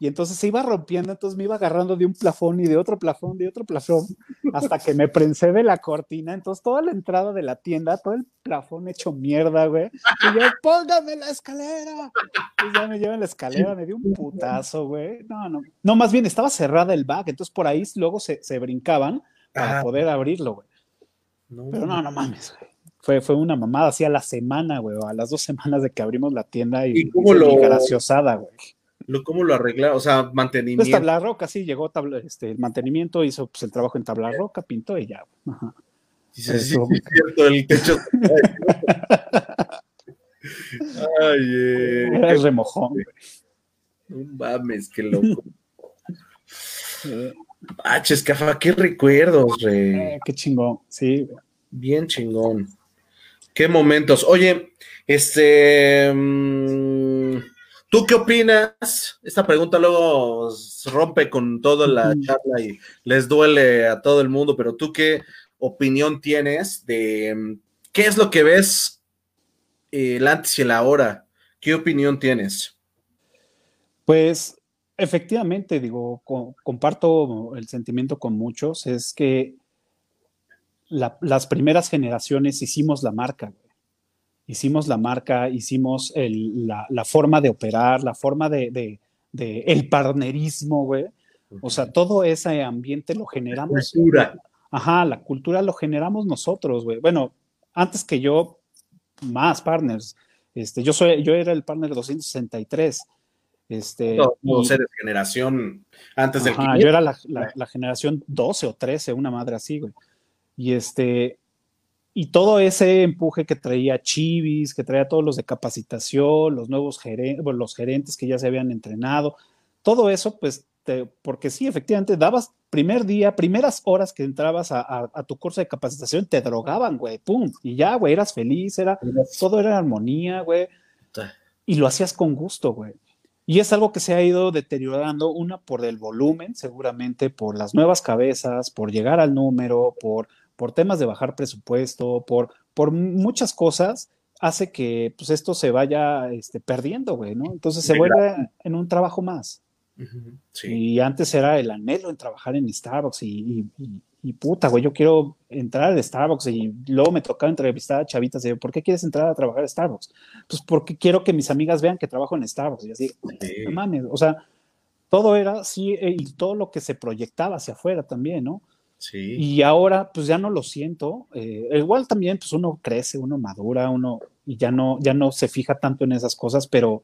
y entonces se iba rompiendo, entonces me iba agarrando de un plafón y de otro plafón, de otro plafón, hasta que me prensé de la cortina. Entonces toda la entrada de la tienda, todo el plafón hecho mierda, güey. Y yo, póngame la escalera. Y ya me llevan la escalera, me dio un putazo, güey. No, no. No, más bien estaba cerrada el back, entonces por ahí luego se, se brincaban para poder abrirlo, güey. Pero no, no mames, güey. Fue, fue una mamada así a la semana, güey, a las dos semanas de que abrimos la tienda y, ¿Y cómo lo... graciosada, güey. ¿Cómo lo arreglaron? O sea, mantenimiento. Pues tabla roca, sí, llegó tabla, este, el mantenimiento, hizo pues, el trabajo en tabla roca, pintó y ya. Ajá. Sí, es cierto, el techo. Ay, eh, Era el remojón. No mames, qué loco. Ah, Chescafa, qué recuerdos, rey. Eh, qué chingón, sí. Bien chingón. Qué momentos. Oye, este. Mm, ¿Tú qué opinas? Esta pregunta luego rompe con toda la charla y les duele a todo el mundo, pero ¿tú qué opinión tienes de mm, qué es lo que ves eh, el antes y el ahora? ¿Qué opinión tienes? Pues efectivamente, digo, comparto el sentimiento con muchos, es que las primeras generaciones hicimos la marca, hicimos la marca, hicimos la, forma de operar, la forma de, el partnerismo, güey. O sea, todo ese ambiente lo generamos. La cultura. Ajá, la cultura lo generamos nosotros, güey. Bueno, antes que yo, más partners. Este, yo, soy, yo era el partner 263. Este, no, ser generación antes del Ajá, yo era la, la, generación 12 o 13, una madre así, güey. Y este, y todo ese empuje que traía Chivis, que traía todos los de capacitación, los nuevos gerentes, los gerentes que ya se habían entrenado, todo eso, pues, porque sí, efectivamente, dabas primer día, primeras horas que entrabas a, tu curso de capacitación, te drogaban, güey, pum, y ya, güey, eras feliz, era, todo era armonía, güey, y lo hacías con gusto, güey. Y es algo que se ha ido deteriorando, una por el volumen, seguramente por las nuevas cabezas, por llegar al número, por, por temas de bajar presupuesto, por, por muchas cosas, hace que pues, esto se vaya este, perdiendo, güey, ¿no? Entonces se vuelve en un trabajo más. Y antes era el anhelo en trabajar en Starbucks y, y, puta, güey, yo quiero entrar a Starbucks y luego me tocaba entrevistar a chavitas de, ¿por qué quieres entrar a trabajar a Starbucks? Pues porque quiero que mis amigas vean que trabajo en Starbucks y así, no mames, o sea, todo era así eh, y todo lo que se proyectaba hacia afuera también, ¿no? Sí. Y ahora, pues ya no lo siento. Eh, igual también, pues uno crece, uno madura, uno y ya no, ya no se fija tanto en esas cosas, pero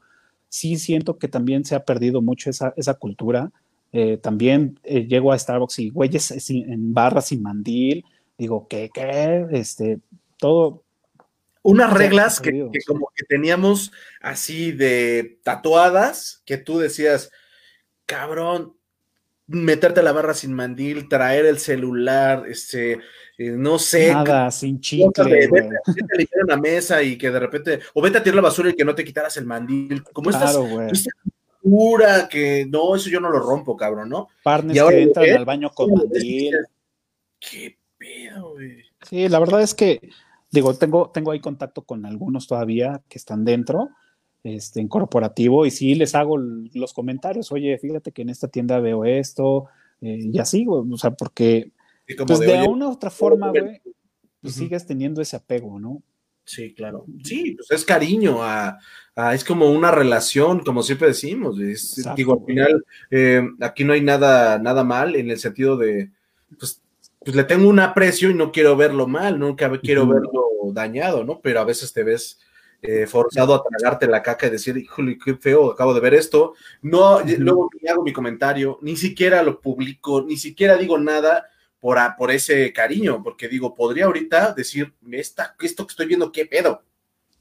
sí siento que también se ha perdido mucho esa, esa cultura. Eh, también eh, llego a Starbucks y güeyes en barras sin mandil. Digo, ¿qué? ¿Qué? Este, todo. Unas reglas que, como que teníamos así de tatuadas, que tú decías, cabrón, meterte a la barra sin mandil, traer el celular, este, eh, no sé. Nada, sin chicle. Vete, a una mesa y que de repente, o vete a tirar la basura y que no te quitaras el mandil. Como claro, esta cultura que no, eso yo no lo rompo, cabrón, ¿no? Partners que entran al baño con mandil. Qué pedo, güey. Sí, la verdad es que, digo, tengo, tengo ahí contacto con algunos todavía que están dentro. Este, en corporativo y sí les hago los comentarios, oye, fíjate que en esta tienda veo esto, eh, y así, güey, o sea, porque pues de, una u otra forma, güey, pues sigues teniendo ese apego, ¿no? Sí, claro. Sí, pues es cariño, a, es como una relación, como siempre decimos. digo, al final, eh, aquí no hay nada, nada mal en el sentido de, pues, pues, le tengo un aprecio y no quiero verlo mal, nunca quiero verlo dañado, ¿no? Pero a veces te ves eh, forzado a tragarte la caca y decir, híjole, qué feo, acabo de ver esto. No, luego ni hago mi comentario, ni siquiera lo publico, ni siquiera digo nada por, ese cariño, porque digo, podría ahorita decir, Esta, esto que estoy viendo, qué pedo.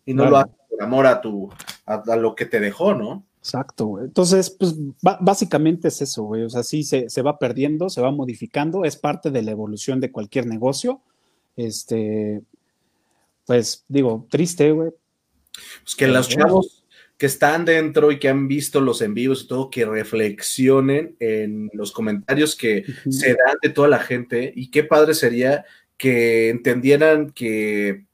Y no lo hago por amor a, tu, a, lo que te dejó, ¿no? Exacto, güey. Entonces, pues básicamente es eso, güey. O sea, sí se, se, va perdiendo, se va modificando, es parte de la evolución de cualquier negocio. Este, pues digo, triste, güey. Pues que los chavos que están dentro y que han visto los en vivos y todo, que reflexionen en los comentarios que se dan de toda la gente y qué padre sería que entendieran que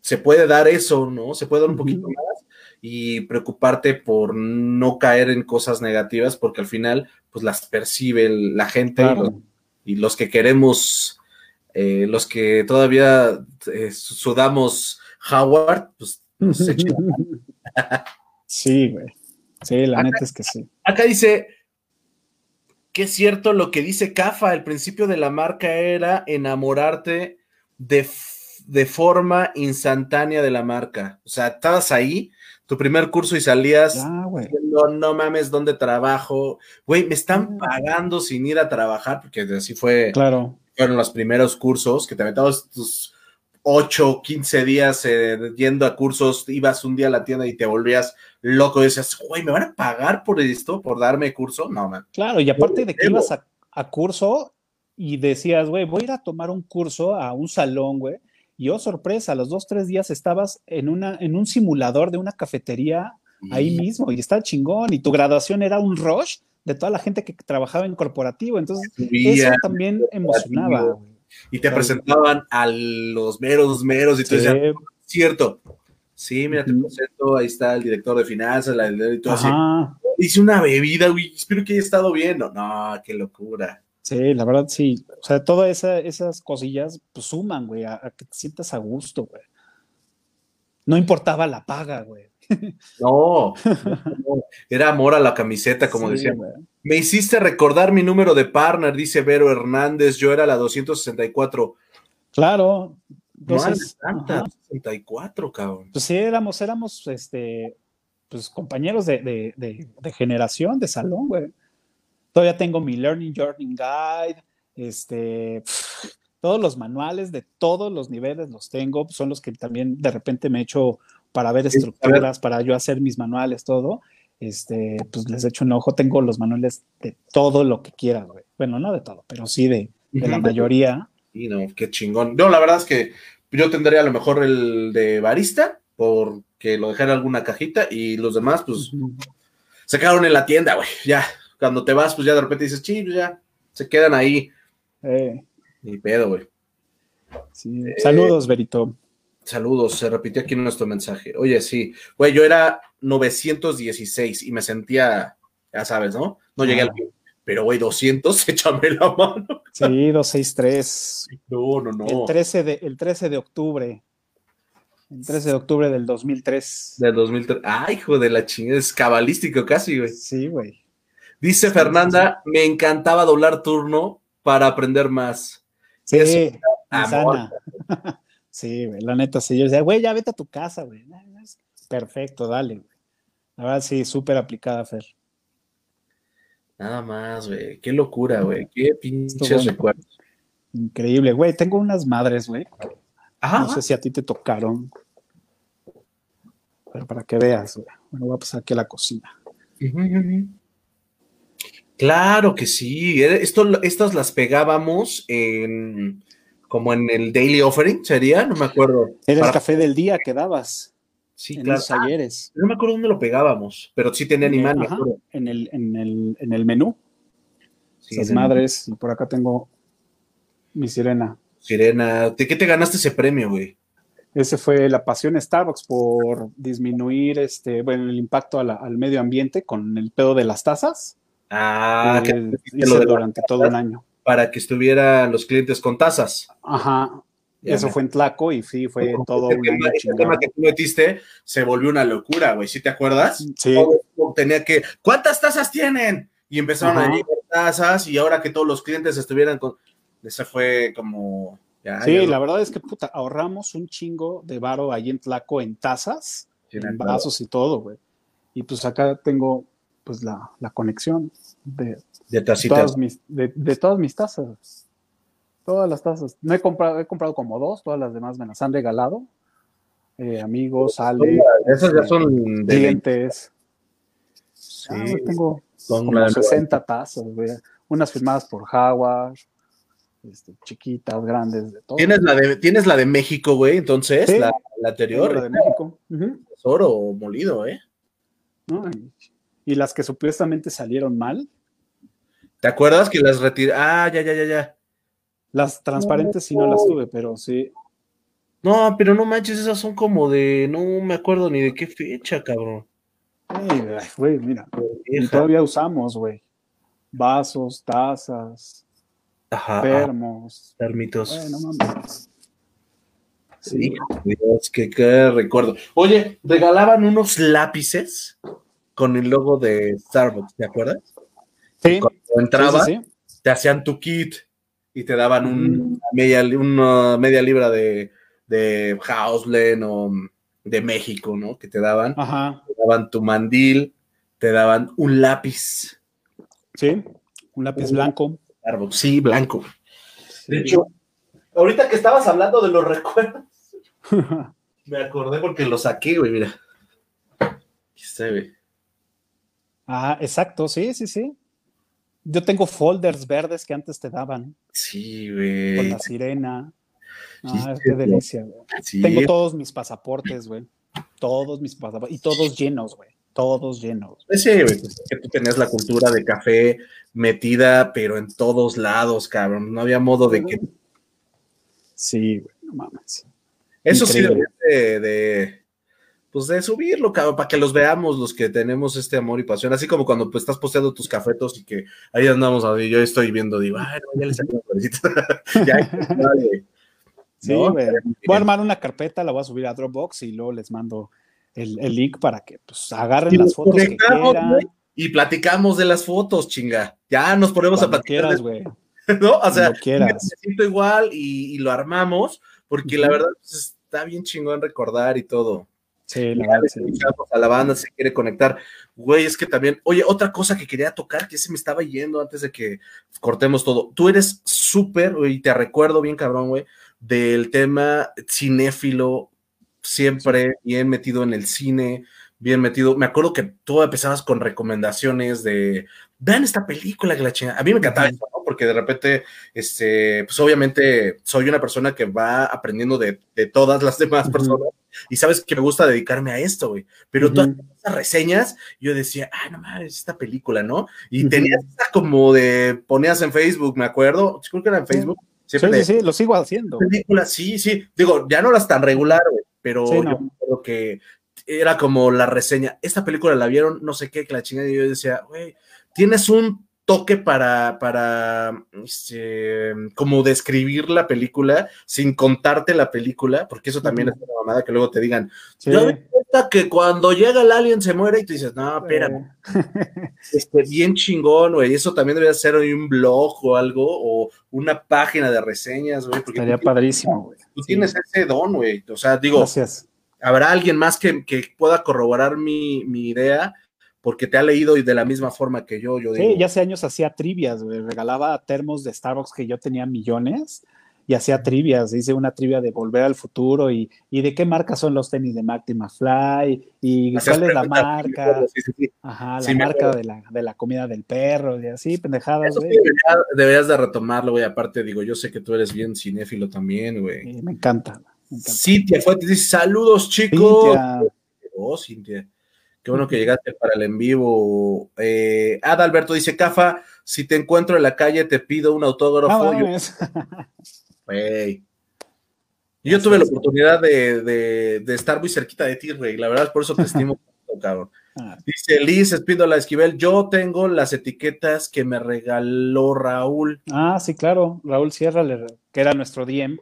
se puede dar eso, ¿no? Se puede dar un poquito más y preocuparte por no caer en cosas negativas porque al final pues las percibe la gente y, los, que queremos, eh, los que todavía eh, sudamos Howard, pues Sí, güey. Sí, la neta es que sí. Acá dice que es cierto lo que dice Cafa, el principio de la marca era enamorarte de, de forma instantánea de la marca. O sea, estabas ahí, tu primer curso y salías no, no mames, ¿dónde trabajo? Güey, me están ah. pagando sin ir a trabajar, porque así fue. Claro. Fueron los primeros cursos que te metabas tus 8, 15 días eh, yendo a cursos, ibas un día a la tienda y te volvías loco, y decías, güey, ¿me van a pagar por esto, por darme curso? No, man. Claro, y aparte de que ibas a, a curso y decías, güey, voy a ir a tomar un curso a un salón, güey. Y oh, sorpresa, a los dos, tres días estabas en, una, en un simulador de una cafetería ahí mismo y está chingón. Y tu graduación era un rush de toda la gente que trabajaba en corporativo. Entonces, eso también emocionaba. Y te presentaban a los meros meros y tú decías, cierto. Sí, mira, te presento, ahí está el director de finanzas, la y todo así. Hice una bebida, güey, espero que haya estado bien. No, qué locura. Sí, la verdad sí. O sea, todas esas cosillas pues, suman, güey, a, que te sientas a gusto, güey. No importaba la paga, güey. No, era amor a la camiseta, como decía. Me hiciste recordar mi número de partner, dice Vero Hernández. Yo era la 264. Claro. Entonces, 64, cabrón. Pues sí, éramos, éramos, este, pues compañeros de, de generación, de salón, güey. Todavía tengo mi Learning Journey Guide, este, todos los manuales de todos los niveles los tengo, son los que también de repente me echo para ver estructuras, para yo hacer mis manuales, todo. Este, pues les echo un ojo, tengo los manuales de todo lo que quieran, güey. Bueno, no de todo, pero sí de, la mayoría. Y no, qué chingón. No, la verdad es que yo tendría a lo mejor el de barista, porque lo dejé en alguna cajita, y los demás, pues, se quedaron en la tienda, güey. Ya, cuando te vas, pues ya de repente dices, sí, pues ya, se quedan ahí. Eh. Ni pedo, güey. Eh, saludos, Berito. Saludos, se repitió aquí nuestro mensaje. Oye, sí, güey, yo era 916 y me sentía, ya sabes, ¿no? No llegué al ah. pero güey, 200, échame la mano. Sí, 263. No, no, no. El 13 de, el 13 de octubre. El 13 de octubre del 2003. Del 2003. Ay, hijo de la chingada, es cabalístico casi, güey. Sí, güey. Dice Fernanda, me encantaba doblar turno para aprender más. Sí, sí, la neta, sí. Yo decía, güey, ya vete a tu casa, güey. Perfecto, dale. La verdad, sí, súper aplicada, Fer. Nada más, güey. Qué locura, güey. Qué pinches recuerdos. Increíble, güey. Tengo unas madres, güey. No sé si a ti te tocaron. Pero para que veas, güey. Bueno, voy a pasar aquí a la cocina. Claro que sí. Esto, estas las pegábamos en como en el Daily Offering, ¿sería? No me acuerdo. Era el café del día que dabas. Sí, en los talleres. no me acuerdo dónde lo pegábamos, pero sí tenía animal. en, el, en, el, en el menú. Sí, Las madres, y por acá tengo mi sirena. Sirena, ¿de qué te ganaste ese premio, güey? Ese fue la pasión Starbucks por disminuir este, bueno, el impacto al medio ambiente con el pedo de las tazas. Ah, que durante todo un año. Para que estuvieran los clientes con tasas. Ajá. Eso fue en Tlaco y sí, fue todo un tema, El tema que tú metiste se volvió una locura, güey. ¿Sí te acuerdas? Sí. tenía que, ¿cuántas tasas tienen? Y empezaron a llegar tasas y ahora que todos los clientes estuvieran con... Esa fue como... sí, la verdad es que puta, ahorramos un chingo de varo ahí en Tlaco en tazas, en vasos y todo, güey. Y pues acá tengo pues la, conexión de, de, todas mis, de, todas mis tazas. Todas las tazas. No he comprado, he comprado como dos, todas las demás me las han regalado. Eh, amigos, Ale. Esas ya son clientes. Sí, ah, tengo como 60 tazas, unas firmadas por Howard, este, chiquitas, grandes, de todo. ¿Tienes la de, ¿tienes la de México, güey? Entonces, la, anterior. La de México. Oro molido, ¿eh? No, y las que supuestamente salieron mal. ¿Te acuerdas que las retiré? Ah, ya, ya, ya, ya. Las transparentes sí no las tuve, pero sí. No, pero no manches, esas son como de. No me acuerdo ni de qué fecha, cabrón. güey, mira. Y todavía usamos, güey. Vasos, tazas, Ajá, termos. Termitos. Sí, Dios, qué, qué recuerdo. Oye, regalaban unos lápices con el logo de Starbucks, ¿te acuerdas? Sí. Cuando entrabas, te hacían tu kit y te daban una, media, una media libra de, de o de México, ¿no? Que te daban. Ajá. Te daban tu mandil, te daban un lápiz. Sí, un lápiz blanco. Sí, blanco. De hecho, ahorita que estabas hablando de los recuerdos, me acordé porque lo saqué, güey, mira. Aquí está, güey. Ah, exacto, sí, sí, sí. Yo tengo folders verdes que antes te daban. Sí, güey. Con la sirena. Ah, qué delicia, güey. Tengo todos mis pasaportes, güey. Todos mis pasaportes. Y todos llenos, güey. Todos llenos. Sí, güey. Que tú tenías la cultura de café metida, pero en todos lados, cabrón. No había modo de que. Sí, güey. No mames. Eso sí de, de, pues de subirlo, cabrón, para que los veamos los que tenemos este amor y pasión. Así como cuando pues, estás posteando tus cafetos y que ahí andamos, a yo estoy viendo, digo, ay, no, ya le saqué ya, Sí, güey. Voy a armar una carpeta, la voy a subir a Dropbox y luego les mando el, link para que pues, agarren las fotos que quieran. Y platicamos de las fotos, chinga. Ya nos ponemos a platicar. güey. ¿No? O sea, me siento igual y, lo armamos, porque la verdad pues, está bien chingón recordar y todo. Sí, la verdad. Sí. A la banda se quiere conectar. Güey, es que también, oye, otra cosa que quería tocar, que se me estaba yendo antes de que cortemos todo. Tú eres súper, y te recuerdo bien, cabrón, güey, del tema cinéfilo, siempre bien metido en el cine, bien metido. Me acuerdo que tú empezabas con recomendaciones de, vean esta película que la chingada. A mí me encantaba eso, ¿no? Porque de repente, este, pues obviamente soy una persona que va aprendiendo de, todas las demás personas y sabes que me gusta dedicarme a esto, güey. Pero todas esas reseñas, yo decía, ah, no mames, esta película, ¿no? Y tenías como de, ponías en Facebook, me acuerdo, creo que era en Facebook, sí, sí, sí, lo sigo haciendo. Películas, sí, sí. Digo, ya no las tan regular, güey, pero yo creo que era como la reseña. Esta película la vieron, no sé qué, que la chingada, y yo decía, güey, tienes un toque para, para este, como describir la película sin contarte la película, porque eso también es una mamada que luego te digan, yo me cuenta que cuando llega el alien se muere y tú dices, no, espérame, este, bien chingón, güey, eso también debería ser hoy un blog o algo, o una página de reseñas, güey. Estaría padrísimo, güey. Tú tienes ese don, güey, o sea, digo, habrá alguien más que, que pueda corroborar mi, mi idea, porque te ha leído y de la misma forma que yo. yo digo. Sí, ya hace años hacía trivias, regalaba termos de Starbucks que yo tenía millones y hacía trivias, hice una trivia de Volver al Futuro y, y de qué marca son los tenis de Marty McFly y cuál es la marca, Ajá, la marca de la, de la, comida del perro y así, pendejadas, güey. deberías, de retomarlo, güey, aparte digo, yo sé que tú eres bien cinéfilo también, güey. me encanta. Me encanta. Cintia dice, saludos chicos. Cintia. Oh, Cintia. Qué bueno que llegaste para el en vivo. Eh, Adalberto dice, Cafa, si te encuentro en la calle te pido un autógrafo. yo, tuve la oportunidad de, estar muy cerquita de ti, güey. La verdad, por eso te estimo, cabrón. Ah. Dice Liz Espíndola Esquivel, yo tengo las etiquetas que me regaló Raúl. Ah, sí, claro. Raúl Sierra, que era nuestro DM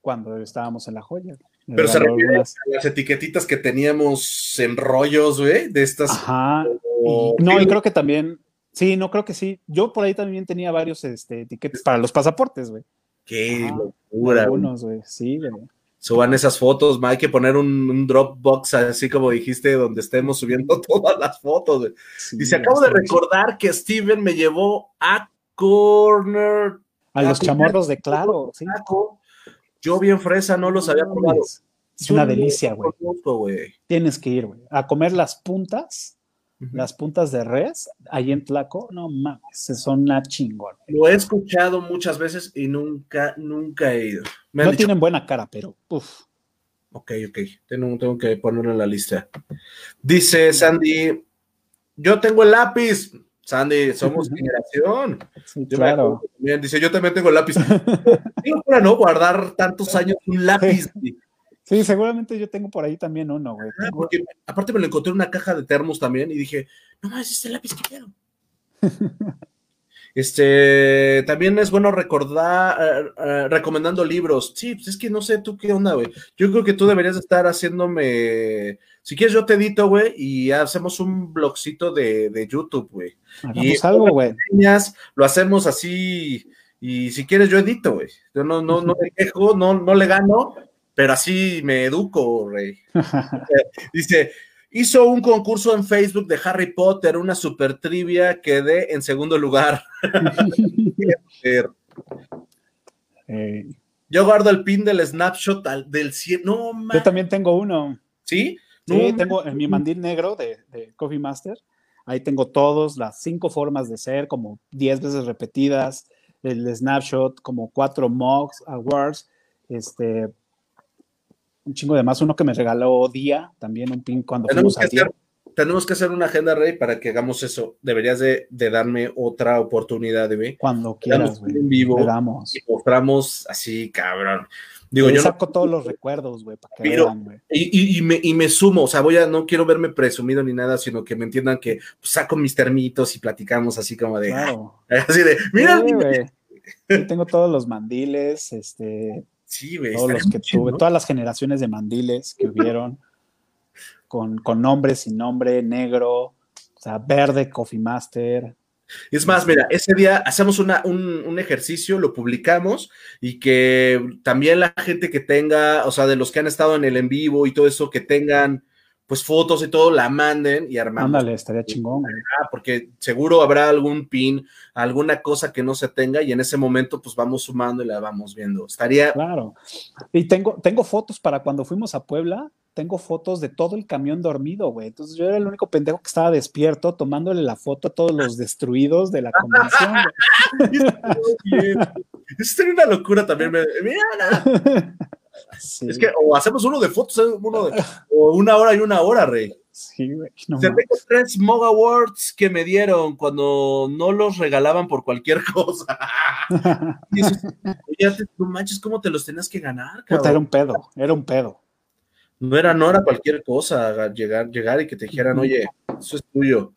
cuando estábamos en la joya. Pero se refiere a las etiquetitas que teníamos en rollos, güey, de estas. Ajá. no, y creo que también, sí, no creo que sí. Yo por ahí también tenía varios este, etiquetas para los pasaportes, güey. Qué locura. Algunos, güey, sí, güey. Suban esas fotos, hay que poner un, Dropbox así como dijiste, donde estemos subiendo todas las fotos. Güey. Dice, acabo de recordar que Steven me llevó a Corner. A, los chamorros de Claro, sí. Yo bien fresa, no los había probado. Es una delicia, güey. Tienes que ir, güey. A comer las puntas, las puntas de res, ahí en Tlaco, no mames, son una chingón. Lo he escuchado muchas veces y nunca, nunca he ido. no tienen buena cara, pero uff. Ok, ok. Tengo, tengo que ponerlo en la lista. Dice Sandy, yo tengo el lápiz. Sandy, somos generación. claro. dice, yo también tengo lápiz. Digo, para no guardar tantos años un lápiz. Sí, seguramente yo tengo por ahí también uno, güey. Ah, aparte me lo encontré en una caja de termos también y dije, no más, este lápiz que quiero. Este, también es bueno recordar, eh, eh, recomendando libros. Sí, pues es que no sé tú qué onda, güey. Yo creo que tú deberías estar haciéndome, si quieres yo te edito, güey, y hacemos un blogcito de, YouTube, güey. Y algo, güey. Lo hacemos así, y si quieres yo edito, güey. Yo no, no, no me quejo, no, no le gano, pero así me educo, güey. Dice, Hizo un concurso en Facebook de Harry Potter, una super trivia, quedé en segundo lugar. Yo guardo el pin del snapshot del 100. No, Yo también tengo uno. ¿Sí? Sí, tengo en mi mandil negro de, Coffee Master. Ahí tengo todos, las cinco formas de ser, como diez veces repetidas, el snapshot, como cuatro mocks, awards, este, un chingo de más, uno que me regaló Día, también un pin cuando fuimos a Día. Tenemos que hacer una agenda, Rey, para que hagamos eso. Deberías de, darme otra oportunidad, de Cuando quieras, güey. En vivo. Y mostramos así, cabrón. Digo, yo saco todos los recuerdos, güey, para que vean, güey. Y, me, y me sumo, o sea, voy a, no quiero verme presumido ni nada, sino que me entiendan que pues, saco mis termitos y platicamos así como de, claro. así de, mira, güey. tengo todos los mandiles, este, sí, güey, todos los que tuve, todas las generaciones de mandiles que hubieron, con, con nombre, sin nombre, negro, o sea, verde, Coffee Master, es más, mira, ese día hacemos un, un, ejercicio, lo publicamos y que también la gente que tenga, o sea, de los que han estado en el en vivo y todo eso, que tengan pues fotos y todo, la manden y armamos. Ándale, estaría chingón. Porque seguro habrá algún pin, alguna cosa que no se tenga y en ese momento pues vamos sumando y la vamos viendo. Estaría... Claro. Y tengo, tengo fotos para cuando fuimos a Puebla, tengo fotos de todo el camión dormido, güey. Entonces yo era el único pendejo que estaba despierto tomándole la foto a todos los destruidos de la convención. Eso sería una locura también. Mira, Es que o hacemos uno de fotos, uno de, o una hora y una hora, Rey. Sí, güey. No tengo tres Smog Awards que me dieron cuando no los regalaban por cualquier cosa. y oye, no manches, ¿cómo te los tenías que ganar? era un pedo, era un pedo. No era, no era cualquier cosa llegar, llegar y que te dijeran, oye, eso es tuyo.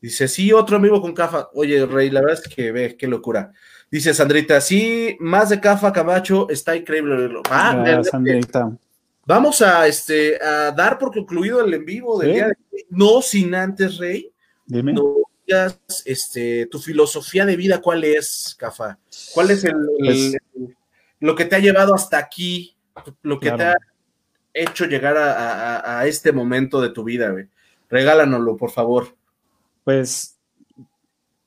Dice, sí, otro amigo con Cafa. Oye, Rey, la verdad es que ve, qué locura. Dice Sandrita, sí, más de Cafa Camacho, está increíble. Ah, Sandrita. Vamos a, este, a dar por concluido el en vivo del día de hoy. No sin antes, Rey. Dime. este, tu filosofía de vida, ¿cuál es, Cafa? ¿Cuál es el, pues lo que te ha llevado hasta aquí? Lo que te ha hecho llegar a, este momento de tu vida, güey? Regálanoslo, por favor. Pues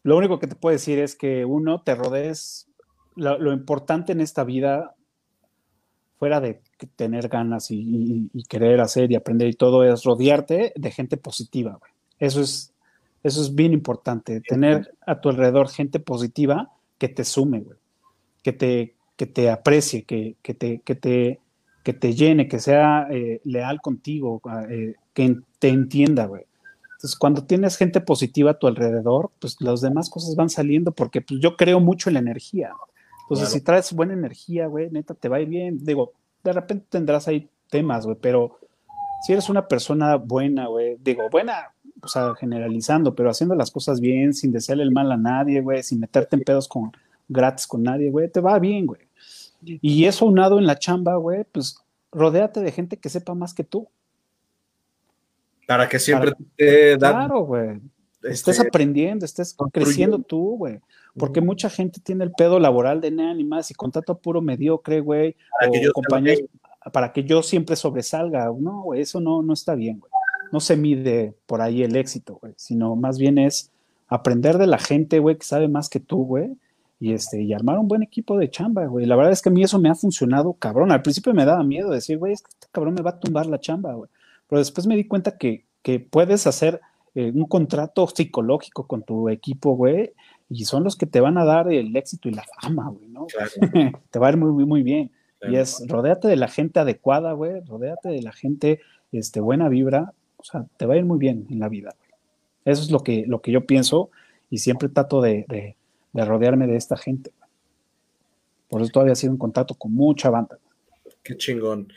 lo único que te puedo decir es que uno, te rodees, lo, importante en esta vida, fuera de tener ganas y, querer hacer y aprender y todo, es rodearte de gente positiva, güey. Eso es, eso es bien importante, tener a tu alrededor gente positiva que te sume, güey. Que te, que te aprecie, que, que te, que te que te llene, que sea eh, leal contigo, eh, que te entienda, güey. Entonces, cuando tienes gente positiva a tu alrededor, pues las demás cosas van saliendo porque pues, yo creo mucho en la energía. Entonces, si traes buena energía, güey, neta, te va a ir bien. Digo, de repente tendrás ahí temas, güey, pero si eres una persona buena, güey, digo, buena, o sea, generalizando, pero haciendo las cosas bien, sin desearle el mal a nadie, güey, sin meterte en pedos con gratis con nadie, güey, te va bien, güey. Y eso unado en la chamba, güey, pues rodéate de gente que sepa más que tú. Para que siempre te da. Claro, güey. Estés este, aprendiendo, estés creciendo tú, güey. Porque mucha gente tiene el pedo laboral de nada ni más y contrato puro mediocre, güey. Para, que yo compañeros, para que yo siempre sobresalga. No, güey, eso no, no está bien, güey. No se mide por ahí el éxito, güey. Sino más bien es aprender de la gente, güey, que sabe más que tú, güey y, este, y armar un buen equipo de chamba, güey. La verdad es que a mí eso me ha funcionado, cabrón. Al principio me daba miedo decir, güey, este cabrón me va a tumbar la chamba, güey. Pero después me di cuenta que, que puedes hacer eh, un contrato psicológico con tu equipo, güey, y son los que te van a dar el éxito y la fama, güey, ¿no? te va a ir muy, muy, muy bien. Y es, rodéate de la gente adecuada, güey, rodéate de la gente, este, buena vibra, o sea, te va a ir muy bien en la vida, güey. Eso es lo que, lo que yo pienso y siempre trato de de rodearme de esta gente. Por eso todavía sido en contacto con mucha banda. Qué chingón.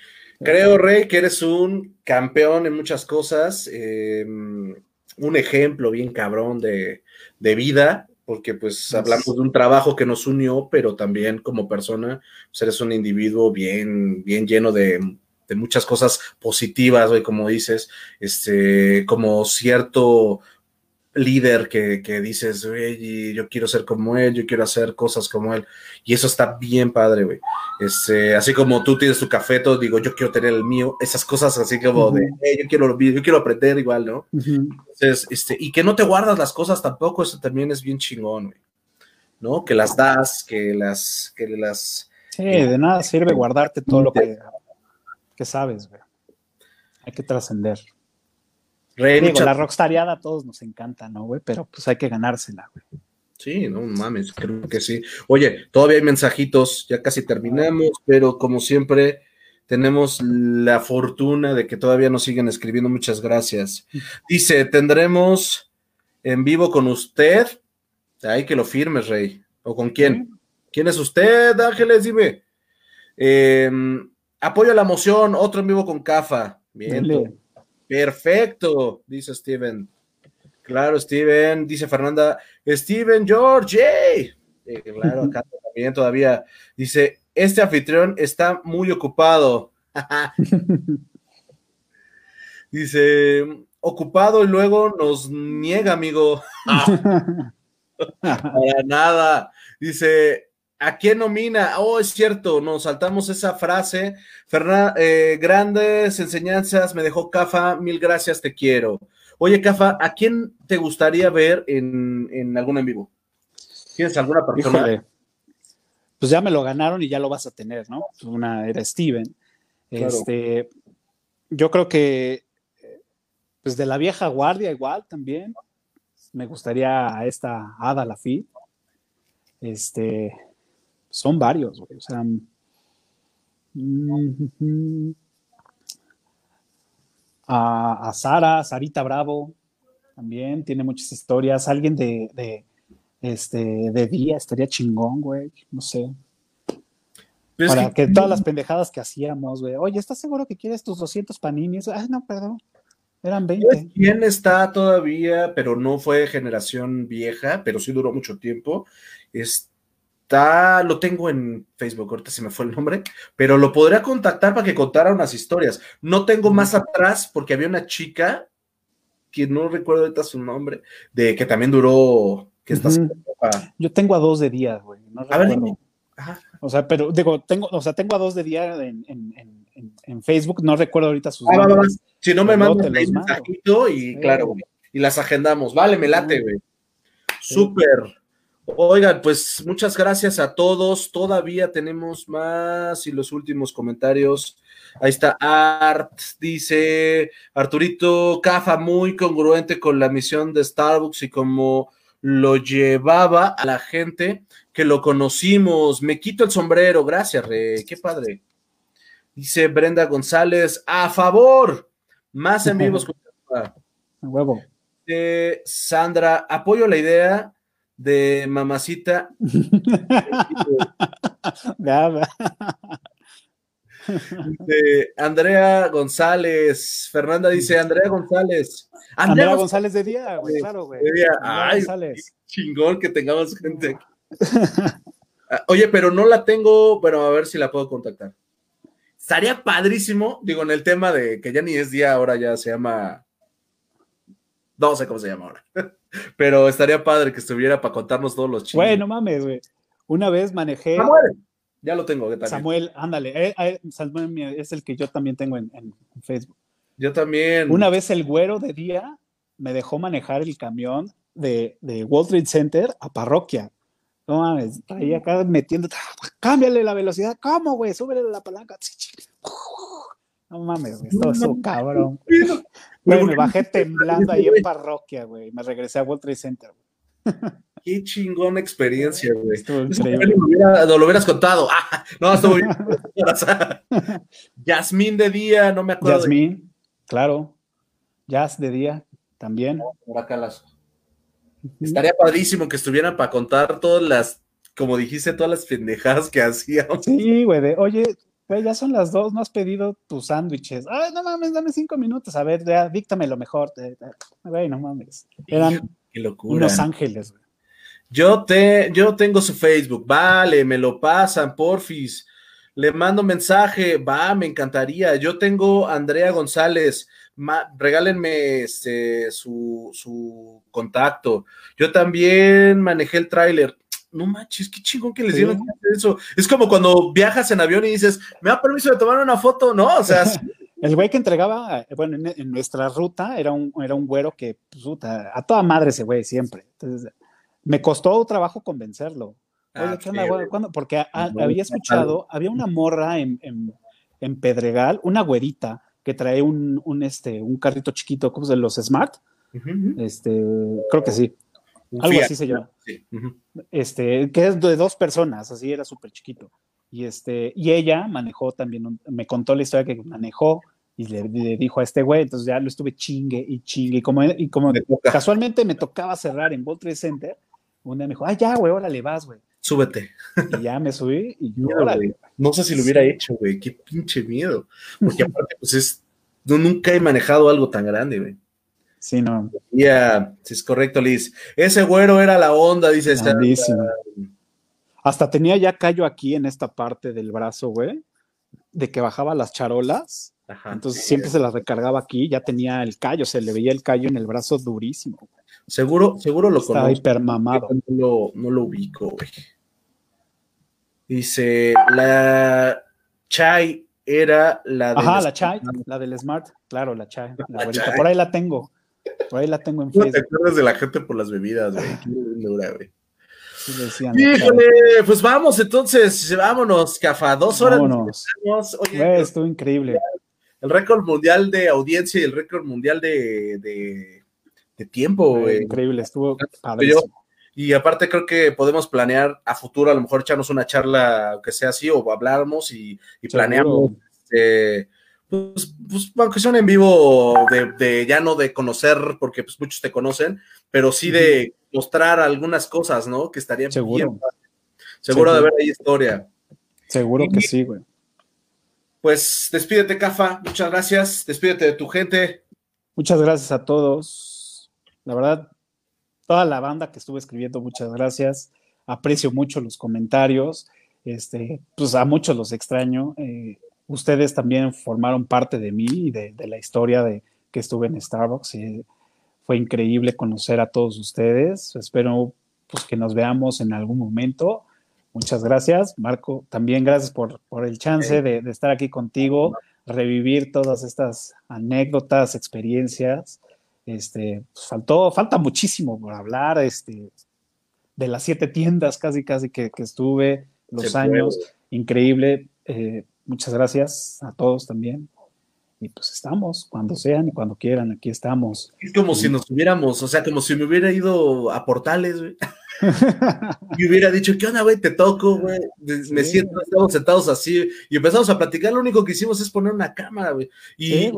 Creo, Rey, que eres un campeón en muchas cosas, em, un ejemplo bien cabrón de, vida, porque pues hablamos de un trabajo que nos unió, pero también como persona, pues eres un individuo bien, bien lleno de, de muchas cosas positivas, güey, como dices, este, como cierto líder que, dices, güey, yo quiero ser como él, yo quiero hacer cosas como él. Y eso está bien padre, güey. Este, así como tú tienes tu cafeto, digo, yo quiero tener el mío. Esas cosas así como de, yo quiero, yo quiero aprender igual, ¿no? Entonces, este, y que no te guardas las cosas tampoco, eso también es bien chingón, güey. ¿No? Que las das, que las, que las... Sí, de nada sirve guardarte todo lo que, que sabes, güey. Hay que trascender. Digo, la rockstariada a todos nos encanta, ¿no, güey? Pero pues hay que ganársela, güey. Sí, no mames, creo que sí. Oye, todavía hay mensajitos, ya casi terminamos, pero como siempre, tenemos la fortuna de que todavía nos siguen escribiendo. Muchas gracias. Dice, tendremos en vivo con usted. Hay que lo firmes, Rey. ¿O con quién? ¿Quién es usted, Ángeles? Dime. Em, apoyo a la moción, otro en vivo con CAFA. Bien. Perfecto, dice Steven. Claro, Steven, dice Fernanda, Steven George, eh, claro, acá también todavía. Dice, este anfitrión está muy ocupado. dice, ocupado y luego nos niega, amigo. Para nada. Dice, ¿a quién nomina? Oh, es cierto, nos saltamos esa frase. Fernanda, eh, grandes enseñanzas, me dejó Cafa, mil gracias, te quiero. Oye, Cafa, ¿a quién te gustaría ver en, en algún en vivo? ¿Tienes alguna persona? Pues ya me lo ganaron y ya lo vas a tener, ¿no? Una era Steven. Este, yo creo que, pues de la vieja guardia igual también. Me gustaría a esta Ada Lafitte. Este, son varios, güey. O sea, mm, a, Sara, Sarita Bravo, también tiene muchas historias. Alguien de, de, este, de día estaría chingón, güey, no sé. Para que, todas las pendejadas que hacíamos, güey. Oye, ¿estás seguro que quieres tus 200 paninis? Ay, no, perdón. Eran 20. ¿Quién está todavía, pero no fue generación vieja, pero sí duró mucho tiempo? Lo tengo en Facebook, ahorita se me fue el nombre, pero lo podría contactar para que contara unas historias. No tengo más atrás porque había una chica que no recuerdo ahorita su nombre, de que también duró, que Yo tengo a dos de día, güey. a ver, O sea, pero digo, tengo, o sea, tengo a dos de día en, Facebook, no recuerdo ahorita sus ah, nombres. Si no me mandan un mensajito y claro, y las agendamos. Vale, me late, güey. Súper. Oigan, pues muchas gracias a todos. Todavía tenemos más y los últimos comentarios. Ahí está Art, dice Arturito Cafa, muy congruente con la misión de Starbucks y como lo llevaba a la gente que lo conocimos. Me quito el sombrero, gracias, Rey, qué padre. Dice Brenda González, a favor, más en vivos. huevo. Sandra, apoyo la idea de mamacita. de Andrea González. Fernanda dice Andrea González. Andrea, González de día, güey, claro, güey. Ay, chingón que tengamos gente. Ah, oye, pero no la tengo, pero a ver si la puedo contactar. Estaría padrísimo, digo, en el tema de que ya ni es día, ahora ya se llama. No sé cómo se llama ahora. Pero estaría padre que estuviera para contarnos todos los chistes. Bueno, mames, güey. Una vez manejé. Samuel, ya lo tengo. Samuel, ándale. Eh, eh, Samuel es el que yo también tengo en, Facebook. Yo también. Una vez el güero de día me dejó manejar el camión de, de Wall Street Center a parroquia. No mames, ahí acá metiendo, cámbiale la velocidad, ¿cómo, güey? Súbele la palanca. No mames, güey, esto es un cabrón. Me bajé temblando ahí en parroquia, güey. Me regresé a World Trade Center, Qué chingona experiencia, güey. Lo, lo, hubieras contado. Ah, no, estuvo bien. Yasmín de día, no me acuerdo. Yasmín, claro. Jazz de día, también. Por acá las... Estaría padrísimo que estuvieran para contar todas las, como dijiste, todas las pendejadas que hacíamos. Sí, güey, oye, ya son las dos, no has pedido tus sándwiches. Ay, no mames, dame cinco minutos. A ver, ya, díctame lo mejor. Güey, no mames. Eran unos ángeles, Yo, te, yo tengo su Facebook, vale, me lo pasan, porfis. Le mando mensaje, va, me encantaría. Yo tengo Andrea González, regálenme este, su, su contacto. Yo también manejé el tráiler no manches, qué chingón que les dieron eso. Es como cuando viajas en avión y dices, me da permiso de tomar una foto, ¿no? O sea, el güey que entregaba, eh, bueno, en, nuestra ruta era un, era un güero que, pues, a toda madre ese güey siempre. Entonces, me costó trabajo convencerlo. Ah, Porque había escuchado, había una morra en, en, Pedregal, una güerita, que trae un, este, un carrito chiquito, ¿cómo se los Smart? Este, creo que sí. Algo así se llama. Este, que es de dos personas, así era súper chiquito. Y, este, y ella manejó también, me contó la historia que manejó y le, dijo a este güey, entonces ya lo estuve chingue y chingue. Y como, y como casualmente me tocaba cerrar en World Trade Center, un día me dijo, ay, ya, güey, órale, vas, güey. Súbete. Y ya me subí y yo, órale. No sé si lo hubiera hecho, güey, qué pinche miedo. Porque aparte, pues es, no, nunca he manejado algo tan grande, güey. Sí, no. Ya, sí, es correcto, Liz. Ese güero era la onda, dice. Hasta tenía ya callo aquí en esta parte del brazo, güey, de que bajaba las charolas. Entonces siempre se las recargaba aquí, ya tenía el callo, se le veía el callo en el brazo durísimo. Seguro, seguro lo Estaba conozco. hipermamado. No lo, no lo ubico, güey. Dice, la Chai era la de. Ajá, la Chai, la del Smart, claro, la Chai. La Por ahí la tengo. Por ahí la tengo en Facebook. te acuerdas de la gente por las bebidas, güey. Qué dura, güey. Híjole, pues vamos entonces, vámonos, Cafa, dos horas. Vámonos. Oye, estuvo increíble. El récord mundial de audiencia y el récord mundial de, de, tiempo, güey. Increíble, estuvo padrísimo. Y aparte creo que podemos planear a futuro, a lo mejor echarnos una charla, que sea así, o hablamos y, y planeamos este, pues, pues, aunque son en vivo, de, ya no de conocer, porque pues muchos te conocen, pero sí de mostrar algunas cosas, ¿no? Que estaría Seguro. bien. Seguro, de ver ahí historia. Seguro que sí, güey. Pues despídete, Cafa. Muchas gracias. Despídete de tu gente. Muchas gracias a todos. La verdad, toda la banda que estuve escribiendo, muchas gracias. Aprecio mucho los comentarios. Este, pues a muchos los extraño. Eh, ustedes también formaron parte de mí y de, la historia de que estuve en Starbucks. Y fue increíble conocer a todos ustedes. Espero pues, que nos veamos en algún momento. Muchas gracias, Marco. También gracias por, el chance de, estar aquí contigo, revivir todas estas anécdotas, experiencias. Este, pues, faltó, falta muchísimo por hablar, este, de las siete tiendas casi, casi que, estuve, los años, increíble. Eh, Muchas gracias a todos también. Y pues estamos, cuando sean y cuando quieran, aquí estamos. Es como si nos hubiéramos, o sea, como si me hubiera ido a portales, güey. y hubiera dicho, ¿qué onda, güey? Te toco, güey. Me siento, estamos sentados así. Y empezamos a platicar. Lo único que hicimos es poner una cámara, güey. Y,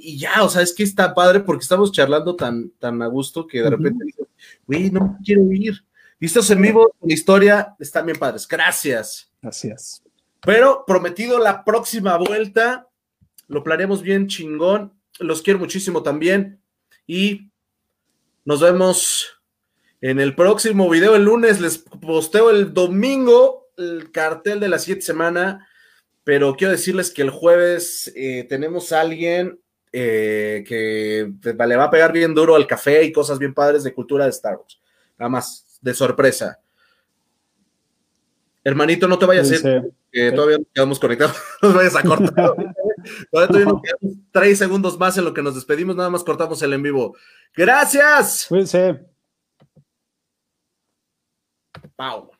y ya, o sea, es que está padre porque estamos charlando tan, tan a gusto que de repente digo, güey, no quiero ir. Listos en vivo, la historia están bien padres. Gracias. Gracias. Pero prometido la próxima vuelta, lo planeamos bien chingón. Los quiero muchísimo también. Y nos vemos en el próximo video el lunes. Les posteo el domingo el cartel de la siguiente semana. Pero quiero decirles que el jueves eh, tenemos a alguien eh, que le va a pegar bien duro al café y cosas bien padres de cultura de Star Wars. Nada más, de sorpresa. Hermanito, no te vayas a ir que todavía nos quedamos conectados, nos vayas a cortar. todavía nos quedamos tres segundos más en lo que nos despedimos, nada más cortamos el en vivo. Gracias. Cuídense. Pau.